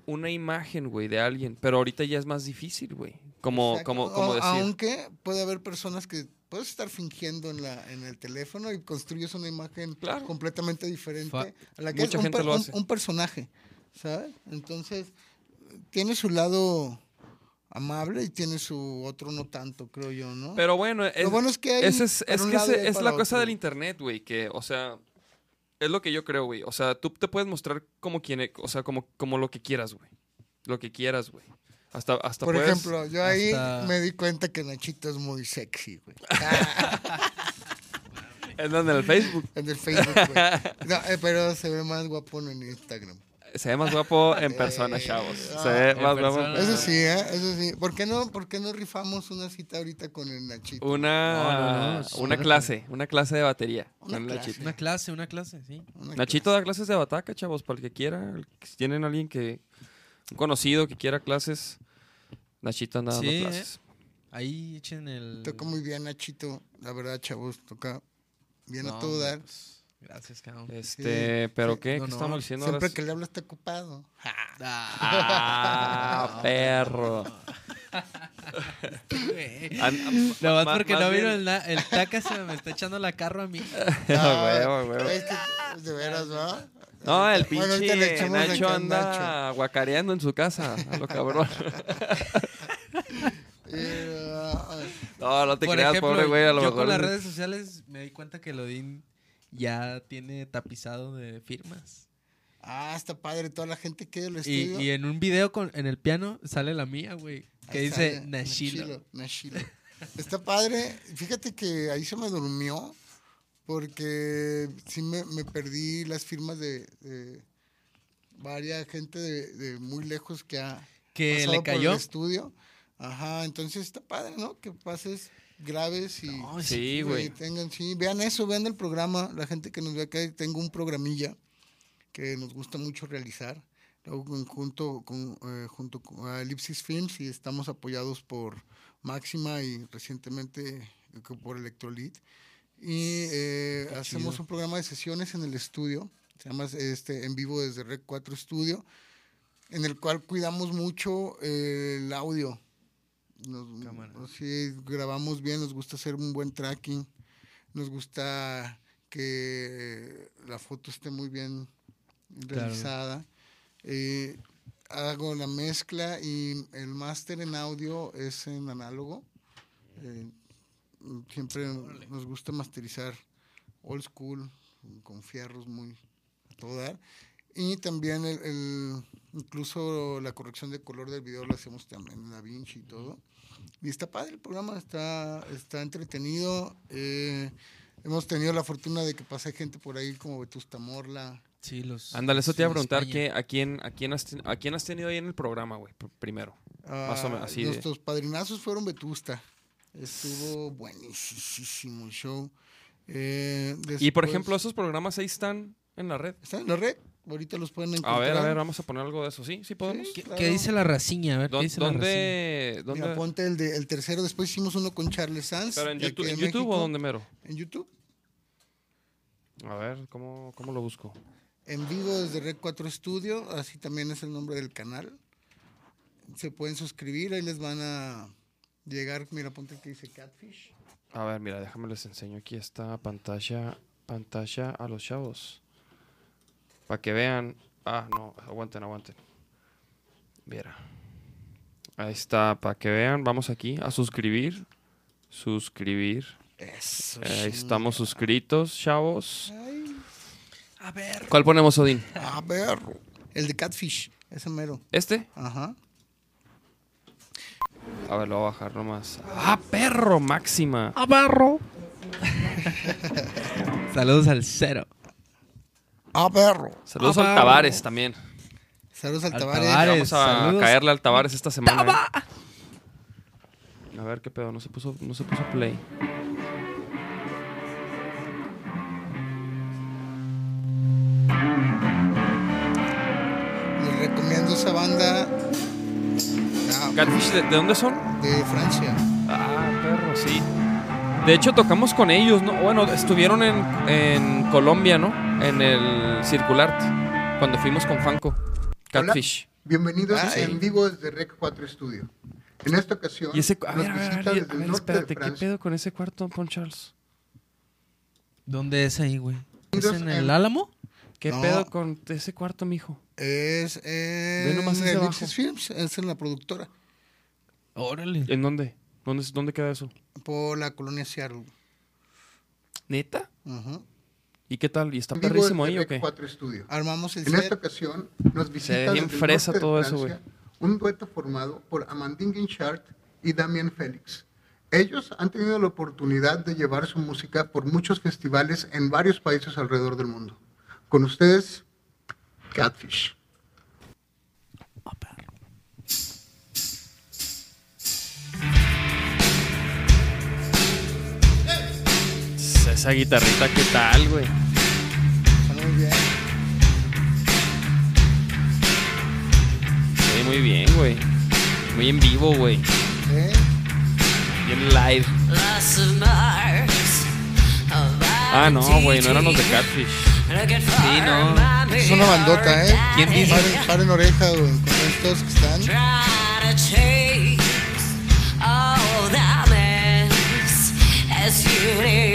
Speaker 2: una imagen, güey, de alguien. Pero ahorita ya es más difícil, güey. Como,
Speaker 4: Exacto.
Speaker 2: como, como decía.
Speaker 4: Aunque puede haber personas que puedes estar fingiendo en, la, en el teléfono y construyes una imagen
Speaker 2: Claro.
Speaker 4: completamente diferente
Speaker 3: Fa-
Speaker 4: a la que
Speaker 2: Mucha
Speaker 4: es un,
Speaker 2: gente
Speaker 4: per-
Speaker 2: lo
Speaker 4: un-
Speaker 2: hace.
Speaker 4: un personaje, ¿sabes? Entonces, tiene su lado amable y tiene su otro no tanto, creo yo, ¿no?
Speaker 2: Pero bueno, es,
Speaker 4: Lo bueno es que hay
Speaker 2: ese es, es
Speaker 4: un
Speaker 2: que ese- es la cosa del internet, güey, que, o sea, es lo que yo creo, güey. O sea, tú te puedes mostrar como quien, o sea, como, como lo que quieras, güey. Lo que quieras, güey. Hasta, hasta
Speaker 4: Por
Speaker 2: puedes-
Speaker 4: ejemplo, yo ahí
Speaker 3: hasta-
Speaker 4: me di cuenta que Nachito es muy sexy, güey. [laughs]
Speaker 2: en donde en el Facebook.
Speaker 4: En el Facebook, güey. [laughs] No, eh, pero se ve más guapo en Instagram.
Speaker 2: Se ve más guapo en [laughs] persona,
Speaker 4: Eh,
Speaker 2: chavos.
Speaker 4: ah,
Speaker 2: Se ve más guapo.
Speaker 3: persona.
Speaker 4: Eso sí, ¿eh? Eso sí. ¿Por qué no, por qué no rifamos una cita ahorita con el Nachito?
Speaker 2: Una,
Speaker 3: No, no, no,
Speaker 2: una clase, una clase de batería.
Speaker 4: Una
Speaker 2: con
Speaker 4: clase.
Speaker 2: Nachito.
Speaker 3: Una clase, una clase, sí.
Speaker 4: Una
Speaker 2: Nachito da clases de bataca, chavos, para el que quiera. Si tienen alguien que, un conocido que quiera clases, Nachito anda dando
Speaker 3: Sí, ¿eh?
Speaker 2: clases.
Speaker 3: Ahí echen el.
Speaker 4: Toca muy bien, Nachito. La verdad, chavos, toca bien
Speaker 3: No,
Speaker 4: a todo dar.
Speaker 3: pues, gracias, cabrón.
Speaker 2: Este, pero
Speaker 4: sí.
Speaker 2: ¿qué?
Speaker 3: No,
Speaker 2: ¿Qué
Speaker 3: no,
Speaker 2: estamos diciendo
Speaker 4: Siempre
Speaker 2: ahora?
Speaker 4: que le habla está ocupado.
Speaker 2: Ah, perro. [laughs] [laughs]
Speaker 3: Nada más porque
Speaker 2: más
Speaker 3: no vino
Speaker 2: bien-
Speaker 3: el, na- el taca, se me está echando la carro a mí. [laughs]
Speaker 2: Ah, huevo, huevo.
Speaker 4: Es que, de veras, ¿va?
Speaker 2: No, el
Speaker 4: Bueno,
Speaker 2: pinche
Speaker 4: echamos
Speaker 2: Nacho anda guacareando en su casa, a lo cabrón. [laughs]
Speaker 4: Eh, ah,
Speaker 2: No, no te
Speaker 3: Por
Speaker 2: creas,
Speaker 3: ejemplo,
Speaker 2: pobre güey, a lo
Speaker 3: yo
Speaker 2: mejor.
Speaker 3: con las redes sociales me di cuenta que Lodin ya tiene tapizado de firmas.
Speaker 4: Ah, está padre. Toda la gente que del
Speaker 3: Y,
Speaker 4: estudio.
Speaker 3: y en un video con, en el piano sale la mía, güey. Que
Speaker 4: Ahí
Speaker 3: dice
Speaker 4: sale,
Speaker 3: Nashilo.
Speaker 4: Nashilo. Está padre. Fíjate que ahí se me durmió porque sí me, me perdí las firmas de, de varias gente de, de muy lejos que ha
Speaker 3: Que
Speaker 4: pasado
Speaker 3: le
Speaker 4: por
Speaker 3: cayó.
Speaker 4: el estudio. Ajá, entonces está padre, ¿no? Que pases graves y
Speaker 3: No,
Speaker 2: Sí,
Speaker 4: y
Speaker 2: güey.
Speaker 4: tengan, sí, vean eso, vean el programa, la gente que nos ve acá, tengo un programilla que nos gusta mucho realizar, junto con, eh, junto con a Ellipsis Films y estamos apoyados por Máxima y recientemente eh, por Electrolit. Y eh, hacemos
Speaker 3: chido.
Speaker 4: un programa de sesiones en el estudio Se llama este, En Vivo desde Rec 4 Studio, en el cual cuidamos mucho eh, el audio. Nos- sí, grabamos bien, nos gusta hacer un buen tracking, nos gusta que la foto esté muy bien
Speaker 3: Claro.
Speaker 4: realizada. Eh, hago la mezcla y el máster en audio es en análogo. Eh, siempre nos gusta masterizar old school, con fierros muy a todo dar. Y también el, el- incluso la corrección de color del video lo hacemos también en DaVinci y todo. Y está padre el programa, está, está entretenido. eh, hemos tenido la fortuna de que pase gente por ahí como Vetusta Morla.
Speaker 3: Sí, los.
Speaker 2: Ándale, eso te iba a preguntar que, a, quién, a, quién has, ten- a quién has tenido ahí en el programa, güey, pr- primero. Más o menos,
Speaker 4: Ah,
Speaker 2: así de-
Speaker 4: Nuestros padrinazos fueron Vetusta. Estuvo buenísimo el show. Eh,
Speaker 2: Y por
Speaker 4: después-
Speaker 2: ejemplo, esos programas ahí están en la red.
Speaker 4: ¿Están en la red? Ahorita los pueden
Speaker 2: A
Speaker 4: encontrar.
Speaker 2: ver, a ver, vamos a poner algo de eso. Sí, sí podemos.
Speaker 4: Sí,
Speaker 3: ¿Qué,
Speaker 4: claro.
Speaker 3: qué dice la raciña? A ver, ¿qué
Speaker 2: ¿Dó-
Speaker 3: dice la?
Speaker 2: ¿Dónde? dónde?
Speaker 4: Mira, ponte el, de, el tercero. Después hicimos uno con Charles Sanz.
Speaker 2: ¿Pero en YouTube, en YouTube o dónde mero?
Speaker 4: En YouTube.
Speaker 2: A ver, ¿cómo, cómo lo busco?
Speaker 4: En vivo desde Red 4 Studio. Así también es el nombre del canal. Se pueden suscribir. Ahí les van a llegar. Mira, ponte que dice Catfish.
Speaker 2: A ver, mira, déjame les enseño. Aquí está pantalla, pantalla a los chavos. Para que vean. Ah, no, aguanten, aguanten. Mira. Ahí está, para que vean. Vamos aquí a suscribir. Suscribir.
Speaker 4: Eso.
Speaker 2: Ahí estamos suscritos, chavos.
Speaker 4: Ay,
Speaker 3: A ver.
Speaker 2: ¿Cuál ponemos, Odín?
Speaker 4: a ver. El de Catfish. Ese mero.
Speaker 2: ¿Este?
Speaker 4: Ajá.
Speaker 2: A ver, lo voy a bajar nomás. ¡Ah, perro! Máxima.
Speaker 3: A barro. [laughs] Saludos al cero.
Speaker 4: A perro.
Speaker 2: Saludos
Speaker 3: Ah,
Speaker 2: al
Speaker 3: perro.
Speaker 2: Tavares también.
Speaker 4: Saludos al
Speaker 3: Al
Speaker 4: Tavares.
Speaker 3: Tavares.
Speaker 2: Vamos a
Speaker 3: saludos.
Speaker 2: caerle al Tavares esta semana. ¿eh? A ver qué pedo, no se puso, no se puso play.
Speaker 4: Esa banda ah,
Speaker 2: Catfish, ¿de, de dónde son?
Speaker 4: de Francia.
Speaker 2: Ah, perro, sí. De hecho, tocamos con ellos, ¿no? Bueno, estuvieron en, en Colombia, ¿no? En el Circulart, cuando fuimos con Fanco. Catfish.
Speaker 5: Bienvenidos en vivo desde Rec 4 Studio. En esta ocasión,
Speaker 2: Y ese, a ver, a ver, a
Speaker 5: visita
Speaker 2: ver,
Speaker 5: desde
Speaker 2: a
Speaker 5: el
Speaker 2: ver,
Speaker 5: norte
Speaker 2: espérate, ¿qué pedo con ese cuarto, Pon Charles?
Speaker 3: ¿Dónde es ahí, güey? ¿Es en
Speaker 5: en-
Speaker 3: el Álamo?
Speaker 2: ¿Qué
Speaker 4: No.
Speaker 2: pedo con ese cuarto, mijo?
Speaker 4: Es en
Speaker 2: nomás hacia.
Speaker 4: Films, es en la productora,
Speaker 3: Órale.
Speaker 2: ¿En dónde? ¿Dónde, dónde queda eso?
Speaker 4: por la colonia Seattle.
Speaker 2: ¿Neta? ¿Y qué tal? ¿Y está
Speaker 5: vivo
Speaker 2: perrísimo ahí o qué?
Speaker 5: 4 Studio.
Speaker 4: Armamos el
Speaker 5: En
Speaker 4: set.
Speaker 5: esta ocasión nos visita
Speaker 2: ve bien
Speaker 5: desde el
Speaker 2: fresa
Speaker 5: norte de
Speaker 2: todo eso,
Speaker 5: Francia un dueto formado por Amandine Guinchard y Damien Félix. Ellos han tenido la oportunidad de llevar su música por muchos festivales en varios países alrededor del mundo. Con ustedes, Catfish.
Speaker 2: Esa guitarrita, ¿qué tal, güey?
Speaker 4: Suena muy bien.
Speaker 2: Sí, muy bien, güey. Muy en vivo, güey.
Speaker 4: ¿eh?
Speaker 2: Bien live. Ah, no, güey, no eran los de Catfish.
Speaker 3: Sí, no.
Speaker 4: Es una bandota, ¿eh?
Speaker 3: ¿Quién dice?
Speaker 4: Paren, paren oreja, güey, con estos que están.
Speaker 6: You need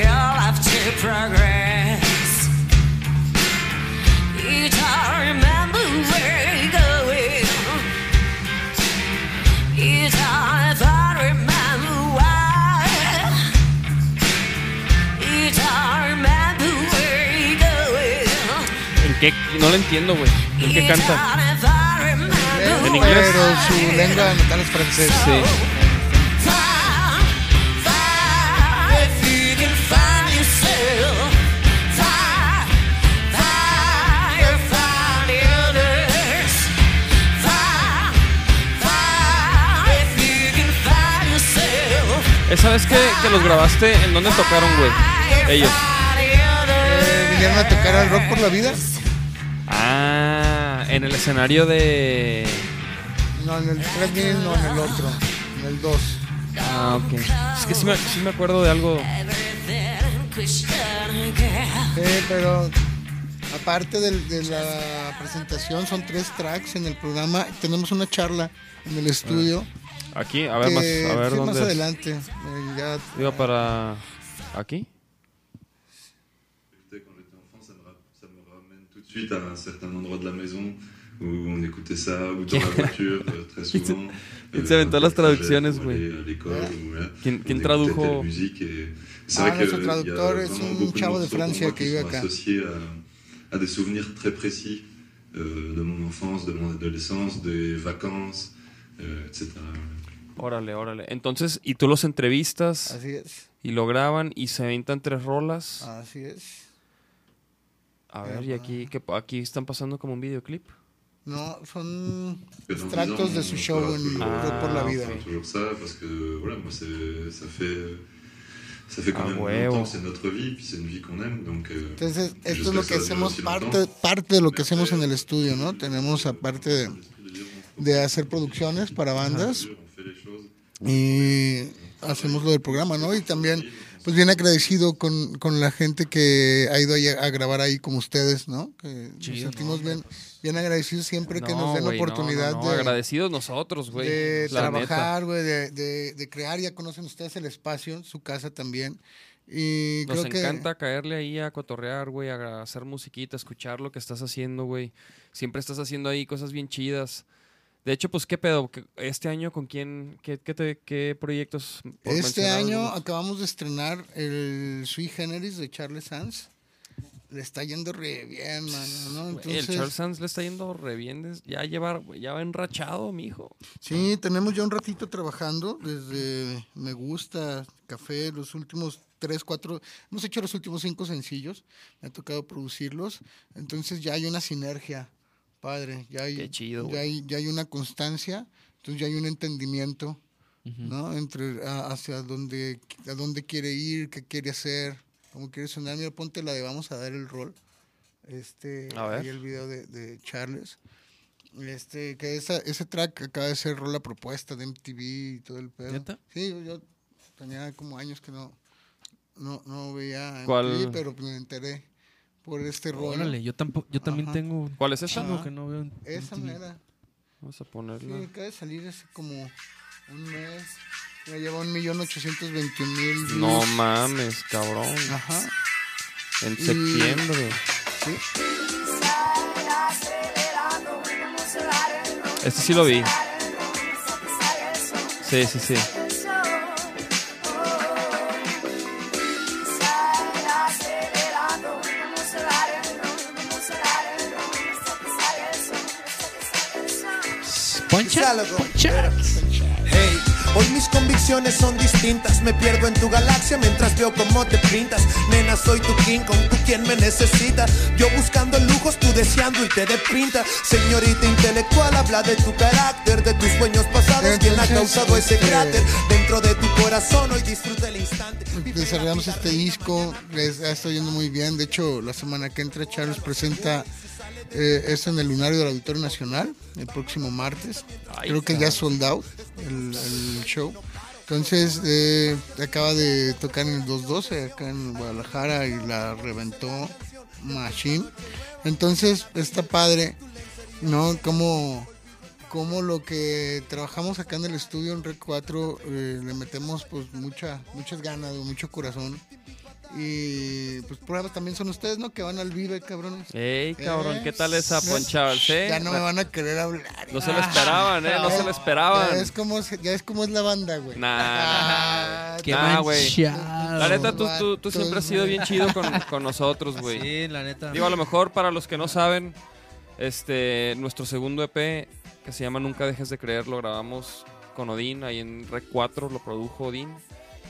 Speaker 2: No lo entiendo, güey. ¿En qué canta? ¿En inglés?
Speaker 4: Pero su lengua natal es francés.
Speaker 2: Sí. Esa vez que, que los grabaste, ¿en dónde tocaron, güey? Ellos.
Speaker 4: Eh, vinieron a tocar al Rock por la Vida.
Speaker 2: En el escenario de...
Speaker 4: No, en el 3000, no, en el otro. En el 2.
Speaker 2: Ah, ok. Es que sí me, sí me acuerdo de algo.
Speaker 4: Sí, pero aparte del- de, la presentación, son tres tracks en el programa. Tenemos una charla en el estudio.
Speaker 2: Aquí, a ver, más, a ver
Speaker 4: sí,
Speaker 2: dónde.
Speaker 4: más
Speaker 2: es?
Speaker 4: adelante. eh, ya-
Speaker 2: Iba para. ¿Aquí?
Speaker 7: Écoutez, quand j'étais enfant, ça me, ra- ça me ramène tout de suite à un certain endroit de la maison où on écoutait ça, ou dans [laughs] la voiture, euh, très souvent.
Speaker 2: ¿Quién se aventó las traducciones,
Speaker 7: pour
Speaker 2: güey? ¿Quién, tradujo?
Speaker 4: Ah, nuestro traductor es un chavo de Francia que vive acá.
Speaker 7: associés à, à des souvenirs très précis euh, de mon enfance, de mon adolescence, des vacances, euh, etc.
Speaker 2: Órale, órale. Entonces, ¿y tú los entrevistas
Speaker 4: así es.
Speaker 2: y lo graban y se aventan tres rolas?
Speaker 4: Así es.
Speaker 2: A ver, y aquí, ¿qué, aquí están pasando como un videoclip.
Speaker 4: No, son
Speaker 7: Que
Speaker 4: extractos
Speaker 7: 10
Speaker 4: de su show en Rock por la
Speaker 2: Ah,
Speaker 4: vida.
Speaker 7: que
Speaker 2: Ah,
Speaker 7: que euh,
Speaker 4: Entonces,
Speaker 7: que
Speaker 4: esto es lo que hacemos, parte, parte de lo que hacemos en el estudio, ¿no? Tenemos, aparte de, de hacer producciones para bandas, y hacemos lo del programa, ¿no? Y también, pues bien agradecido con, con la gente que ha ido ahí a, a grabar ahí como ustedes, ¿no? Que nos sentimos
Speaker 3: ¿no?
Speaker 4: bien, bien agradecidos siempre que
Speaker 2: No,
Speaker 4: nos den
Speaker 2: no,
Speaker 4: oportunidad
Speaker 2: no,
Speaker 4: de,
Speaker 2: Agradecidos nosotros, güey.
Speaker 4: de
Speaker 2: la neta.
Speaker 4: trabajar, güey, de, de, de crear. Ya conocen ustedes el espacio, su casa también. Y
Speaker 2: Nos
Speaker 4: creo que
Speaker 2: encanta caerle ahí a cotorrear, güey, a hacer musiquita, escuchar lo que estás haciendo, güey. Siempre estás haciendo ahí cosas bien chidas. De hecho, pues, ¿qué pedo? ¿Qué- ¿Este año con quién? ¿Qué, qué, te- qué proyectos?
Speaker 4: Este año
Speaker 2: algunos?
Speaker 4: acabamos de estrenar el Sui Generis de Charles Sanz. Le está yendo re bien, mano, ¿no? Entonces,
Speaker 2: el Charles Sands le está yendo re bien. Ya lleva, ya va enrachado, mijo.
Speaker 4: sí, tenemos ya un ratito trabajando desde Me Gusta, Café, los últimos tres, cuatro, hemos hecho los últimos cinco sencillos, me ha tocado producirlos, entonces ya hay una sinergia, padre, ya hay,
Speaker 2: Qué chido,
Speaker 4: ya hay, ya hay una constancia, entonces ya hay un entendimiento, ¿no? Entre a- hacia dónde, a dónde quiere ir, qué quiere hacer, cómo quiere sonar. Mira, ponte la de vamos a dar el rol. Este,
Speaker 2: A ver.
Speaker 4: ahí el video de, de Charles. Este, que esa, ese track acaba de ser rola propuesta de MTV y todo el pedo.
Speaker 3: ¿Neta?
Speaker 4: Sí, yo, yo tenía como años que no, no, no veía MTV,
Speaker 2: ¿Cuál?
Speaker 4: pero me enteré por este rol.
Speaker 3: Órale, yo tampoco, yo también
Speaker 4: Ajá.
Speaker 3: tengo
Speaker 2: ¿Cuál es esa?
Speaker 3: chingo
Speaker 4: Ajá.
Speaker 3: que no veo en-
Speaker 4: Esa
Speaker 3: en TV.
Speaker 4: mera.
Speaker 2: Vamos a
Speaker 4: Sí,
Speaker 2: ponerla.
Speaker 4: acaba de salir hace como un mes. Ya lleva un millón ochocientos veintiún mil
Speaker 2: No mames, cabrón.
Speaker 4: Ajá.
Speaker 2: En
Speaker 4: Y-
Speaker 2: septiembre.
Speaker 4: Sí.
Speaker 2: Este sí lo vi. Sí, sí, sí.
Speaker 3: Poncha, poncha.
Speaker 8: Hey, hoy mis convicciones son distintas. Me pierdo en tu galaxia mientras veo cómo te pintas. Nena, soy tu King Kong, tú quien me necesita. Yo buscando lujos, tú deseando y te depinta. Señorita intelectual, habla de tu carácter, de tus sueños pasados. ¿Quién ha
Speaker 4: Entonces,
Speaker 8: causado ese
Speaker 4: este-
Speaker 8: cráter dentro de tu corazón? Hoy disfruta el instante.
Speaker 4: Desarrollamos este disco, les está yendo muy bien. De hecho, la semana que entra Charles presenta eh, esto en el Lunario del Auditorio Nacional el próximo martes. Creo que ya sold out el, el show. Entonces, eh, acaba de tocar en el 212 acá en Guadalajara y la reventó Machine. Entonces, está padre, ¿no? Como, como lo que trabajamos acá en el estudio en Red 4, eh, le metemos pues mucha, muchas ganas, mucho corazón. Y pues pruebas también son ustedes, ¿no? Que van al Vive, cabrones.
Speaker 2: Ey, cabrón,
Speaker 4: Eh,
Speaker 2: ¿qué tal esa ponchada? ¿Sí?
Speaker 4: Ya no me van a querer hablar.
Speaker 2: No se lo esperaban, ¿eh? No se lo esperaban.
Speaker 4: Ya es como, ya es, como es la banda, güey.
Speaker 2: Nah,
Speaker 4: Ah,
Speaker 3: Qué
Speaker 2: Nah, güey.
Speaker 3: manchado.
Speaker 2: La neta, tú, tú, siempre has sido bien chido con, con nosotros, güey.
Speaker 3: Sí, la neta.
Speaker 2: Digo, a lo mejor para los que no saben, este, nuestro segundo EP, que se llama Nunca Dejes de Creer, lo grabamos con Odín, ahí en Rec 4, lo produjo Odín.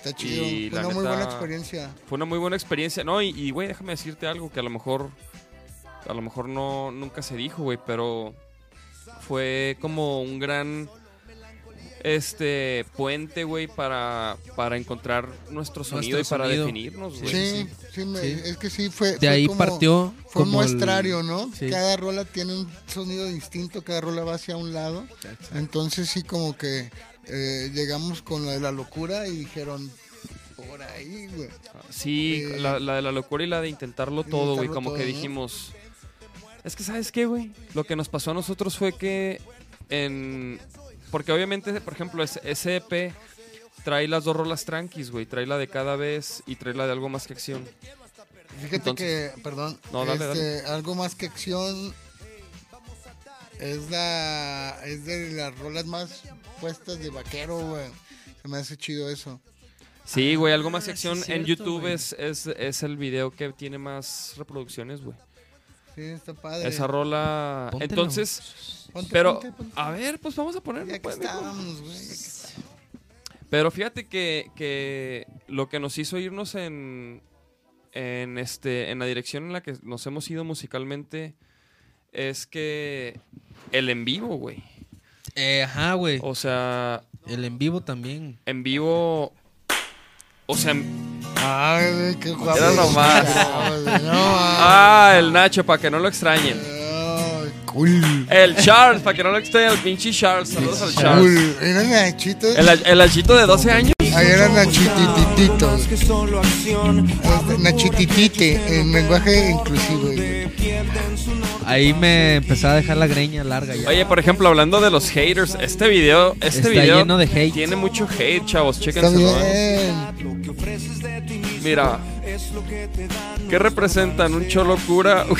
Speaker 4: Está chido.
Speaker 2: Y
Speaker 4: Fue
Speaker 2: la
Speaker 4: una muy buena experiencia.
Speaker 2: Fue una muy buena experiencia. No, y, y, güey, déjame decirte algo que a lo mejor, a lo mejor no, nunca se dijo, güey, pero fue como un gran, este, puente, güey, para, para encontrar nuestro sonido
Speaker 3: Nuestro
Speaker 2: y para
Speaker 3: sonido.
Speaker 2: definirnos, güey.
Speaker 4: Sí, sí, me-
Speaker 3: Sí.
Speaker 4: es que sí fue.
Speaker 3: De
Speaker 4: fue
Speaker 3: ahí
Speaker 4: como-
Speaker 3: partió
Speaker 4: Fue un
Speaker 3: como el-
Speaker 4: muestrario, ¿no?
Speaker 3: Sí.
Speaker 4: Cada rola tiene un sonido distinto, cada rola va hacia un lado. Entonces sí como que eh, llegamos con la de la locura y dijeron, por ahí, güey.
Speaker 2: Sí,
Speaker 4: Eh,
Speaker 2: la, la de la locura y la de intentarlo todo, güey. Como
Speaker 4: todo,
Speaker 2: que
Speaker 4: ¿no?
Speaker 2: dijimos, Es que, ¿sabes qué, güey? Lo que nos pasó a nosotros fue que en... Porque obviamente, por ejemplo, ese, EP trae las dos rolas tranquis, güey. Trae la de cada vez y trae la de algo más que acción.
Speaker 4: Fíjate
Speaker 2: Entonces-
Speaker 4: que, perdón,
Speaker 2: No, dale,
Speaker 4: este, algo más que acción es la es de las rolas más puestas de vaquero, güey. Se me hace chido eso.
Speaker 2: Sí, güey, algo más
Speaker 3: Ah,
Speaker 2: acción.
Speaker 3: sí,
Speaker 2: en YouTube es, es, es el video que tiene más reproducciones, güey.
Speaker 4: Sí, está padre.
Speaker 2: Esa rola.
Speaker 3: Póntelo.
Speaker 2: Entonces,
Speaker 4: Ponte,
Speaker 2: pero,
Speaker 4: ponte, ponte.
Speaker 2: a ver, pues vamos a ponerlo.
Speaker 4: Ya que
Speaker 2: pues,
Speaker 4: estábamos, güey.
Speaker 2: Pero fíjate que, que lo que nos hizo irnos en, en, este, en la dirección en la que nos hemos ido musicalmente es que el en vivo, güey.
Speaker 3: Eh, ajá, güey.
Speaker 2: O sea,
Speaker 3: El en vivo también.
Speaker 2: en vivo. O sea,
Speaker 4: Ay, güey, qué guapo.
Speaker 2: Era nomás. [laughs] [laughs] ah, el Nacho, para que no lo extrañen.
Speaker 4: ay, cool.
Speaker 2: El Charles, para que no lo extrañen, el pinche Charles. Saludos al Charles.
Speaker 4: Cool. Era Nachito.
Speaker 2: El, el Nachito de 12 años.
Speaker 4: Ahí era Nachititito. Este, Nachititite, en lenguaje inclusivo.
Speaker 3: Ahí me empezaba a dejar la greña larga ya.
Speaker 2: Oye, por ejemplo, hablando de los haters, este video, este
Speaker 3: Está
Speaker 2: video
Speaker 3: lleno de hate.
Speaker 2: tiene mucho hate, chavos.
Speaker 4: Está
Speaker 2: Chéquenselo. ¿eh?
Speaker 4: bien.
Speaker 2: Mira, ¿qué representan? ¿Un cholo cura? [laughs]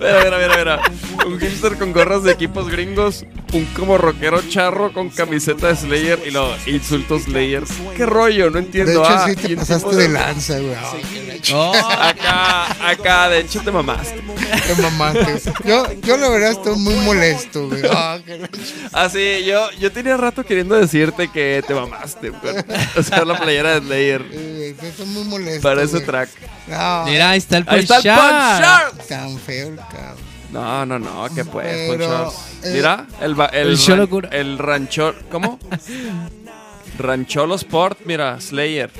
Speaker 2: mira, mira, mira, mira. Un hipster con gorras de equipos gringos. Un como rockero charro con camiseta de Slayer y no, insultos Slayer. ¿Qué rollo? No
Speaker 4: De
Speaker 2: entiendo.
Speaker 4: hecho,
Speaker 2: Ah,
Speaker 4: sí te pasaste de lanza, güey.
Speaker 3: No,
Speaker 2: Acá, acá, de hecho te mamaste.
Speaker 4: Te mamaste. Yo, yo la verdad estoy muy molesto, güey. Ah, ch-
Speaker 2: Ah, sí, yo, yo tenía rato queriendo decirte que te mamaste. güey. O sea, la playera de Slayer
Speaker 4: Estoy muy molesto.
Speaker 2: para ese
Speaker 4: güey.
Speaker 2: track.
Speaker 4: No,
Speaker 3: mira, ahí está el
Speaker 2: Ahí está el
Speaker 3: Punch.
Speaker 2: Shark.
Speaker 4: tan feo el cabrón.
Speaker 2: No, no, no, que pues,
Speaker 4: Pero, eh,
Speaker 2: Mira, el, va- el,
Speaker 3: el
Speaker 2: ran-
Speaker 3: Cura.
Speaker 2: el ranchor, ¿cómo? Rancholo Sport, mira, Slayer.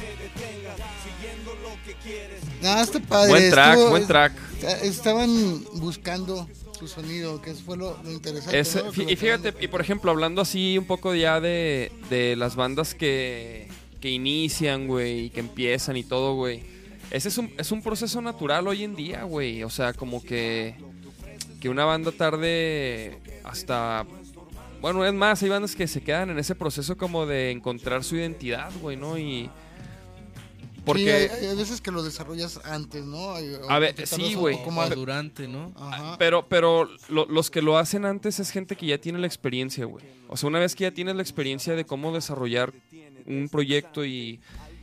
Speaker 4: No, está padre.
Speaker 2: Buen track,
Speaker 4: estuvo-
Speaker 2: buen track.
Speaker 4: est- Estaban buscando su sonido, que eso fue lo, lo interesante.
Speaker 2: Ese-
Speaker 4: ¿no?
Speaker 2: fi-
Speaker 4: Que
Speaker 2: y fíjate, y por ejemplo, hablando así un poco ya de, de las bandas que, que inician, güey, y que empiezan y todo, güey. Ese es un, es un proceso natural hoy en día, güey. O sea, como que, que una banda tarde hasta... Bueno, es más, hay bandas que se quedan en ese proceso como de encontrar su identidad, güey, ¿no? Y... Porque...
Speaker 4: Sí, hay, hay veces que lo desarrollas antes, ¿no? Hay-
Speaker 2: A ver, sí, güey.
Speaker 4: poco
Speaker 3: O
Speaker 4: más.
Speaker 3: durante, ¿no?
Speaker 4: Ajá.
Speaker 2: Pero, pero lo- los que lo hacen antes es gente que ya tiene la experiencia, güey. O sea, una vez que ya tienes la experiencia de cómo desarrollar un proyecto y,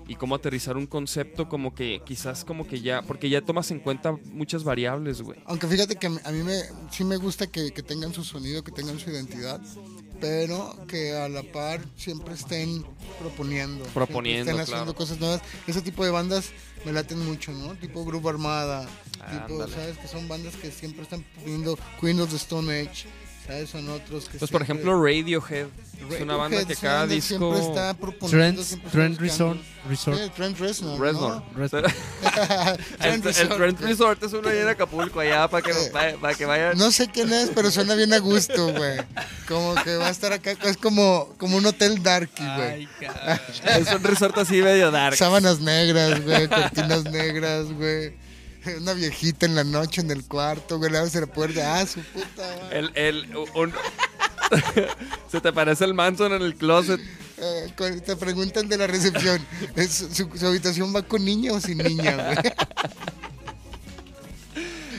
Speaker 2: y cómo aterrizar un concepto, como que quizás como que ya, porque ya tomas en cuenta muchas variables, güey.
Speaker 4: Aunque fíjate que a mí me, sí me gusta que, que tengan su sonido, que tengan su identidad, pero que a la par siempre estén proponiendo.
Speaker 2: Proponiendo,
Speaker 4: Estén haciendo
Speaker 2: claro.
Speaker 4: cosas nuevas. Ese tipo de bandas me laten mucho, ¿no? Tipo Grupo Armada, tipo,
Speaker 2: Ándale.
Speaker 4: ¿sabes? Que son bandas que siempre están poniendo Queen of the Stone Age, ¿sabes? Son otros que
Speaker 2: Pues por
Speaker 4: siempre-
Speaker 2: ejemplo Radiohead. Es una banda
Speaker 4: Radiohead
Speaker 2: que cada disco...
Speaker 4: Siempre está proponiendo,
Speaker 3: Trent, Trent. Resort. Resort.
Speaker 4: Sí, [laughs] [laughs] Trent Reznor.
Speaker 2: Reznor.
Speaker 4: ¿no?
Speaker 3: Reznor.
Speaker 4: Trent
Speaker 2: el. Trent Resort es uno ahí en Acapulco, allá para que,
Speaker 4: Eh,
Speaker 2: para, para que vayan.
Speaker 4: No sé quién es, pero suena bien a gusto, güey. Como que va a estar acá. Es como, como un hotel darky, güey.
Speaker 2: Es un resort así medio dark.
Speaker 4: Sábanas negras, güey. Cortinas negras, güey. [laughs] Una viejita en la noche en el cuarto, güey. Abres la puerta. Ah, su puta, madre.
Speaker 2: El, el, un- [laughs] Se te parece el Manson en el closet.
Speaker 4: Eh, te preguntan de la recepción. [laughs] ¿es- su, su habitación va con niña o sin niña, güey?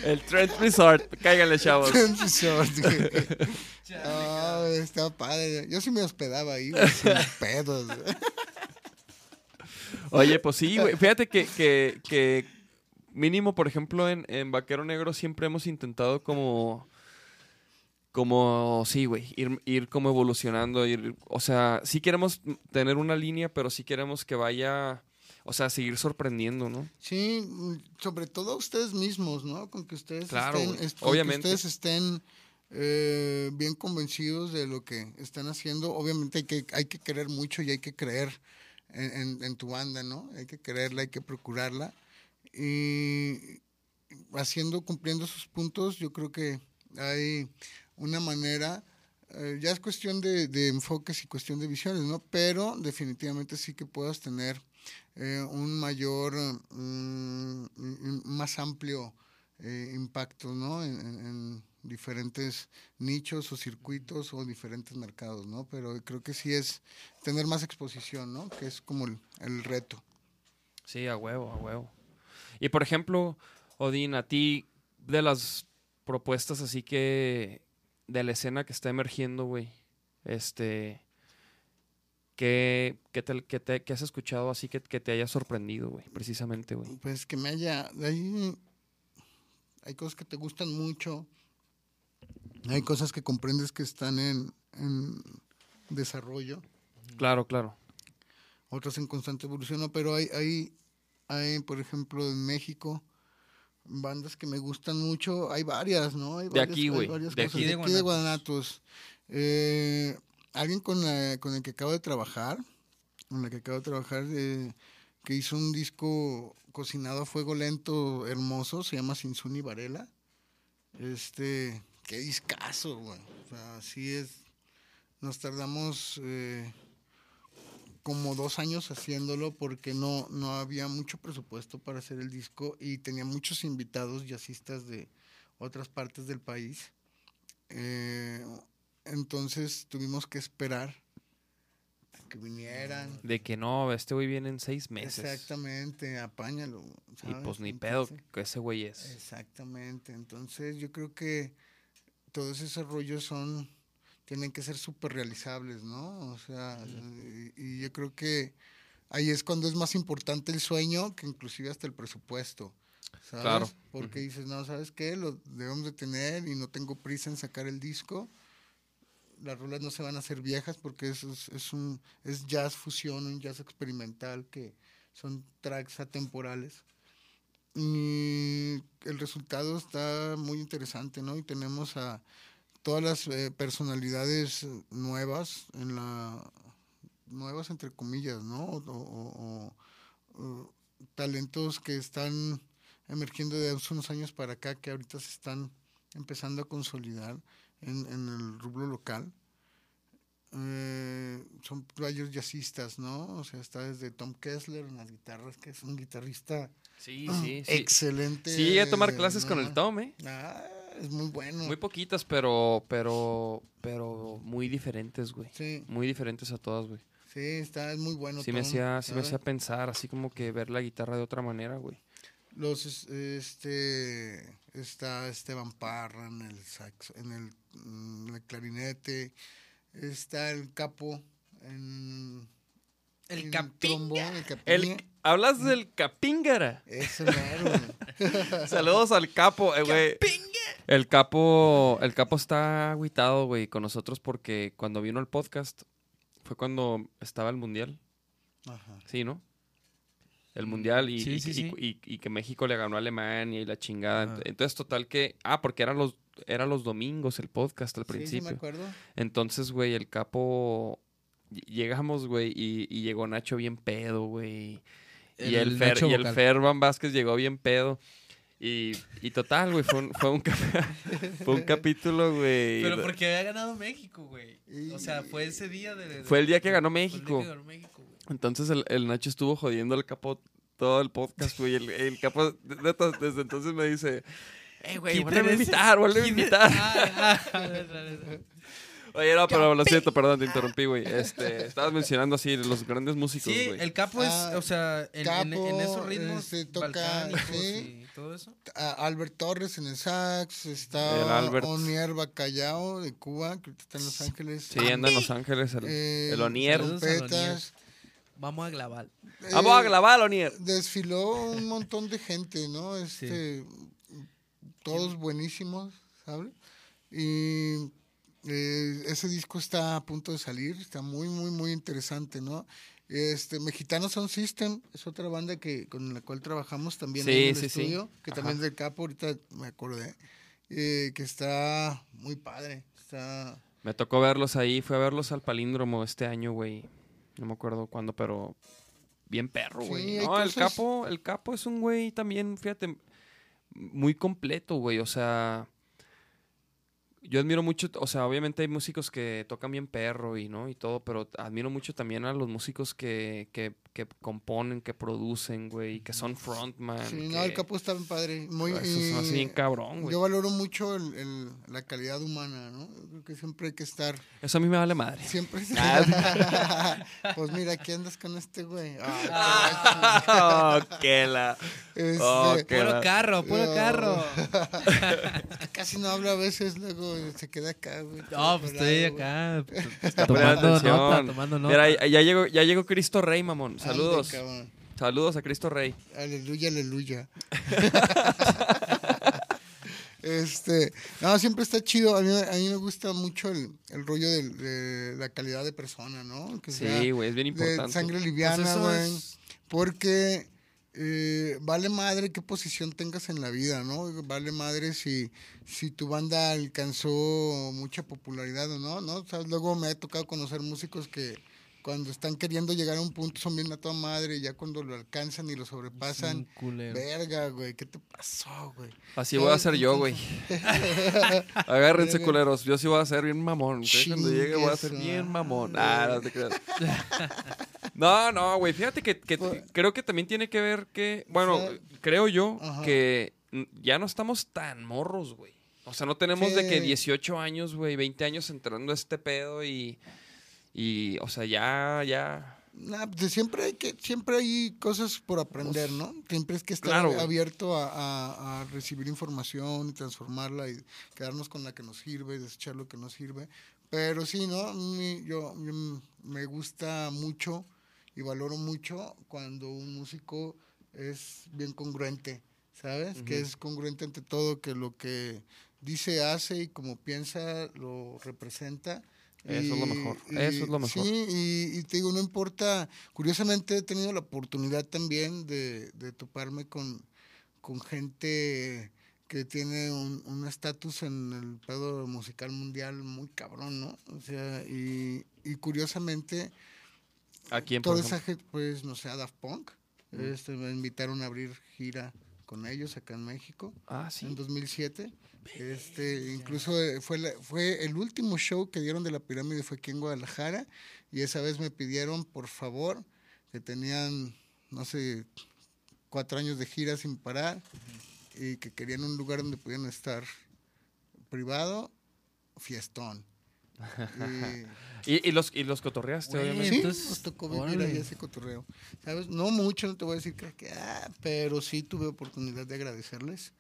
Speaker 2: El Trent Resort. Cáiganle, chavos.
Speaker 4: Trent Resort, güey. Ah, está padre. Yo sí me hospedaba ahí, güey, sin pedos. güey.
Speaker 2: Oye, pues sí, güey. Fíjate que, que, que mínimo, por ejemplo, en, en Vaquero Negro siempre hemos intentado como... Como, sí, güey, ir, ir como evolucionando, ir, o sea, sí queremos tener una línea, pero sí queremos que vaya, o sea, seguir sorprendiendo, ¿no?
Speaker 4: Sí, mm, sobre todo a ustedes mismos, ¿no? Con que ustedes
Speaker 2: Claro,
Speaker 4: estén, que
Speaker 2: obviamente.
Speaker 4: ustedes estén eh, bien convencidos de lo que están haciendo. Obviamente hay que, hay que querer mucho y hay que creer en, en- en tu banda, ¿no? Hay que quererla, hay que procurarla. Y haciendo, cumpliendo sus puntos, yo creo que hay una manera, eh, ya es cuestión de, enfoques y cuestión de visiones, ¿no? Pero definitivamente sí que puedas tener eh, un mayor, mm, más amplio eh, impactos, ¿no? En, en- en diferentes nichos o circuitos o diferentes mercados, ¿no? Pero creo que sí es tener más exposición, ¿no? Que es como el reto.
Speaker 2: Sí, a huevo, a huevo. Y por ejemplo, Odín, a ti, de las propuestas así que. de la escena que está emergiendo, güey. Este. ¿Qué, qué, te, qué te- qué has escuchado así que, que te haya sorprendido, güey? Precisamente, güey.
Speaker 4: Pues que me haya... Hay, hay cosas que te gustan mucho, hay cosas que comprendes que están en, en desarrollo.
Speaker 2: Claro, claro.
Speaker 4: otras en constante evolución, ¿no? pero hay, hay, hay, por ejemplo, en México, bandas que me gustan mucho, hay varias, ¿no? Hay
Speaker 2: De
Speaker 4: varias-
Speaker 2: aquí,
Speaker 4: hay
Speaker 2: güey, de
Speaker 4: cosas,
Speaker 2: aquí.
Speaker 4: de
Speaker 3: De
Speaker 4: aquí de Guanatos. Eh, alguien con, la- con el que acabo de trabajar, con el que acabo de trabajar, eh, que hizo un disco cocinado a fuego lento, hermoso, se llama Sinsuni Varela. Este, qué discazo, güey. O sea, así es. Nos tardamos eh, como dos años haciéndolo porque no, no había mucho presupuesto para hacer el disco y tenía muchos invitados jazzistas de otras partes del país. Eh, entonces tuvimos que esperar a que vinieran.
Speaker 2: De que no, este güey viene en seis meses.
Speaker 4: Exactamente, apáñalo.
Speaker 2: Y pues ni pedo que ese güey es.
Speaker 4: Exactamente. Entonces yo creo que todos esos rollos son, tienen que ser súper realizables, ¿no? O sea, y, y yo creo que ahí es cuando es más importante el sueño que inclusive hasta el presupuesto. ¿sabes?
Speaker 2: Claro.
Speaker 4: Porque dices, no, ¿sabes qué? Lo debemos de tener y no tengo prisa en sacar el disco. Las rolas no se van a hacer viejas porque eso es, es un es jazz fusión, un jazz experimental que son tracks atemporales. Y el resultado está muy interesante, ¿no? Y tenemos a todas las eh, personalidades nuevas en la nuevas entre comillas, ¿no? O, o- o- o talentos que están emergiendo de hace unos años para acá que ahorita se están empezando a consolidar en, en el rubro local. Eh, son players jazzistas, ¿no? O sea, está desde Tom Kessler en las guitarras, que es un guitarrista
Speaker 2: Sí, sí, sí.
Speaker 4: excelente.
Speaker 2: Sí, a tomar clases con el Tom, ¿eh?
Speaker 4: Ah, es muy bueno.
Speaker 2: Muy poquitas, pero, pero, pero muy diferentes, güey.
Speaker 4: Sí,
Speaker 2: Muy diferentes a todas, güey.
Speaker 4: sí, está, es muy bueno.
Speaker 2: Sí me hacía, sí me hacía pensar, así como que ver la guitarra de otra manera, güey.
Speaker 4: Los, es- este, está Esteban Parra en el saxo, en el, mm, el clarinete, está el capo en
Speaker 3: El
Speaker 4: en
Speaker 3: capinga.
Speaker 4: trombón, el.
Speaker 2: El, hablas del Capíngara.
Speaker 4: Ese mero. [laughs]
Speaker 2: Saludos al capo, eh, güey. El capo, el capo está agüitado, güey, con nosotros porque cuando vino el podcast fue cuando estaba el mundial,
Speaker 4: Ajá.
Speaker 2: sí, ¿no? El mundial y,
Speaker 3: Sí,
Speaker 2: y-
Speaker 3: sí,
Speaker 2: y-
Speaker 3: sí.
Speaker 2: y- y que México le ganó a Alemania y la chingada.
Speaker 3: Ajá.
Speaker 2: Entonces, total que. Ah, porque eran los, eran los domingos el podcast al
Speaker 4: Sí, sí, me
Speaker 2: principio.
Speaker 4: acuerdo.
Speaker 2: Entonces, güey, el capo. ll- Llegamos, güey, y, y llegó Nacho bien pedo, güey. Y el,
Speaker 3: El
Speaker 2: Fer, y el
Speaker 3: vocal.
Speaker 2: Fer Van Vázquez llegó bien pedo. Y, y total, güey, fue un, fue un, [laughs] cap- fue un capítulo, güey.
Speaker 3: Pero porque había ganado México, güey. O sea, fue ese día de...
Speaker 2: Fue el día que ganó
Speaker 3: fue el día
Speaker 2: México.
Speaker 3: que ganó México, güey.
Speaker 2: Entonces el, el Nacho estuvo jodiendo al capo todo el podcast, güey. El, el capo de- neta, desde entonces me dice, eh, güey,
Speaker 3: ¿Quién
Speaker 2: vuelve a invitar, vuelve a
Speaker 3: ¿Quién
Speaker 2: invitar.
Speaker 3: Ah, ah, ah,
Speaker 2: Oye, no, pero lo siento, perdón, te interrumpí, güey. Este, estabas mencionando así los grandes músicos,
Speaker 3: Sí,
Speaker 2: güey.
Speaker 3: el capo es,
Speaker 4: Ah,
Speaker 3: o sea, en, en- en
Speaker 4: Capo,
Speaker 3: esos ritmos
Speaker 4: este, toca,
Speaker 3: balcánicos
Speaker 4: sí.
Speaker 3: y todo eso.
Speaker 4: A- Albert Torres en el sax,
Speaker 2: El
Speaker 4: está
Speaker 2: Albert.
Speaker 4: Onier Bacallao de Cuba, que ahorita está en Los Ángeles.
Speaker 2: Sí, anda en Los Ángeles, el,
Speaker 4: Eh,
Speaker 2: el Onier.
Speaker 3: saludos al
Speaker 4: trompetas.
Speaker 3: Vamos a grabar.
Speaker 2: Vamos a
Speaker 4: Eh,
Speaker 2: grabar, Onier.
Speaker 4: Desfiló un montón de gente, ¿no? Este, Todos buenísimos, ¿sabes? Y eh, ese disco está a punto de salir, está muy, muy, muy interesante, ¿no? Este, Mexicano Sound System es otra banda que con la cual trabajamos también
Speaker 2: Sí,
Speaker 4: en el
Speaker 2: sí, sí.
Speaker 4: estudio, que
Speaker 2: Ajá.
Speaker 4: también es del capo, ahorita me acordé, eh, que está muy padre, está...
Speaker 2: Me tocó verlos ahí, fui a verlos al palíndromo este año, güey. No me acuerdo cuándo, pero bien perro,
Speaker 4: Sí,
Speaker 2: güey. no, el
Speaker 4: cosas-
Speaker 2: capo, el capo es un güey también, fíjate, muy completo, güey. O sea, yo admiro mucho, o sea, obviamente hay músicos que tocan bien perro y, ¿no? Y todo, pero admiro mucho también a los músicos que, que, que componen, que producen, güey, y que son frontman.
Speaker 4: Sí,
Speaker 2: que-
Speaker 4: no, el capo está bien padre. Muy,
Speaker 2: Eso se me hace bien cabrón, güey.
Speaker 4: Yo valoro mucho el- el- la calidad humana, ¿no? Creo que siempre hay que estar.
Speaker 2: Eso a mí me vale madre.
Speaker 4: Siempre.
Speaker 2: Ah. [laughs] [laughs]
Speaker 4: pues mira, aquí andas con este güey. Ah, [laughs]
Speaker 2: oh, que la.
Speaker 4: este,
Speaker 2: Oh, qué
Speaker 3: Puro
Speaker 2: la-
Speaker 3: carro, puro
Speaker 4: No.
Speaker 3: carro.
Speaker 4: Casi no habla a veces, luego se queda acá, güey.
Speaker 3: No, pues estoy acá. [laughs]
Speaker 2: Poniendo
Speaker 3: tomando nota, tomando nota.
Speaker 2: Mira, ya, llegó, ya llegó Cristo Rey, mamón. Saludos. Saludos a Cristo Rey.
Speaker 4: Aleluya, aleluya. [laughs] este, no, siempre está chido. A mí, a mí me gusta mucho el, el rollo de, la calidad de persona, ¿no? Que sea
Speaker 2: Sí, güey, es bien
Speaker 4: de
Speaker 2: importante.
Speaker 4: sangre
Speaker 3: Pues
Speaker 4: liviana, güey.
Speaker 3: es-
Speaker 4: Porque eh, vale madre qué posición tengas en la vida, ¿no? Vale madre si, si tu banda alcanzó mucha popularidad o no, ¿no? O sea, luego me ha tocado conocer músicos que cuando están queriendo llegar a un punto son bien a toda madre y ya cuando lo alcanzan y lo sobrepasan, verga, güey, ¿qué te pasó, güey?
Speaker 2: Así voy a ser yo, güey. Agárrense, [laughs] culeros. Yo sí voy a ser bien mamón. Cuando llegue voy a ser bien mamón.
Speaker 4: madre.
Speaker 2: Ah, no te creas. [laughs] No, no, güey. Fíjate que, que
Speaker 4: Pues-
Speaker 2: creo que también tiene que ver que. Bueno, creo yo
Speaker 4: ajá.
Speaker 2: que ya no estamos tan morros, güey. O sea, no tenemos de que
Speaker 4: Sí.
Speaker 2: 18 años, güey, 20 años entrando a este pedo y. Y, o sea, ya, ya.
Speaker 4: Nah, pues siempre hay que, siempre hay cosas por aprender, ¿no? Siempre es que estar
Speaker 2: Claro,
Speaker 4: abierto a, a- a recibir información y transformarla y quedarnos con la que nos sirve y desechar lo que nos sirve. Pero sí, ¿no? Mí- yo, me gusta mucho y valoro mucho cuando un músico es bien congruente, ¿sabes? Que es congruente ante todo, que lo que dice, hace y como piensa lo representa.
Speaker 2: Eso es lo
Speaker 4: Y-
Speaker 2: mejor,
Speaker 4: y-
Speaker 2: eso es lo mejor.
Speaker 4: Sí, y, y te digo, no importa. Curiosamente he tenido la oportunidad también de, de toparme con, con gente que tiene un un estatus en el pedo musical mundial muy cabrón, ¿no? O sea, y, y curiosamente,
Speaker 2: ¿A quién,
Speaker 4: toda esa gente, pues, no sé, a Daft Punk, este, me invitaron a abrir gira con ellos acá en México
Speaker 2: Ah, sí.
Speaker 4: en 2007. Este, incluso eh, fue, la- fue el último show que dieron de la pirámide fue aquí en Guadalajara y esa vez me pidieron por favor que tenían no sé cuatro años de gira sin parar y que querían un lugar donde pudieran estar privado fiestón. [laughs] Y,
Speaker 2: ¿Y, y los, y los cotorreaste,
Speaker 3: Güey,
Speaker 2: obviamente.
Speaker 4: Sí,
Speaker 3: entonces,
Speaker 4: nos tocó vivir
Speaker 3: órale.
Speaker 4: ahí ese cotorreo. ¿Sabes? No mucho, no te voy a decir que, que, ah, pero sí tuve oportunidad de agradecerles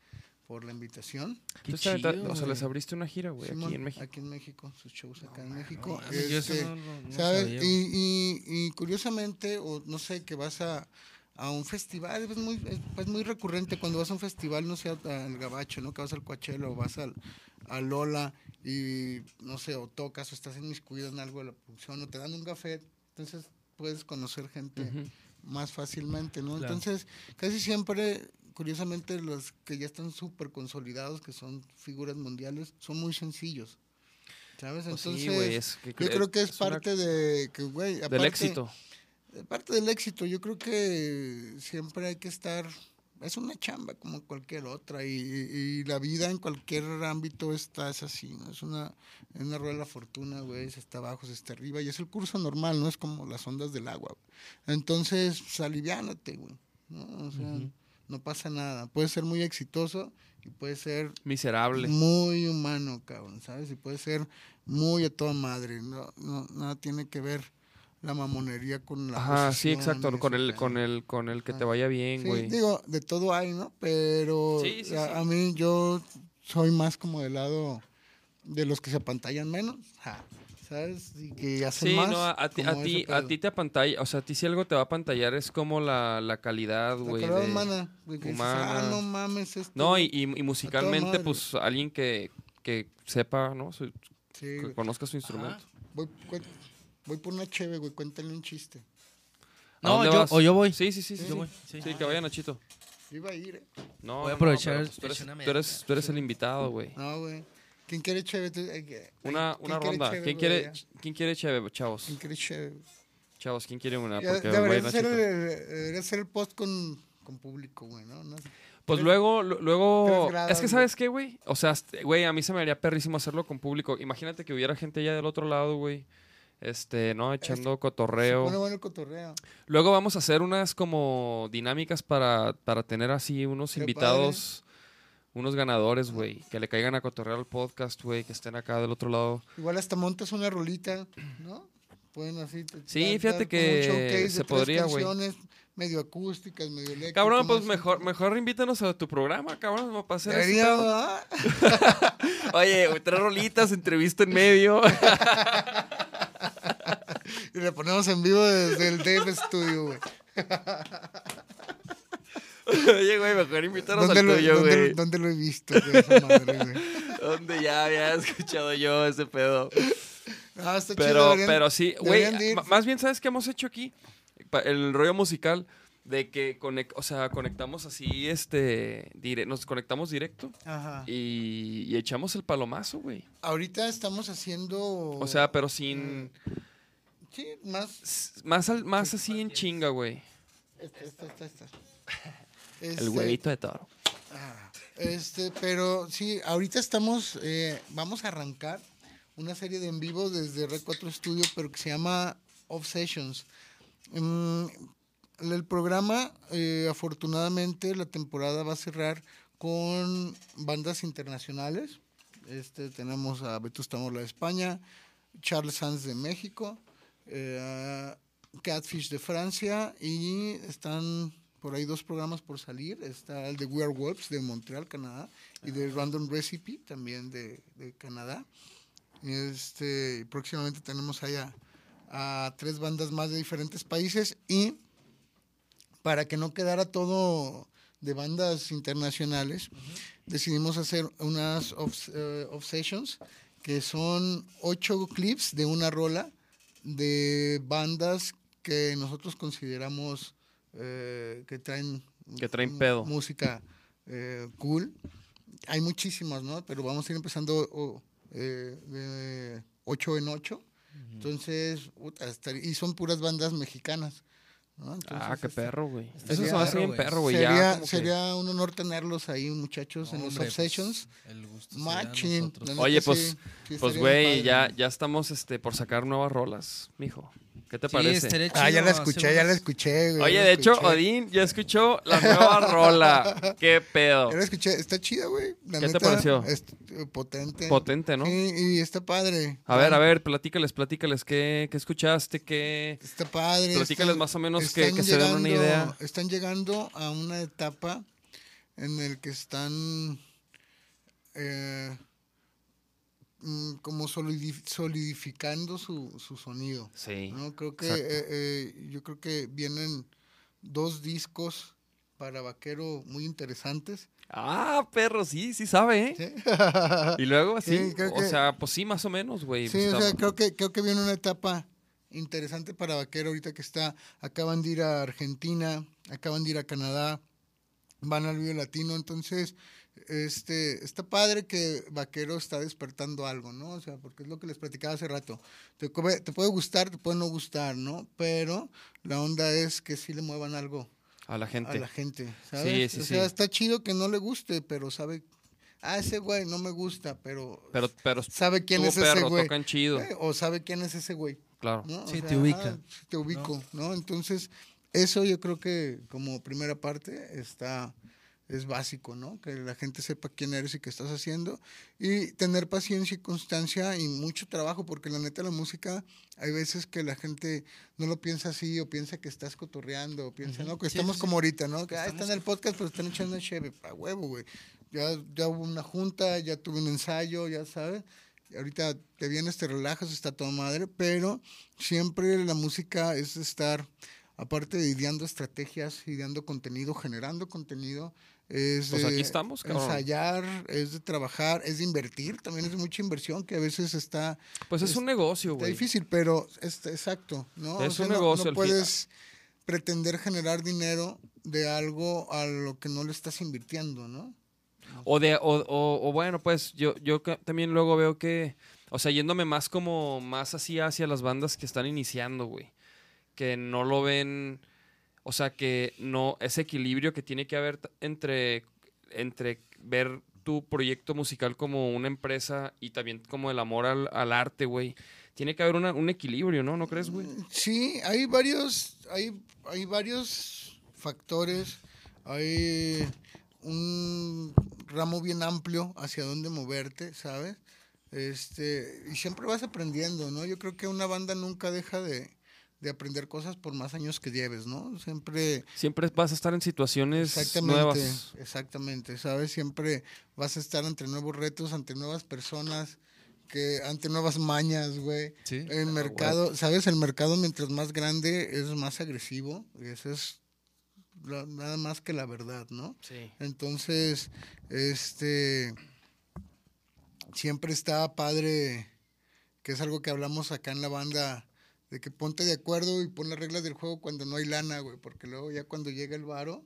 Speaker 4: por la invitación.
Speaker 3: Qué
Speaker 2: Tú sabes, ta-
Speaker 3: chido,
Speaker 2: o sea,
Speaker 3: güey.
Speaker 2: les abriste una gira, güey,
Speaker 4: Simón,
Speaker 2: aquí en México.
Speaker 4: Aquí en México, sus shows acá en México.
Speaker 3: mames, yo eso
Speaker 4: Este,
Speaker 3: no- no- no
Speaker 4: ¿Sabes?
Speaker 3: sabía,
Speaker 4: y, y, y curiosamente, o no sé, que vas a, a un festival, es muy, es, pues muy recurrente cuando vas a un festival, no sé, al Gabacho, ¿no? Que vas al Coachella o vas al, a Lola y, no sé, o tocas o estás inmiscuido en algo de la producción o te dan un café, entonces puedes conocer gente más fácilmente, ¿no?
Speaker 3: Claro.
Speaker 4: Entonces, casi siempre, curiosamente, los que ya están súper consolidados, que son figuras mundiales, son muy sencillos. ¿Sabes?
Speaker 2: Pues sí,
Speaker 4: Entonces,
Speaker 2: güey, es que
Speaker 4: yo
Speaker 2: cre-
Speaker 4: creo que es,
Speaker 2: es una-
Speaker 4: parte de que, güey,
Speaker 2: Del éxito.
Speaker 4: Parte del éxito, yo creo que siempre hay que estar, es una chamba como cualquier otra y, y la vida en cualquier ámbito está es así, ¿no? Es una, es una rueda de la fortuna, güey, se está abajo, se está arriba y es el curso normal, no es como las ondas del agua. güey. Entonces, pues, aliviánate, güey, ¿no? O sea, no pasa nada. Puede ser muy exitoso y puede ser
Speaker 2: Miserable.
Speaker 4: muy humano, cabrón, ¿sabes? Y puede ser muy a toda madre. No, no, nada tiene que ver la mamonería con la
Speaker 2: Ajá, sí, exacto. Con el, con el, con el que te
Speaker 4: Ah.
Speaker 2: vaya bien,
Speaker 4: Sí,
Speaker 2: güey.
Speaker 4: digo, de todo hay, ¿no? Pero
Speaker 2: Sí, sí,
Speaker 4: a,
Speaker 2: sí.
Speaker 4: a mí yo soy más como del lado de los que se apantallan menos, ja, ¿sabes? Y que hacen
Speaker 2: Sí,
Speaker 4: más.
Speaker 2: no, a, ti, a, ti, a ti te apantalla, o sea, a ti si algo te va a pantallar es como la, la calidad,
Speaker 4: La
Speaker 2: güey.
Speaker 4: calidad
Speaker 2: de-
Speaker 4: humana, güey, que dices,
Speaker 2: humana.
Speaker 4: ah, no mames, esto,
Speaker 2: No, y, y, y musicalmente, pues alguien que, que sepa, ¿no? Su-
Speaker 4: Sí,
Speaker 2: que conozca su instrumento.
Speaker 4: voy, voy por una cheve, güey, cuéntale un chiste.
Speaker 2: ¿A
Speaker 3: No,
Speaker 2: dónde
Speaker 3: yo,
Speaker 2: vas?
Speaker 3: o yo voy.
Speaker 2: Sí, sí, sí. sí,
Speaker 3: Yo voy, sí.
Speaker 2: Sí, que vayan a Chito.
Speaker 4: Yo iba a ir, ¿eh?
Speaker 2: No,
Speaker 3: Voy a
Speaker 2: no, no,
Speaker 3: aprovechar
Speaker 2: pero, pues, tú, eres, tú, eres, tú eres el invitado, güey.
Speaker 4: No, güey. ¿Quién quiere cheve? Tú- eh,
Speaker 2: Una,
Speaker 4: ¿quién
Speaker 2: una
Speaker 4: quiere
Speaker 2: ronda.
Speaker 4: cheve,
Speaker 2: ¿Quién
Speaker 4: güey,
Speaker 2: quiere? ¿Quién quiere chévere, chavos?
Speaker 4: ¿Quién quiere cheve?
Speaker 2: Chavos, ¿quién quiere una?
Speaker 4: Ya,
Speaker 2: Porque
Speaker 4: deberías hacer
Speaker 2: Chito.
Speaker 4: el, deberías hacer el post con, con público, güey, ¿no? No sé.
Speaker 2: Pues luego, lu- luego,
Speaker 4: tres grados,
Speaker 2: es que
Speaker 4: güey.
Speaker 2: sabes qué, güey, o sea, este, güey, a mí se me haría perrísimo hacerlo con público. Imagínate que hubiera gente ya del otro lado, güey, este, no, echando
Speaker 4: Se
Speaker 2: cotorreo.
Speaker 4: pone bueno el cotorreo.
Speaker 2: Luego vamos a hacer unas como dinámicas para, para tener así unos
Speaker 4: Qué
Speaker 2: invitados, unos ganadores, güey, que le caigan a cotorrear al podcast, güey, que estén acá del otro lado.
Speaker 4: Igual hasta montas una rolita, ¿no? Pueden así.
Speaker 2: Sí, fíjate que se podría, güey.
Speaker 4: Medio acústicas, medio eléctricas.
Speaker 2: Cabrón, pues mejor, mejor invítanos a tu programa, cabrón,
Speaker 4: Debería,
Speaker 2: pedo.
Speaker 4: ¿verdad? [laughs]
Speaker 2: Oye, güey, tres rolitas, entrevista en medio. [laughs]
Speaker 4: Y le ponemos en vivo desde el Dave Studio, güey.
Speaker 2: Oye, güey, mejor invítanos
Speaker 4: ¿Dónde
Speaker 2: al
Speaker 4: lo,
Speaker 2: tuyo,
Speaker 4: dónde-
Speaker 2: güey.
Speaker 4: dónde lo he visto, güey, esa madre, güey?
Speaker 2: Donde ya había escuchado yo ese pedo.
Speaker 4: Ah, está chido,
Speaker 2: Pero,
Speaker 4: deberían-
Speaker 2: pero sí, güey, más bien, ¿sabes qué hemos hecho aquí? El rollo musical de que o sea, conectamos así, este, dire- nos conectamos directo
Speaker 4: Ajá.
Speaker 2: y, y echamos el palomazo, güey.
Speaker 4: Ahorita estamos haciendo...
Speaker 2: O sea, pero sin,
Speaker 4: Sí, más...
Speaker 2: más, al- más así en chinga, güey.
Speaker 4: Esta, esta, esta, esta. [laughs]
Speaker 2: El
Speaker 4: Este,
Speaker 2: huevito de toro.
Speaker 4: Ah, Este, pero sí, ahorita estamos, eh, vamos a arrancar una serie de en vivo desde Red 4 Studio, pero que se llama Off Sessions. Mm, el programa, eh, afortunadamente, la temporada va a cerrar con bandas internacionales. Este, tenemos a Vetusta Morla de España, Charles Sanz de México, eh, Catfish de Francia y están por ahí dos programas por salir. Está el de We Are Wolves de Montreal, Canadá, y de Random Recipe también de, de Canadá. Este, próximamente tenemos allá a tres bandas más de diferentes países y para que no quedara todo de bandas internacionales, decidimos hacer unas off, eh, off sessions que son ocho clips de una rola de bandas que nosotros consideramos eh, que traen
Speaker 2: Que traen pedo.
Speaker 4: música eh, cool. Hay muchísimas, ¿no? Pero vamos a ir empezando o, eh, de 8 en 8. Entonces, y son puras bandas mexicanas. ¿No?
Speaker 2: Ah,
Speaker 4: Entonces,
Speaker 2: qué
Speaker 4: este,
Speaker 2: perro, güey. Eso
Speaker 4: sería-
Speaker 2: se bien perro, güey.
Speaker 4: sería,
Speaker 2: Ya,
Speaker 4: sería un honor tenerlos ahí, muchachos, en los
Speaker 3: Hombre,
Speaker 4: off
Speaker 3: pues,
Speaker 4: sessions.
Speaker 3: el gusto
Speaker 2: Oye, pues,
Speaker 4: sí
Speaker 2: pues, güey, ya, ya estamos este, por sacar nuevas rolas, mijo. ¿Qué te
Speaker 3: Sí,
Speaker 2: parece?
Speaker 4: Ah, ya la escuché, ya la escuché, güey.
Speaker 2: Oye, de hecho. Odín ya escuchó la nueva [laughs] rola. ¿Qué pedo?
Speaker 4: Ya la escuché, está chida, güey. la
Speaker 2: ¿Qué te pareció?
Speaker 4: es, eh, potente.
Speaker 2: Potente, ¿no?
Speaker 4: Sí, y está padre.
Speaker 2: A ver, a ver, platícales, platícales. ¿Qué, qué escuchaste? ¿Qué...?
Speaker 4: Está padre.
Speaker 2: Platícales
Speaker 4: están-
Speaker 2: más o menos que- se den una idea.
Speaker 4: Están llegando a una etapa en el que están eh, como solidi- solidificando su, su sonido.
Speaker 2: Sí.
Speaker 4: ¿no? Creo que eh, eh, yo creo que vienen dos discos para vaquero muy interesantes.
Speaker 2: Ah, perro, sí, sí sabe, ¿eh?
Speaker 4: ¿sí? [laughs]
Speaker 2: Y luego, sí,
Speaker 4: Sí, creo
Speaker 2: o
Speaker 4: que-
Speaker 2: sea, pues sí, más o menos, güey.
Speaker 4: Sí,
Speaker 2: pues,
Speaker 4: o sea, creo que, creo que viene una etapa interesante para Vaquero ahorita que está, acaban de ir a Argentina, acaban de ir a Canadá, van al Vivo Latino, entonces, este, está padre que Vaquero está despertando algo, ¿no? O sea, porque es lo que les platicaba hace rato. Te, puede gustar, te puede no gustar, ¿no? Pero la onda es que sí le muevan algo
Speaker 2: a la gente.
Speaker 4: a la gente, ¿sabes?
Speaker 2: Sí, sí,
Speaker 4: o sea,
Speaker 2: sí.
Speaker 4: está chido que no le guste, pero sabe, ah, ese güey no me gusta, pero,
Speaker 2: Pero, pero
Speaker 4: sabe quién es ese
Speaker 2: perro,
Speaker 4: güey.
Speaker 2: tocan chido.
Speaker 4: Eh, O sabe quién es ese güey.
Speaker 2: Claro.
Speaker 4: ¿no? O
Speaker 3: Sí,
Speaker 4: sea,
Speaker 3: te ubica.
Speaker 4: ah, sí, te ubico, ¿no? Entonces, eso yo creo que como primera parte está es básico, ¿no? Que la gente sepa quién eres y qué estás haciendo y tener paciencia y constancia y mucho trabajo, porque la neta la música hay veces que la gente no lo piensa así o piensa que estás cotorreando o piensa, ¿no? Que
Speaker 3: Sí,
Speaker 4: estamos
Speaker 3: sí,
Speaker 4: como ahorita, ¿no? Que ah, están en el podcast pero están echando cheve, a huevo, güey. Ya, ya hubo una junta, ya tuve un ensayo, ya sabes. Ahorita te vienes, te relajas, está toda madre, pero siempre la música es estar, aparte de ideando estrategias, ideando contenido, generando contenido, es
Speaker 2: Pues
Speaker 4: de
Speaker 2: aquí estamos, cabrón.
Speaker 4: ensayar, es de trabajar, es de invertir, también es de mucha inversión que a veces está,
Speaker 2: Pues es,
Speaker 4: es-
Speaker 2: un negocio,
Speaker 4: está
Speaker 2: güey.
Speaker 4: difícil, pero es exacto, ¿no?
Speaker 2: Es un
Speaker 4: no-
Speaker 2: negocio
Speaker 4: No,
Speaker 2: fin.
Speaker 4: puedes pretender generar dinero de algo a lo que no le estás invirtiendo, ¿no?
Speaker 2: O de, o, o- o bueno, pues yo, yo también luego veo que, o sea, yéndome más como, más así hacia las bandas que están iniciando, güey. Que no lo ven, o sea, que no, ese equilibrio que tiene que haber entre entre ver tu proyecto musical como una empresa y también como el amor al, al arte, güey. Tiene que haber un equilibrio, ¿no? ¿No crees, güey?
Speaker 4: Sí, hay varios, hay, hay varios factores, hay un ramo bien amplio hacia dónde moverte, ¿sabes? Este, y siempre vas aprendiendo, ¿no? Yo creo que una banda nunca deja de, de aprender cosas por más años que lleves, ¿no? Siempre
Speaker 2: Siempre vas a estar en situaciones
Speaker 4: Exactamente,
Speaker 2: nuevas.
Speaker 4: exactamente, ¿sabes? Siempre vas a estar ante nuevos retos, ante nuevas personas, que ante nuevas mañas, güey.
Speaker 3: Sí.
Speaker 4: El mercado, ¿sabes? El mercado mientras más grande es más agresivo, y eso es la- nada más que la verdad, ¿no?
Speaker 2: Sí.
Speaker 4: Entonces, este, siempre está padre, que es algo que hablamos acá en la banda, de que ponte de acuerdo y pon las reglas del juego cuando no hay lana, güey, porque luego ya cuando llega el varo,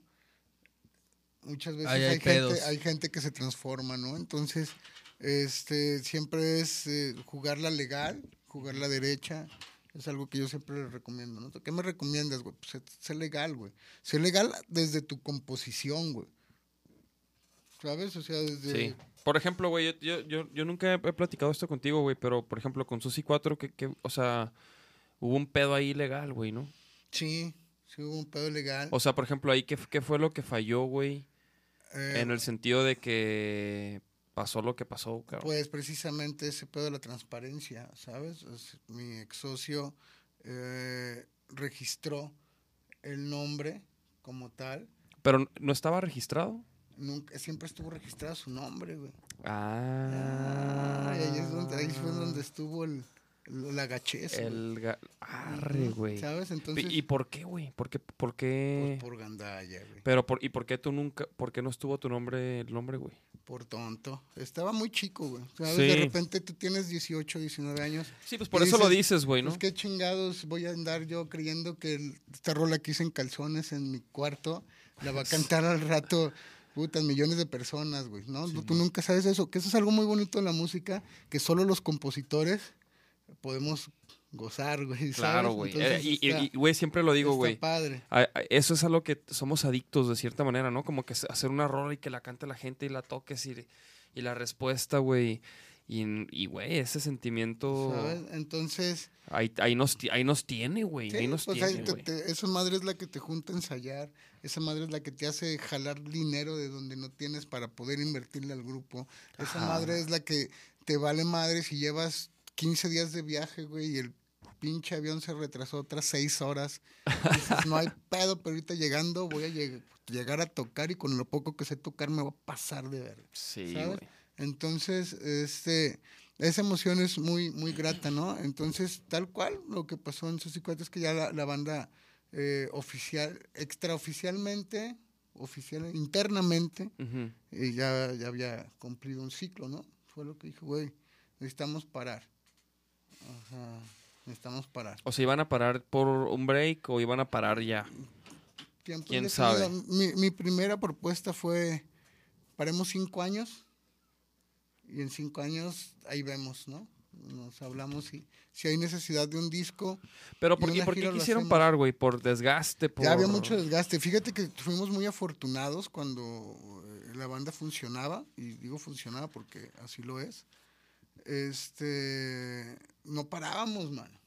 Speaker 4: muchas veces hay, gente, hay gente que se transforma, ¿no? Entonces, este, siempre es eh, jugarla legal, jugarla derecha, es algo que yo siempre les recomiendo, ¿no? ¿Qué me recomiendas, güey? Pues sé, sé legal, güey. Sé legal desde tu composición, güey. ¿Sabes? O sea, desde...
Speaker 2: Sí. Por ejemplo, güey, yo, yo, yo, nunca he, he platicado esto contigo, güey, pero por ejemplo con Susi 4, que, que, o sea, hubo un pedo ahí legal, güey, ¿no?
Speaker 4: Sí, sí hubo un pedo legal.
Speaker 2: O sea, por ejemplo, ahí, ¿qué, qué fue lo que falló, güey?
Speaker 4: Eh,
Speaker 2: En el sentido de que pasó lo que pasó, cabrón.
Speaker 4: Pues precisamente ese pedo de la transparencia, ¿sabes? Es- mi ex socio eh, registró el nombre como tal.
Speaker 2: Pero no estaba registrado.
Speaker 4: Nunca, siempre estuvo registrado su nombre, güey.
Speaker 2: Ah.
Speaker 4: Ay, ahí, es donde, ahí fue donde estuvo el- la gachez.
Speaker 2: El ga- Arre, güey.
Speaker 4: ¿Sabes? Entonces,
Speaker 2: ¿Y por qué, güey? ¿Por qué? ¿Por qué?
Speaker 4: pues, por gandalla, güey.
Speaker 2: Pero por, ¿y por qué tú nunca, por qué no estuvo tu nombre, el nombre, güey?
Speaker 4: Por tonto. Estaba muy chico, güey. ¿Sabes?
Speaker 2: Sí.
Speaker 4: De repente tú tienes 18, 19 años.
Speaker 2: Sí, pues por eso lo
Speaker 4: dices,
Speaker 2: dices, güey, ¿no?
Speaker 4: Pues qué chingados voy a andar yo creyendo que el- esta rola que hice en calzones en mi cuarto la va a [laughs] cantar al rato putas millones de personas, güey, ¿no? Tú nunca sabes eso, que eso es algo muy bonito de la música, que solo los compositores podemos gozar, güey. ¿sabes?
Speaker 2: Claro, güey.
Speaker 4: Entonces
Speaker 2: Eh, y, y-
Speaker 4: está-
Speaker 2: y, güey, siempre lo digo, güey.
Speaker 4: padre.
Speaker 2: A- a- Eso es a lo que somos adictos de cierta manera, ¿no? Como que hacer una rola y que la cante la gente y la toques y, y la respuesta, güey. Y, güey, ese sentimiento
Speaker 4: ¿sabes? Entonces,
Speaker 2: ahí, ahí, nos, ahí nos tiene, güey.
Speaker 4: Sí,
Speaker 2: ahí nos
Speaker 4: ahí
Speaker 2: tiene,
Speaker 4: te- te- esa madre es la que te junta a ensayar, esa madre es la que te hace jalar dinero de donde no tienes para poder invertirle al grupo, esa
Speaker 2: Ajá.
Speaker 4: madre es la que te vale madre si llevas 15 días de viaje, güey, y el pinche avión se retrasó otras 6 horas. Dices, no hay [laughs] pedo, pero ahorita llegando voy a lleg- llegar a tocar y con lo poco que sé tocar me voy a pasar de ver.
Speaker 2: Sí,
Speaker 4: ¿sabes?
Speaker 2: güey.
Speaker 4: Entonces, este, esa emoción es muy, muy grata, ¿no? Entonces, tal cual, lo que pasó en sus es que ya la, la banda eh, oficial, extraoficialmente, oficial, internamente, eh, ya, ya había cumplido un ciclo, ¿no? Fue lo que dije, güey, necesitamos parar. O sea, necesitamos parar.
Speaker 2: O sea, ¿iban a parar por un break o iban a parar ya? ¿Quién
Speaker 4: indefinido.
Speaker 2: sabe?
Speaker 4: Mi, mi primera propuesta fue, paremos cinco años y en cinco años ahí vemos, ¿no? Nos hablamos si, si hay necesidad de un disco.
Speaker 2: Pero
Speaker 4: Y
Speaker 2: ¿por, ¿y por qué quisieron parar, güey? ¿Por desgaste? Por...
Speaker 4: Ya había mucho desgaste. Fíjate que fuimos muy afortunados cuando eh, la banda funcionaba, y digo funcionaba porque así lo es. Este, no parábamos, mano.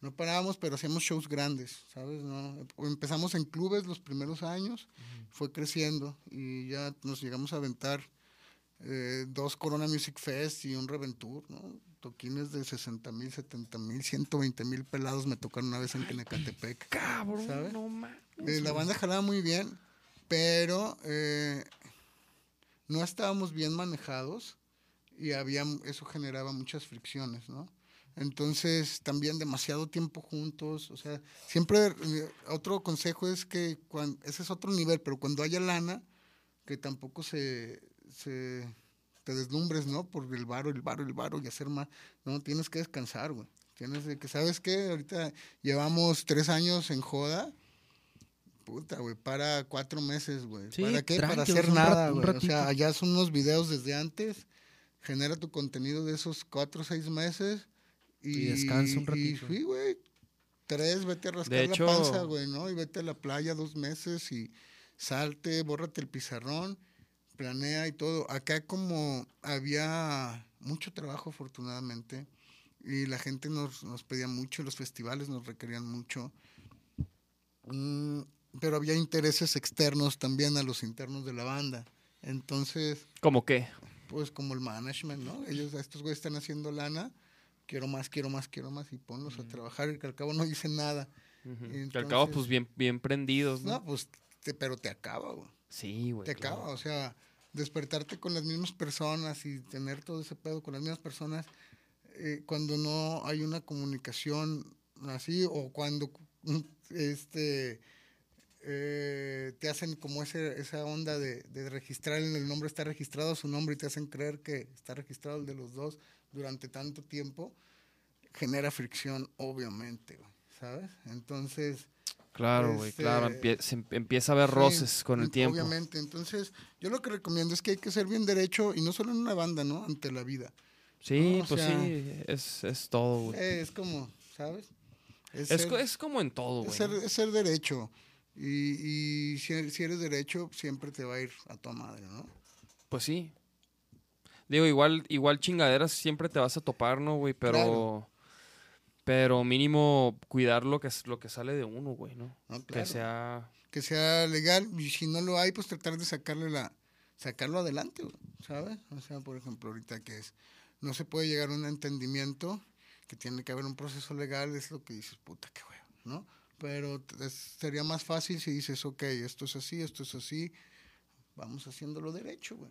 Speaker 4: No parábamos, pero hacíamos shows grandes, ¿sabes? No, empezamos en clubes los primeros años, fue creciendo y ya nos llegamos a aventar eh, dos Corona Music Fest y un Reventur, ¿no? Toquines de 60 mil, 70 mil, 120 mil pelados me tocaron una vez en Tenecatepec.
Speaker 2: Cabrón,
Speaker 4: ¿sabes?
Speaker 2: no mames.
Speaker 4: Eh, la banda jalaba muy bien, pero eh, no estábamos bien manejados y había, eso generaba muchas fricciones, ¿no? Entonces, también demasiado tiempo juntos, o sea, siempre, eh, otro consejo es que, cuan- ese es otro nivel, pero cuando haya lana, que tampoco se, se te deslumbres, ¿no? Por el varo, el varo, el varo y hacer más, no, tienes que descansar, güey. Tienes que, ¿sabes qué? Ahorita llevamos tres años en joda, Puta, güey, para cuatro meses, güey.
Speaker 3: Sí,
Speaker 4: ¿Para qué? Para hacer nada, güey. O sea, allá son unos videos desde antes, genera tu contenido de esos cuatro o seis meses. Y,
Speaker 3: Y descansa un
Speaker 4: Y
Speaker 3: ratito.
Speaker 4: fui, güey, tres, vete a rascar
Speaker 2: De
Speaker 4: la
Speaker 2: hecho-
Speaker 4: panza, güey, ¿no? Y vete a la playa dos meses y salte, bórrate el pizarrón. planea y todo. Acá como había mucho trabajo afortunadamente y la gente nos, nos pedía mucho, los festivales nos requerían mucho. Mm, pero había intereses externos también a los internos de la banda. Entonces,
Speaker 2: ¿Cómo qué?
Speaker 4: Pues como el management, ¿no? Ellos, estos güeyes están haciendo lana, quiero más, quiero más, quiero más, y ponlos a trabajar, y que al cabo no dicen nada.
Speaker 2: Que al cabo, pues bien, bien prendidos, ¿no?
Speaker 4: No, pues, te- pero te acaba, güey.
Speaker 2: Sí, güey.
Speaker 4: Te
Speaker 2: claro.
Speaker 4: acaba, o sea, despertarte con las mismas personas y tener todo ese pedo con las mismas personas, eh, cuando no hay una comunicación así, o cuando mm, este eh, te hacen como ese, esa onda de, de registrar en el nombre, está registrado su nombre y te hacen creer que está registrado el de los dos durante tanto tiempo, genera fricción, obviamente, güey, ¿sabes? Entonces...
Speaker 2: Claro, güey,
Speaker 4: Este,
Speaker 2: claro. empie- se em- empieza a ver
Speaker 4: Sí,
Speaker 2: roces con el tiempo.
Speaker 4: Obviamente, entonces yo lo que recomiendo es que hay que ser bien derecho y no solo en una banda, ¿no? Ante la vida.
Speaker 2: Sí,
Speaker 4: No,
Speaker 2: pues
Speaker 4: sea,
Speaker 2: sí, es, es todo, güey.
Speaker 4: Es como, ¿sabes? Es,
Speaker 2: Es,
Speaker 4: ser,
Speaker 2: co- es como en todo, güey.
Speaker 4: es ser derecho. Y, y si, si eres derecho, siempre te va a ir a tu madre, ¿no?
Speaker 2: Pues sí. Digo, igual, igual chingaderas siempre te vas a topar, ¿no, güey? Pero.
Speaker 4: Claro.
Speaker 2: Pero mínimo cuidar lo que, lo que sale de uno, güey, ¿no?
Speaker 4: No,
Speaker 2: Que sea.
Speaker 4: Que sea legal y si no lo hay, pues tratar de sacarle la, sacarlo adelante, güey, ¿sabes? O sea, por ejemplo, ahorita que es, no se puede llegar a un entendimiento, que tiene que haber un proceso legal, es lo que dices, puta, qué huevo, ¿no? Pero es- sería más fácil si dices, ok, esto es así, esto es así, vamos haciéndolo derecho, güey.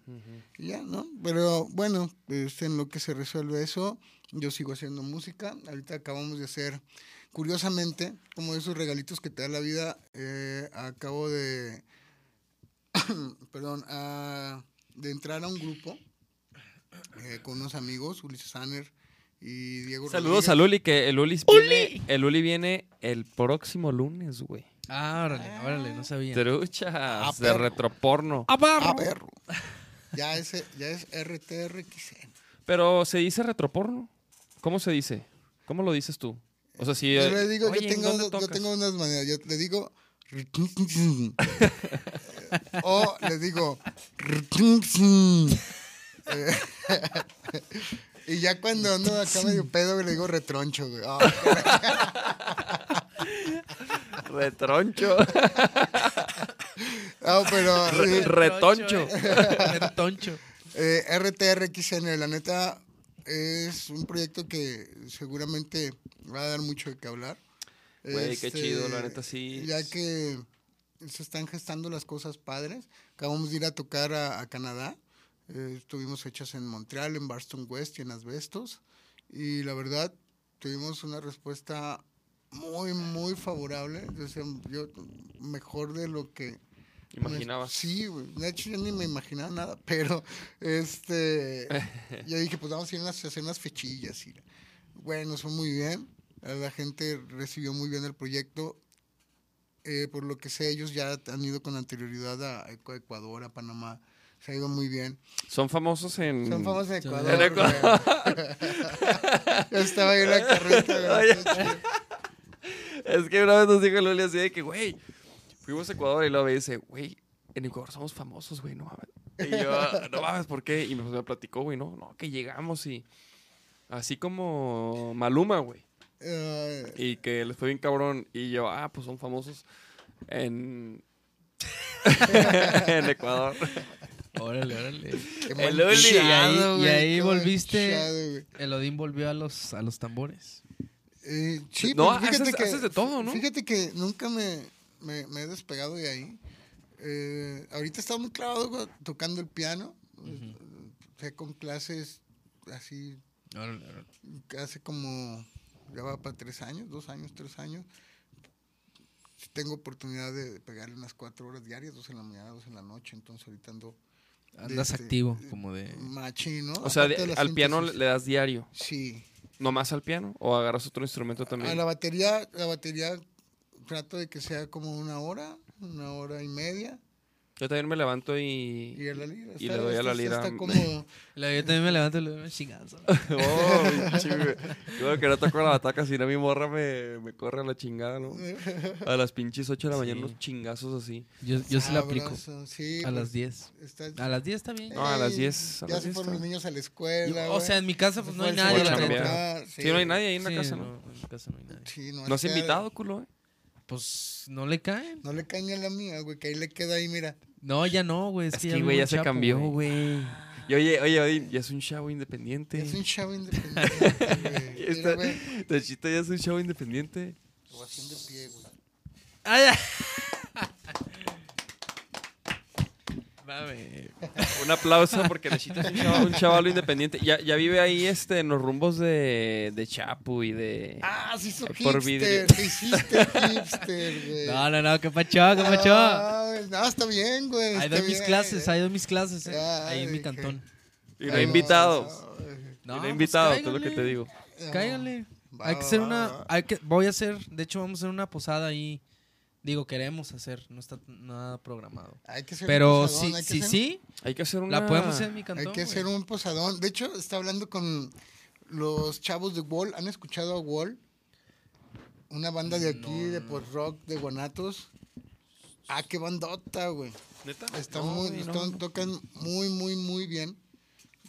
Speaker 4: Y ya, ¿no? Pero bueno, este, en lo que se resuelve eso, yo sigo haciendo música. Ahorita acabamos de hacer, curiosamente, como esos regalitos que te da la vida, eh, acabo de, [coughs] perdón, ah, de entrar a un grupo eh, con unos amigos, Ulises Sanner y Diego
Speaker 2: Saludos
Speaker 4: Rodríguez.
Speaker 2: a Luli, que el Uli viene, el Uli viene el próximo lunes, güey.
Speaker 3: Ah, órale, órale, no sabía.
Speaker 2: Truchas de
Speaker 4: perro.
Speaker 2: retroporno.
Speaker 4: Ah, perro. Ya es, ya es RTRXN.
Speaker 2: Pero se dice retroporno. ¿Cómo se dice? ¿Cómo lo dices tú? O sea, si.
Speaker 4: Yo
Speaker 2: eh,
Speaker 4: le digo,
Speaker 2: oye,
Speaker 4: yo,
Speaker 2: ¿en
Speaker 4: tengo,
Speaker 2: dónde
Speaker 4: unos- yo
Speaker 2: tocas?
Speaker 4: tengo unas maneras. Yo le digo. [laughs] o le digo. Eh, [laughs] y ya cuando ando acá medio pedo, le digo retroncho, güey. Ah, [laughs]
Speaker 2: Retroncho.
Speaker 4: no, pero
Speaker 2: Re-
Speaker 4: sí,
Speaker 2: retoncho. [laughs]
Speaker 3: Retoncho.
Speaker 4: eh, RTRXN, la neta, es un proyecto que seguramente va a dar mucho de qué hablar.
Speaker 2: Güey, qué
Speaker 4: Este,
Speaker 2: chido, la neta, sí.
Speaker 4: Ya que se están gestando las cosas padres. Acabamos de ir a tocar a, a Canadá. Eh, estuvimos hechas en Montreal, en Barston West y en Asbestos. Y la verdad, tuvimos una respuesta muy, muy favorable. O sea, yo, mejor de lo que
Speaker 2: Imaginabas.
Speaker 4: Sí, güey. De hecho, yo ni me imaginaba nada, [laughs] pero este. yo dije, pues vamos a ir a unas- hacer unas fechillas. Y, bueno, fue muy bien. La gente recibió muy bien el proyecto. Eh, por lo que sé, ellos ya han ido con anterioridad a Ecu- Ecuador, a Panamá. Se ha ido muy bien.
Speaker 2: Son famosos en.
Speaker 4: Son famosos en. Ecuador.
Speaker 2: En Ecuador. [laughs]
Speaker 4: Yo estaba ahí en la carreta.
Speaker 2: Es que una vez nos dijo el Uli así de que, güey, fuimos a Ecuador y luego me dice, güey, en Ecuador somos famosos, güey, no mames. Y yo, no mames, ¿por qué? Y me, me platicó, güey, no, no, que llegamos y. Así como Maluma, güey. Y que les fue bien cabrón. Y yo, ah, pues son famosos en. [laughs] en Ecuador.
Speaker 3: Órale, órale.
Speaker 2: El Uli.
Speaker 3: Y ahí, y ahí volviste. El Odín volvió a los, a los tambores.
Speaker 4: Eh, sí,
Speaker 2: No,
Speaker 4: pero fíjate
Speaker 2: haces-
Speaker 4: que,
Speaker 2: haces de todo, ¿no?
Speaker 4: Fíjate que nunca me, me, me he despegado de ahí. Eh, ahorita estaba muy clavado tocando el piano. Eh, Fui con clases así hace como, ya va para tres años, dos años, tres años. Tengo oportunidad de pegarle unas cuatro horas diarias, dos en la mañana, dos en la noche. Entonces ahorita ando
Speaker 3: Andas
Speaker 4: Este,
Speaker 3: activo, como de.
Speaker 4: machino.
Speaker 2: O sea, de-
Speaker 4: de
Speaker 2: al piano le das diario.
Speaker 4: Sí.
Speaker 2: ¿Nomás al piano? ¿O agarras otro instrumento
Speaker 4: A
Speaker 2: también?
Speaker 4: la batería, la batería trato de que sea como una hora, una hora y media.
Speaker 2: Yo también me levanto y...
Speaker 4: Y, a la lira,
Speaker 2: Y le doy a la lira.
Speaker 4: Está cómodo. [laughs]
Speaker 3: La- Yo también me levanto y le doy un chingazo. [laughs]
Speaker 2: Oh, güey. Yo que no toco la bataca, si no mi morra me, me corre a la chingada, ¿no? A las pinches 8 de la mañana
Speaker 3: Sí.
Speaker 2: unos chingazos así.
Speaker 3: Yo, yo sí la aplico.
Speaker 4: Sí,
Speaker 3: A
Speaker 4: pues,
Speaker 3: las 10.
Speaker 4: está-
Speaker 3: A las 10 está bien.
Speaker 2: No, a las
Speaker 4: Ey,
Speaker 2: 10, a
Speaker 4: Ya
Speaker 2: las
Speaker 4: se
Speaker 2: 10
Speaker 4: fueron los niños a la escuela.
Speaker 3: o
Speaker 4: güey.
Speaker 3: sea, en mi casa pues no hay nadie.
Speaker 4: sol
Speaker 3: la
Speaker 4: a
Speaker 2: chambear.
Speaker 3: neta.
Speaker 4: trabajar,
Speaker 2: Sí, no hay nadie ahí en la
Speaker 3: Sí,
Speaker 2: casa, ¿no?
Speaker 3: en mi casa no hay nadie.
Speaker 4: Sí, no,
Speaker 2: ¿No has invitado, culo, eh?
Speaker 3: Pues no le caen.
Speaker 4: No le cae ni a la mía, güey, que ahí le queda ahí, mira.
Speaker 3: No, ya no, güey. Es,
Speaker 2: Es
Speaker 3: que
Speaker 2: que,
Speaker 3: ya
Speaker 2: güey, ya se cambió, güey. Y oye, oye, oye, ya es un chavo independiente.
Speaker 4: Es un chavo [laughs] independiente, güey.
Speaker 2: Ya es un chavo independiente.
Speaker 4: Ovación de pie, güey.
Speaker 3: Ah, ya.
Speaker 2: Un aplauso porque es un chaval, un independiente. Ya, ya vive ahí este, en los rumbos de, de Chapu y de...
Speaker 4: Ah, se hizo
Speaker 2: Por
Speaker 4: hipster. Te [laughs] hiciste hipster, güey.
Speaker 3: No, no, no, qué pacho, qué pacho.
Speaker 4: Ah, No, está bien, güey.
Speaker 3: Ahí doy mis clases, ahí doy mis clases. eh. Ahí en mi cantón.
Speaker 2: Y no
Speaker 4: Ay,
Speaker 2: invitados.
Speaker 4: no,
Speaker 3: No,
Speaker 2: no
Speaker 3: pues
Speaker 2: invitados, es lo que te digo.
Speaker 3: Cáiganle.
Speaker 4: Va,
Speaker 3: Hay que hacer una. Hay que, voy a hacer. De hecho, vamos a hacer una posada ahí. Digo, queremos hacer. No está nada programado.
Speaker 4: Hay que hacer
Speaker 3: Pero
Speaker 4: un posadón,
Speaker 3: sí,
Speaker 4: hay que
Speaker 3: sí,
Speaker 4: hacer-
Speaker 3: sí.
Speaker 2: Hay que hacer una...
Speaker 3: La podemos hacer en mi cantón.
Speaker 4: Hay que hacer
Speaker 3: güey.
Speaker 4: un posadón. De hecho, está hablando con los chavos de Wall. ¿Han escuchado a Wall? Una banda de aquí, de post-rock, de Guanatos. Ah, qué bandota, güey.
Speaker 2: ¿Neta?
Speaker 4: Está
Speaker 2: No,
Speaker 4: muy,
Speaker 2: no.
Speaker 4: están- tocan muy, muy, muy bien.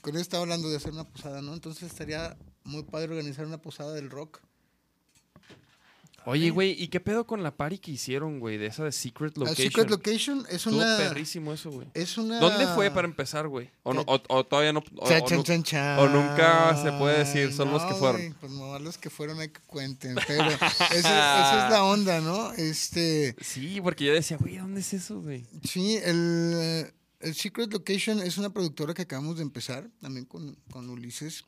Speaker 4: Con él estaba hablando de hacer una posada, ¿no? Entonces estaría muy padre organizar una posada del rock.
Speaker 2: Oye, güey, ¿y qué pedo con la party que hicieron, güey? De esa de Secret Location.
Speaker 4: Secret Location es
Speaker 2: Estuvo
Speaker 4: una...
Speaker 2: perrísimo eso, güey.
Speaker 4: Es una...
Speaker 2: ¿Dónde fue para empezar, güey? O, no- o- o todavía no... o-
Speaker 4: Chan,
Speaker 2: o
Speaker 4: chan, chan, chan.
Speaker 2: o nunca se puede decir, son los que fueron.
Speaker 4: güey, pues no, los que fueron hay que cuenten. [laughs] Pero esa, esa es la onda, ¿no? Este,
Speaker 2: Sí, porque yo decía, güey, ¿dónde es eso, güey?
Speaker 4: sí, el, eh, el Secret Location es una productora que acabamos de empezar, también con, con Ulises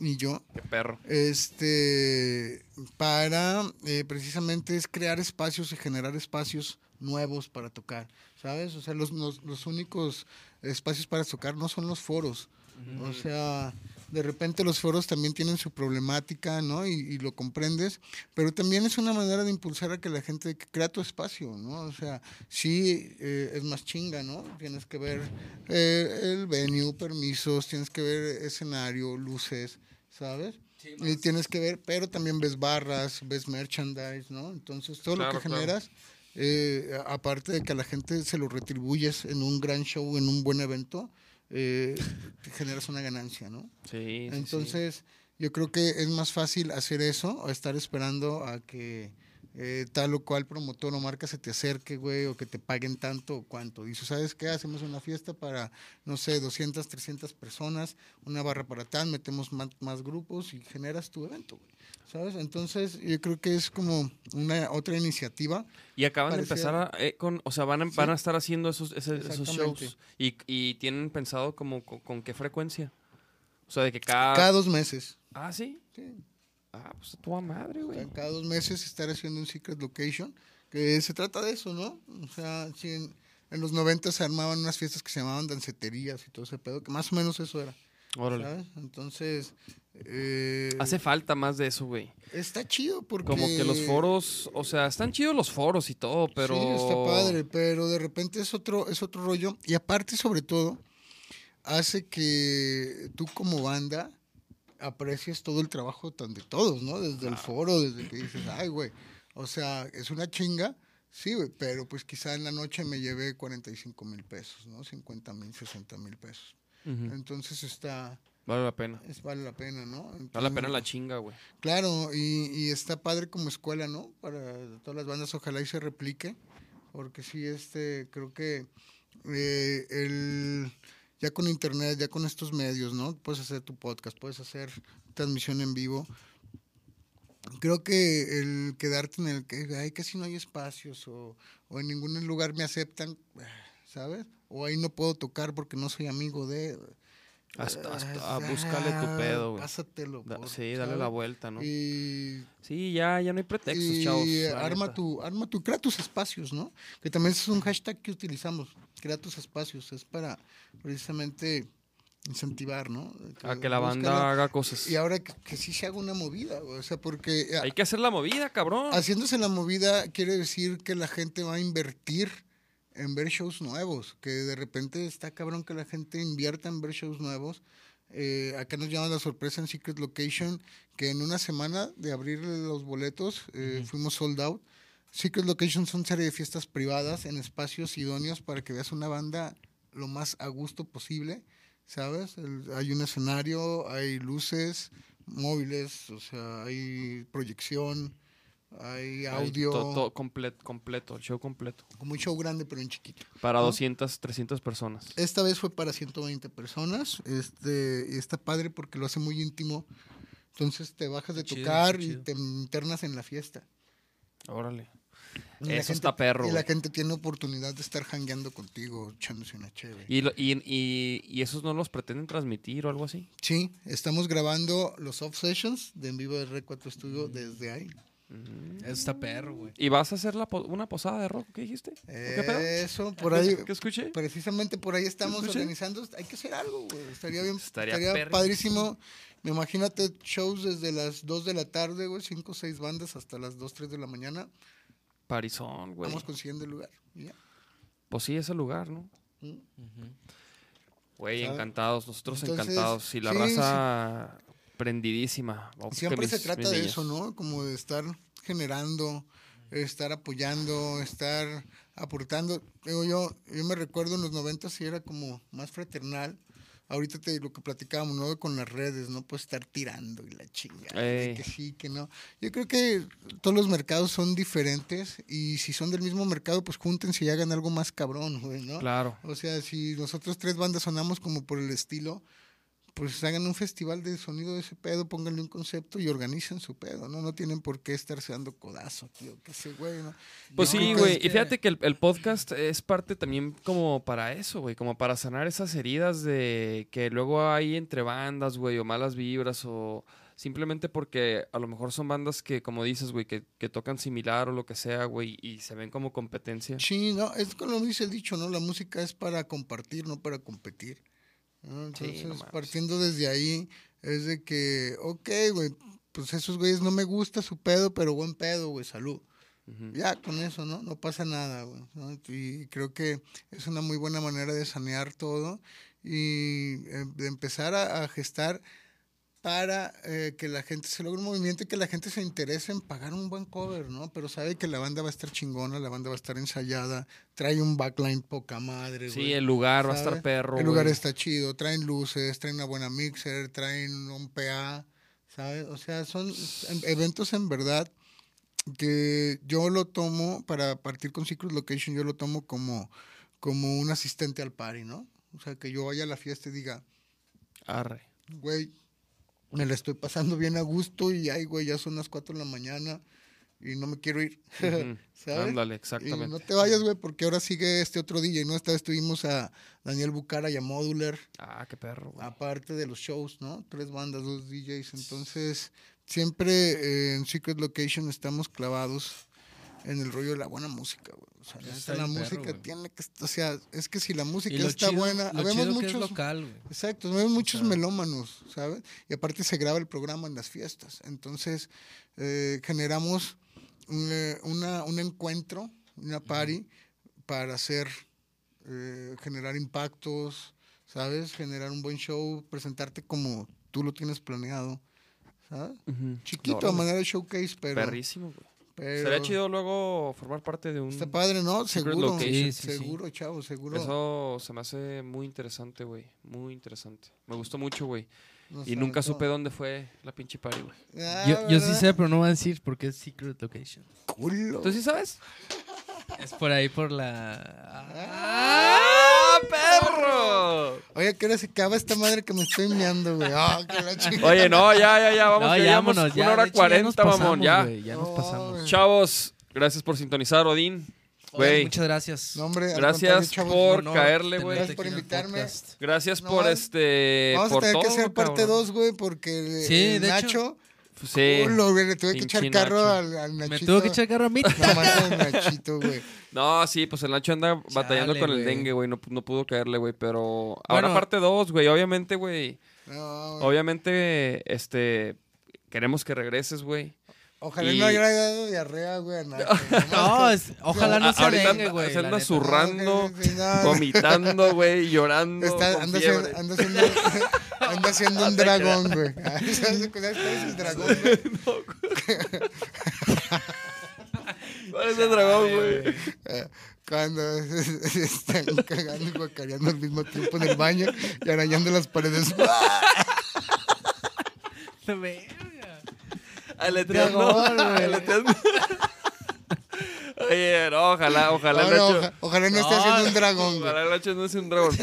Speaker 4: y yo.
Speaker 2: Qué perro.
Speaker 4: Este, para eh, precisamente es crear espacios y generar espacios nuevos para tocar, ¿sabes? O sea, los, los, los únicos espacios para tocar no son los foros. O sea, de repente los foros también tienen su problemática, ¿no? Y, y lo comprendes, pero también es una manera de impulsar a que la gente crea tu espacio, ¿no? O sea, sí eh, es más chinga, ¿no? Tienes que ver eh, el venue, permisos, tienes que ver escenario, luces, ¿sabes? y tienes que ver, pero también ves barras, ves merchandise, ¿no? Entonces, todo lo que
Speaker 2: claro.
Speaker 4: generas, eh, aparte de que a la gente se lo retribuyes en un gran show, en un buen evento, eh, te generas una ganancia, ¿no?
Speaker 2: Sí.
Speaker 4: Entonces, yo creo que es más fácil hacer eso o estar esperando a que eh, tal o cual promotor o marca se te acerque, güey, o que te paguen tanto o cuánto. Dice, ¿sabes qué? Hacemos una fiesta para, no sé, 200, 300 personas, una barra para tal, metemos más, más grupos y generas tu evento, güey. ¿Sabes? Entonces, yo creo que es como una otra iniciativa.
Speaker 2: Y acaban de empezar a, eh, con, o sea, van a, van a estar haciendo esos, ese- esos shows. Y, y tienen pensado como con, con qué frecuencia. O sea, de que cada...
Speaker 4: Cada dos meses.
Speaker 2: Ah, ¿sí?
Speaker 4: Sí.
Speaker 2: Ah, pues a toda madre, güey.
Speaker 4: Cada, cada dos meses estar haciendo un secret location, que se trata de eso, ¿no? O sea, si en, en los 90 se armaban unas fiestas que se llamaban danceterías y todo ese pedo, que más o menos eso era,
Speaker 2: Órale.
Speaker 4: ¿sabes? Entonces, eh,
Speaker 2: Hace falta más de eso, güey.
Speaker 4: está chido porque...
Speaker 2: Como que los foros, o sea, están chidos los foros y todo, pero...
Speaker 4: Sí, está padre, pero de repente es otro, es otro rollo. Y aparte, sobre todo, hace que tú como banda aprecies todo el trabajo tan de todos, ¿no? Desde el foro, desde que dices, [clears throat] ay, güey, o sea, es una chinga, sí, güey, pero pues quizá en la noche me llevé 45 mil pesos, ¿no? 50 mil, 60 mil pesos. Entonces está,
Speaker 2: Vale la pena.
Speaker 4: es, vale la pena, ¿no?
Speaker 2: Vale la
Speaker 4: Entonces,
Speaker 2: pena la chinga, güey.
Speaker 4: Claro, y, y está padre como escuela, ¿no? Para todas las bandas, ojalá y se replique, porque sí, este, creo que eh, el, ya con internet, ya con estos medios, ¿no? Puedes hacer tu podcast, puedes hacer transmisión en vivo. Creo que el quedarte en el que, ay, casi no hay espacios o, o en ningún lugar me aceptan, ¿sabes? O ahí no puedo tocar porque no soy amigo de...
Speaker 2: Hasta, hasta-
Speaker 4: Ah,
Speaker 2: ah, búscale tu pedo, güey.
Speaker 4: Pásatelo.
Speaker 2: Da- sí, dale la vuelta, ¿no?
Speaker 4: Y
Speaker 2: Sí, ya, ya no hay pretextos,
Speaker 4: y
Speaker 2: chavos.
Speaker 4: arma
Speaker 2: neta.
Speaker 4: tu, arma tu, crea tus espacios, ¿no? Que también es un hashtag que utilizamos, crea tus espacios, es para precisamente incentivar, ¿no?
Speaker 2: A que la banda haga cosas.
Speaker 4: Y ahora que, que sí se haga una movida, o sea, porque eh,
Speaker 2: Hay que hacer la movida, cabrón.
Speaker 4: haciéndose la movida quiere decir que la gente va a invertir en ver shows nuevos, que de repente está cabrón que la gente invierta en ver shows nuevos. Eh, acá nos llama la sorpresa en Secret Location, que en una semana de abrir los boletos eh, fuimos sold out. Secret Location son serie de fiestas privadas en espacios idóneos para que veas una banda lo más a gusto posible, ¿sabes? El- hay un escenario, hay luces móviles, o sea, hay proyección, hay
Speaker 2: Ahí,
Speaker 4: audio,
Speaker 2: to- to- completo, completo, el show completo.
Speaker 4: como un show grande pero en chiquito.
Speaker 2: Para
Speaker 4: ¿No?
Speaker 2: 200, 300 personas.
Speaker 4: Esta vez fue para 120 personas. Este, y está padre porque lo hace muy íntimo. Entonces te bajas de
Speaker 3: chido,
Speaker 4: tocar y te internas en la fiesta.
Speaker 2: Órale.
Speaker 4: Y
Speaker 2: Eso
Speaker 4: gente-
Speaker 2: está perro,
Speaker 4: Y la gente tiene oportunidad de estar jangueando contigo, echándose una chévere.
Speaker 2: ¿Y, lo- y, y, y esos no los pretenden transmitir o algo así?
Speaker 4: Sí, estamos grabando los off sessions de en vivo de Red 4 Studio desde ahí.
Speaker 3: Eso está perro, güey.
Speaker 2: ¿Y vas a hacer la po- una posada de rock? ¿Qué dijiste? ¿O ¿Qué pedo?
Speaker 4: Eso, por ahí.
Speaker 2: ¿Qué escuché?
Speaker 4: Precisamente por ahí estamos organizando. Hay que hacer algo, güey. Estaría bien.
Speaker 2: Estaría
Speaker 4: Estaría, padrísimo. Me Imagínate shows desde las 2 de la tarde, güey. 5 o 6 bandas hasta las 2, 3 de la mañana.
Speaker 2: Parizón, güey.
Speaker 4: Vamos consiguiendo el lugar. ya.
Speaker 2: Pues sí, es el lugar, ¿no?
Speaker 4: Mm.
Speaker 2: Güey, encantados, nosotros
Speaker 4: Entonces,
Speaker 2: encantados. Y la
Speaker 4: sí,
Speaker 2: raza prendidísima. Oh,
Speaker 4: Siempre
Speaker 2: mis-
Speaker 4: se trata de
Speaker 2: niñas.
Speaker 4: eso, ¿no? Como de estar generando, estar apoyando, estar aportando. Digo, yo, yo me recuerdo en los 90 sí era como más fraternal. Ahorita te, lo que platicábamos, ¿no? Con las redes, ¿no? Pues estar tirando y la chingada. de que sí, que no. Yo creo que todos los mercados son diferentes y si son del mismo mercado, pues júntense y hagan algo más cabrón, güey, ¿no?
Speaker 2: Claro.
Speaker 4: O sea, si nosotros tres bandas sonamos como por el estilo, pues hagan un festival de sonido de ese pedo, pónganle un concepto y organicen su pedo, ¿no? No tienen por qué estarse dando codazo, tío, que ese güey, ¿no?
Speaker 2: Pues sí,
Speaker 4: que
Speaker 2: güey. Y fíjate que el, el podcast es parte también como para eso, güey. Como para sanar esas heridas de que luego hay entre bandas, güey, o malas vibras, o simplemente porque a lo mejor son bandas que, como dices, güey, que, que tocan similar o lo que sea, güey, y se ven como competencia.
Speaker 4: Sí, no, es como dice el dicho, ¿no? La música es para compartir, no para competir. ¿No? Entonces,
Speaker 2: no
Speaker 4: partiendo desde ahí, es de que, ok, güey, pues esos güeyes no me gusta su pedo, pero buen pedo, güey, salud. Ya con eso, ¿no? No pasa nada, güey. ¿no? Y creo que es una muy buena manera de sanear todo y eh, de empezar a, a gestar para eh, que la gente se logre un movimiento y que la gente se interese en pagar un buen cover, ¿no? Pero sabe que la banda va a estar chingona, la banda va a estar ensayada, trae un backline poca madre,
Speaker 2: Sí,
Speaker 4: güey,
Speaker 2: el lugar va a estar perro,
Speaker 4: El lugar está chido, traen luces, traen una buena mixer, traen un PA, ¿sabes? O sea, son eventos en verdad que yo lo tomo para partir con Secret Location, yo lo tomo como, como un asistente al party, ¿no? O sea, que yo vaya a la fiesta y diga,
Speaker 2: Arre.
Speaker 4: güey, me la estoy pasando bien a gusto y ay, güey, ya son las 4 de la mañana y no me quiero ir. [laughs]
Speaker 2: Ujú.
Speaker 4: ¿Sabes?
Speaker 2: Ándale,
Speaker 4: Y
Speaker 2: exactamente.
Speaker 4: no te vayas, güey, porque ahora sigue este otro DJ, ¿no? Esta vez tuvimos a Daniel Bucara y a Modular,
Speaker 2: Ah, qué perro, güey.
Speaker 4: aparte de los shows, ¿no? Tres bandas, dos DJs. Entonces, siempre eh, en Secret Location estamos clavados en el rollo de la buena música, güey. O sea,
Speaker 3: está
Speaker 4: la
Speaker 3: perro,
Speaker 4: música tiene que, o sea, es que si la música está
Speaker 3: chido-
Speaker 4: buena,
Speaker 3: lo
Speaker 4: habemos
Speaker 3: chido que es
Speaker 4: muchos
Speaker 3: local, güey.
Speaker 4: Exacto, vemos muchos
Speaker 3: sea-
Speaker 4: melómanos, ¿sabes? Y aparte se graba el programa en las fiestas. Entonces, eh, generamos un, eh, una, un encuentro, una party, para hacer, eh, generar impactos, ¿sabes? Generar un buen show, presentarte como tú lo tienes planeado, ¿sabes? Chiquito, a manera de showcase, pero...
Speaker 2: Perrísimo, güey.
Speaker 4: Pero
Speaker 2: Sería chido luego formar parte de un...
Speaker 4: Está padre, ¿no? Seguro.
Speaker 3: Sí, sí.
Speaker 4: seguro, chavo, seguro.
Speaker 2: Eso se me hace muy interesante, güey. Muy interesante. Me gustó mucho, güey. Y nunca supe dónde fue la pinche party, güey.
Speaker 4: Ah,
Speaker 3: Yo, yo sí sé, pero no voy a decir porque es Secret Location.
Speaker 4: Culo.
Speaker 2: ¿Tú sí sabes?
Speaker 3: Es por ahí, por la...
Speaker 2: ¡Ah, perro!
Speaker 4: Oye, ¿qué hora se acaba esta madre que me estoy meando, güey? Ah, la [laughs] chingada.
Speaker 2: Oye, no, ya, ya, ya. Vamos,
Speaker 3: No,
Speaker 2: que
Speaker 3: ya
Speaker 2: llevamos
Speaker 3: vámonos, ya,
Speaker 2: una hora
Speaker 3: hecho, ya nos
Speaker 2: cuarenta, mamón, ya.
Speaker 3: güey, ya nos
Speaker 4: No,
Speaker 3: pasamos.
Speaker 2: Chavos, gracias por sintonizar, Odín. Güey,
Speaker 3: Muchas gracias.
Speaker 4: No, hombre, al
Speaker 2: gracias
Speaker 4: contrario, chavos,
Speaker 2: por
Speaker 3: honor
Speaker 2: caerle,
Speaker 3: tenerte
Speaker 2: güey.
Speaker 4: Gracias por
Speaker 3: aquí en el
Speaker 4: invitarme.
Speaker 3: podcast.
Speaker 2: Gracias
Speaker 4: No,
Speaker 2: por este.
Speaker 4: Vamos a
Speaker 2: por
Speaker 4: tener que
Speaker 2: todo,
Speaker 4: hacer parte
Speaker 2: cabrón.
Speaker 4: 2, güey, porque
Speaker 3: Sí, de hecho.
Speaker 4: Nacho,
Speaker 2: Sí.
Speaker 4: culo, güey, le tuve que echar carro al, al Nachito.
Speaker 3: Me tuvo que echar carro a mí.
Speaker 4: No mames, Nachito, güey. [laughs]
Speaker 2: No, sí, pues el Nacho anda batallando con el dengue, güey. No, no pudo caerle, güey. Pero ahora parte dos, güey. Obviamente, güey.
Speaker 4: No, güey.
Speaker 2: Obviamente, este. Queremos que regreses, güey.
Speaker 4: Ojalá
Speaker 2: Y-
Speaker 4: no haya dado diarrea, güey. a nadie. [laughs]
Speaker 3: No, es- ojalá no
Speaker 2: A-
Speaker 3: sea
Speaker 2: ahorita
Speaker 3: güey.
Speaker 2: se anda zurrando,
Speaker 4: no.
Speaker 2: vomitando, güey, llorando.
Speaker 4: Está,
Speaker 2: con
Speaker 4: anda, haciendo, anda un [laughs] dragón, güey. [laughs] ¿Sabes cuál es el dragón, güey?
Speaker 2: ¿Cuál es el dragón, güey?
Speaker 4: Cuando se están cagando y guacareando al mismo tiempo en el baño y arañando las paredes.
Speaker 3: Verga.
Speaker 2: Aleteando. Aleteando. Oye, no, ojalá, ojalá
Speaker 4: No, no,
Speaker 2: Nacho-
Speaker 4: oja- ojalá no esté
Speaker 3: No,
Speaker 4: haciendo un dragón.
Speaker 2: Ojalá el Nacho no sea un dragón.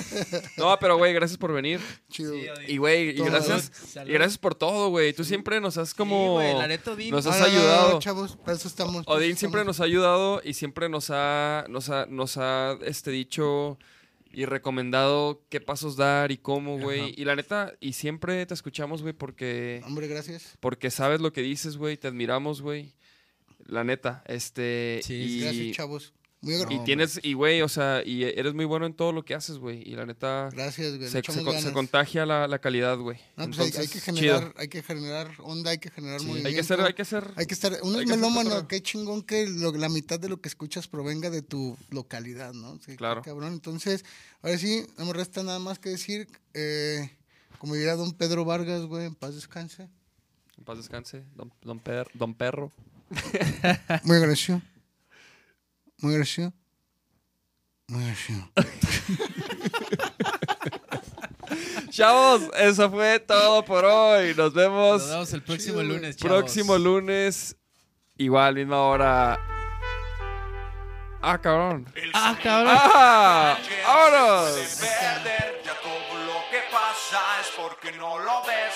Speaker 2: No, pero güey, gracias por venir.
Speaker 4: Chido.
Speaker 3: Sí.
Speaker 2: Y güey, y gracias,
Speaker 3: Salud.
Speaker 2: y gracias por todo, güey. Tú siempre nos has como
Speaker 3: Sí, neta, Odín.
Speaker 2: nos
Speaker 4: No,
Speaker 2: has
Speaker 4: no, no, no,
Speaker 2: ayudado.
Speaker 4: chavos, para eso estamos.
Speaker 2: Odín
Speaker 4: eso
Speaker 2: siempre
Speaker 4: estamos.
Speaker 2: nos ha ayudado y siempre nos ha, nos ha, nos ha este, dicho y recomendado qué pasos dar y cómo, güey. Y la neta, y siempre te escuchamos, güey, porque,
Speaker 4: Hombre, gracias.
Speaker 2: porque sabes lo que dices, güey. Te admiramos, güey. La neta, este.
Speaker 3: Sí,
Speaker 2: y,
Speaker 4: Gracias, chavos. Muy
Speaker 2: y tienes, y güey, o sea, y eres muy bueno en todo lo que haces, güey. Y la neta,
Speaker 4: Gracias, güey.
Speaker 2: se, contagia la, la calidad, güey.
Speaker 4: No, pues hay, que
Speaker 2: chido.
Speaker 4: generar, hay que generar onda, hay que generar
Speaker 2: Sí,
Speaker 4: movimiento.
Speaker 2: Hay que ser, hay que ser.
Speaker 4: Hay que estar, uno es melómano, qué chingón que lo- la mitad de lo que escuchas provenga de tu localidad, ¿no? Sí,
Speaker 2: Claro.
Speaker 4: Cabrón, entonces, ahora sí, no me resta nada más que decir, eh, como diría don Pedro Vargas, güey, en paz descanse.
Speaker 2: En paz descanse, don, don, Per- don Perro.
Speaker 4: Muy agradecido. Muy agradecido. Muy agradecido. [laughs]
Speaker 2: Chavos, eso fue todo por hoy. Nos vemos
Speaker 3: Nos vemos el próximo lunes, chavos.
Speaker 2: próximo lunes. Igual, misma hora. Ah, cabrón.
Speaker 3: Ah, cabrón.
Speaker 2: ¡Ah! ¡Vámonos!
Speaker 1: perder, ya todo lo que pasa es porque no lo ves.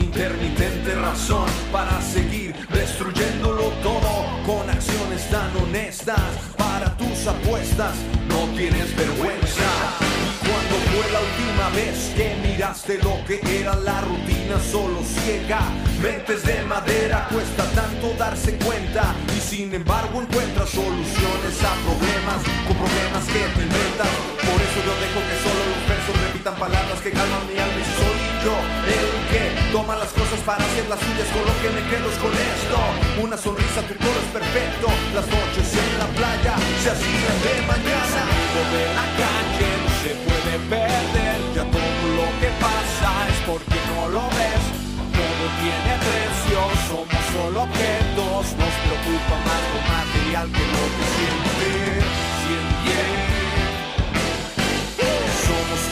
Speaker 1: Intermitente, razón para seguir destruyéndolo todo con acciones tan honestas. Para tus apuestas, no tienes vergüenza. Fue la última vez que miraste lo que era la rutina solo ciega? Mentes de madera, cuesta tanto darse cuenta. Y sin embargo encuentras soluciones a problemas con problemas que te inventas. Por eso yo dejo que solo los versos repitan palabras que calman mi alma y yo el que toma las cosas para hacer las suyas con lo que me quedo con esto. Una sonrisa, tu coro es perfecto. Las noches en la playa se hacían de mañana. la calle se puede perder. Ya todo lo que pasa es porque no lo ves. Todo tiene precio, somos solo objetos. Nos preocupa más lo material que lo que siente.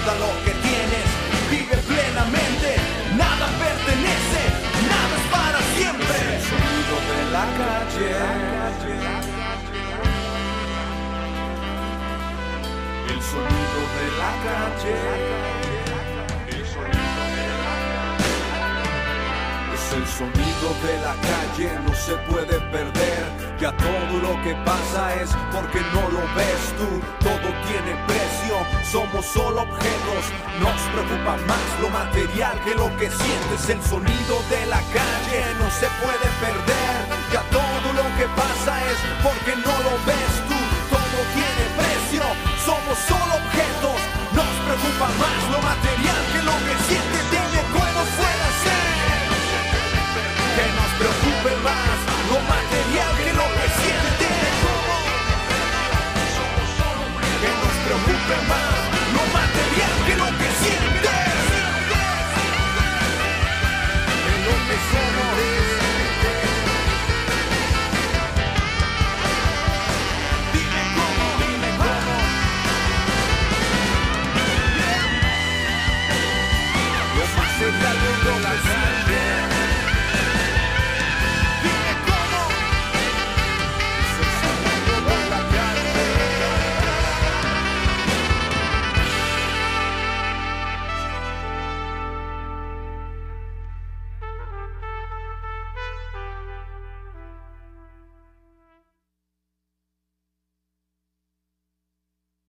Speaker 1: disfruta lo que tienes, vive plenamente. Nada pertenece, nada es para siempre. El sonido de la calle. El sonido de la calle. El sonido de la calle. Es el sonido de la calle, no se puede perder. Ya todo lo que pasa es porque no lo ves tú. Todo tiene precio, somos solo objetos. Nos preocupa más lo material que lo que sientes. El sonido de la calle no se puede perder. Ya todo lo que pasa es porque no lo ves tú. Todo tiene precio, somos solo objetos. Nos preocupa más lo material que lo que sientes. Dime cómo puede ser que nos preocupe más lo material preocupa é mais.